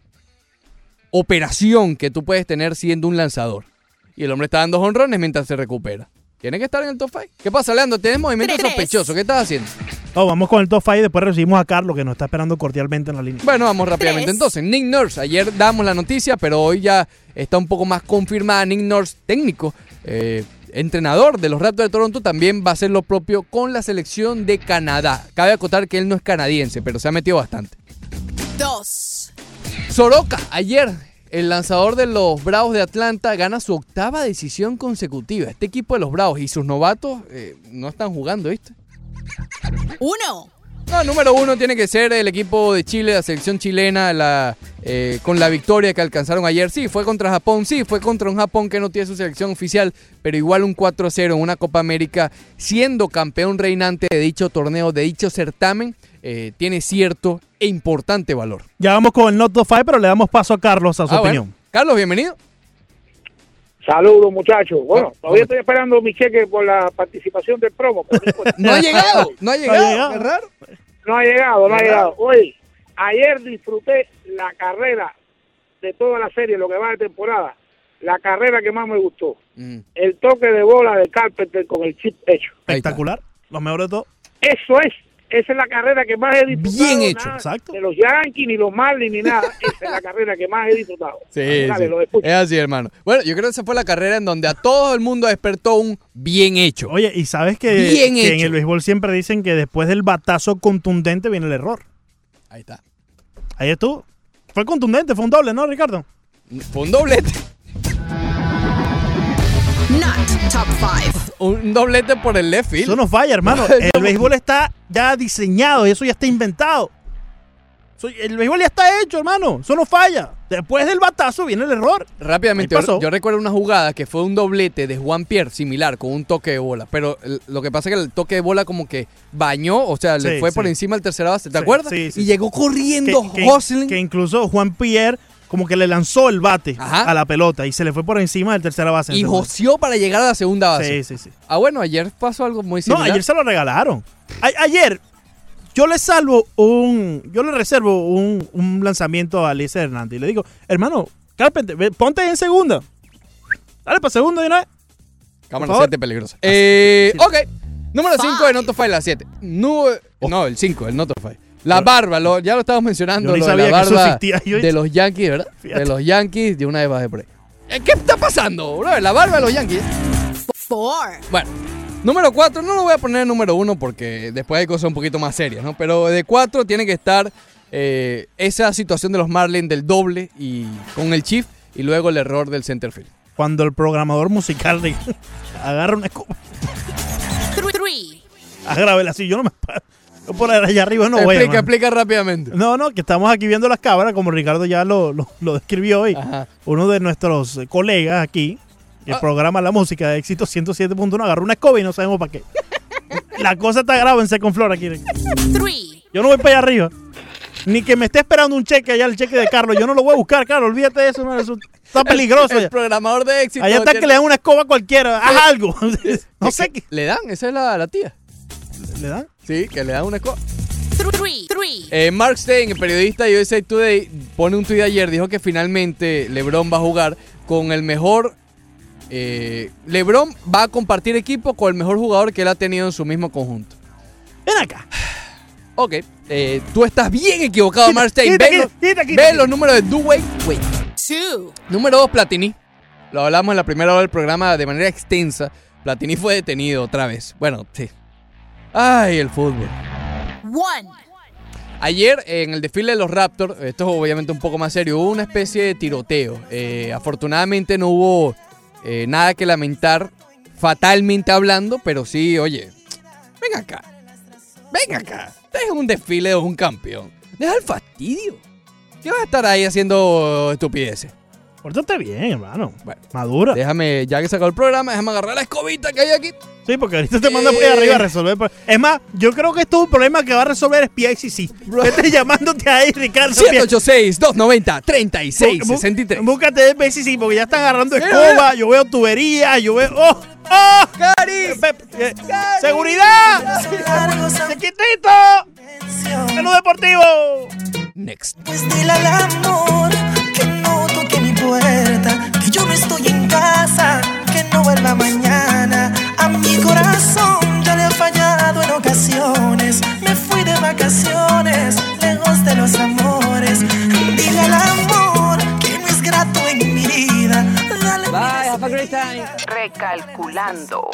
operación que tú puedes tener siendo un lanzador. Y el hombre está dando honrones mientras se recupera. Tiene que estar en el top 5. ¿Qué pasa, Leandro? Tienes movimiento sospechoso. ¿Qué estás haciendo? oh, vamos con el top 5 y después recibimos a Carlos que nos está esperando cordialmente en la línea. Bueno, vamos rápidamente. Tres. Entonces, Nick Nurse, ayer damos la noticia, pero hoy ya está un poco más confirmada. Nick Nurse, técnico, eh, entrenador de los Raptors de Toronto, también va a hacer lo propio con la selección de Canadá. Cabe acotar que él no es canadiense, pero se ha metido bastante. 2. Soroka, ayer, el lanzador de los Bravos de Atlanta, gana su octava decisión consecutiva. Este equipo de los Bravos y sus novatos eh, no están jugando, ¿viste? 1. No, número uno tiene que ser el equipo de Chile, la selección chilena, la, eh, con la victoria que alcanzaron ayer. Sí, fue contra Japón, sí, fue contra un Japón que no tiene su selección oficial, pero igual un 4-0 en una Copa América, siendo campeón reinante de dicho torneo, de dicho certamen, eh, tiene cierto e importante valor. Ya vamos con el not top 5, pero le damos paso a Carlos a su Ah, opinión. bueno. Carlos, bienvenido. Saludos, muchachos. Bueno, Ah, todavía estoy esperando mi cheque por la participación del promo. pero no. No ha llegado, no ha llegado, qué raro. No ha llegado, no ha llegado. Oye, ayer disfruté la carrera de toda la serie, lo que va de temporada, la carrera que más me gustó. El toque de bola de Carpenter con el chip hecho. Espectacular. Lo mejor de todo. Eso es. Esa es la carrera que más he disfrutado. Bien hecho, nada exacto. De los Yankees, ni los Marlins, ni nada. Esa es la carrera que más he disfrutado. Sí, Dale, sí. lo es así, hermano. Bueno, yo creo que esa fue la carrera en donde a todo el mundo despertó un bien hecho. Oye, y sabes que, Bien que en el béisbol siempre dicen que después del batazo contundente viene el error. Ahí está. Ahí estuvo. Fue contundente, fue un doble, ¿no, Ricardo? Fue un doblete. Not top 5. Un doblete por el left field. Eso no falla, hermano. No, El béisbol está ya diseñado, eso ya está inventado. El béisbol ya está hecho, hermano. Eso no falla. Después del batazo viene el error. Rápidamente, yo, yo recuerdo una jugada que fue un doblete de Juan Pierre similar con un toque de bola, pero el- lo que pasa es que el toque de bola como que bañó, o sea, le Sí, fue sí. por encima al tercera base, ¿te Sí, acuerdas? sí, sí, y sí. llegó corriendo que, que incluso Juan Pierre como que le lanzó el bate a la pelota y se le fue por encima del tercera base. y joseó para llegar a la segunda base. Sí, sí, sí. Ah, bueno, ayer pasó algo muy No, similar. ayer se lo regalaron. A- ayer yo le salvo un, yo le reservo un, un lanzamiento a Alicia Hernández y le digo, hermano, Carpenter, ponte en segunda. Dale para segunda de una vez. Cámara Por favor. 7 peligrosa. Eh, ok. Número 5 de Notify, la 7. No, no, el 5, el Notify. La barba, lo- ya lo estamos mencionando. Yo ni lo de sabía la que eso barba existía. Yo- de los Yankees, ¿verdad? Fíjate. De los Yankees, de una vez bajé por ahí. Eh, ¿Qué está pasando, bro? La barba de los Yankees. 4. Bueno, número 4, no lo voy a poner número 1 porque después hay cosas un poquito más serias, ¿no? Pero de 4 tiene que estar eh, esa situación de los Marlins del doble y con el Chief y luego el error del center field. Cuando el programador musical de- agarra una escoba, 3. agrábela así, yo no me paro. Por allá arriba no voy. explica, explica rápidamente. No, no, que estamos aquí viendo las cámaras, como Ricardo ya lo, lo, lo describió hoy. Uno de nuestros eh, colegas aquí, que Ah. programa la música de éxito 107.1, agarró una escoba y no sabemos para qué. la cosa está grave en Second Floor aquí. 3. Yo no voy para allá arriba. Ni que me esté esperando un cheque allá, el cheque de Carlos. Yo no lo voy a buscar, Carlos. Olvídate de eso. no, eso está peligroso. El, programador de éxito. Allá está que le dan una escoba a cualquiera. Haz algo. no sé qué. ¿Le dan? Esa es la, la tía. ¿Le dan? Sí, que le dan una escoba. 3. 3. Eh, Mark Stein, el periodista de USA Today, pone un tuit ayer, dijo que finalmente LeBron va a jugar con el mejor... eh, LeBron va a compartir equipo con el mejor jugador que él ha tenido en su mismo conjunto. Ven acá. Ok, eh, tú estás bien equivocado, Mark Stein. quita, Ve, quita, los- quita, quita, ve quita. los números de Dwayne Wade. 2. Número 2, Platini. Lo hablamos en la primera hora del programa de manera extensa. Platini fue detenido otra vez. Bueno, sí. Ay, el fútbol. 1. Ayer en el desfile de los Raptors, esto es obviamente un poco más serio, hubo una especie de tiroteo. Eh, afortunadamente no hubo eh, nada que lamentar fatalmente hablando, pero sí, oye, ven acá. Ven acá. Este es un desfile de un campeón. Deja el fastidio. ¿Qué vas a estar ahí haciendo estupideces? Pórtate bien, hermano. Madura. Déjame, ya que sacó el programa, déjame agarrar la escobita que hay aquí. Sí, porque ahorita te manda por ahí arriba a resolver. Es más, yo creo que esto es un problema que va a resolver SPICC. Vete llamándote ahí, Ricardo. 786-290-3663. Búscate PCC porque ya están agarrando escoba. Yo veo tubería, yo veo. ¡Oh! ¡Oh! ¡Cari! ¡Seguridad! ¡Chiquitito! ¡Menú deportivo! Next. Pues dile al amor que puerta, que yo no estoy en casa, que no vuelva mañana. A mi corazón ya le he fallado en ocasiones. Me fui de vacaciones, lejos de los amores. Dile al amor que no es grato en mi vida. Dale Bye, have a great time. Recalculando.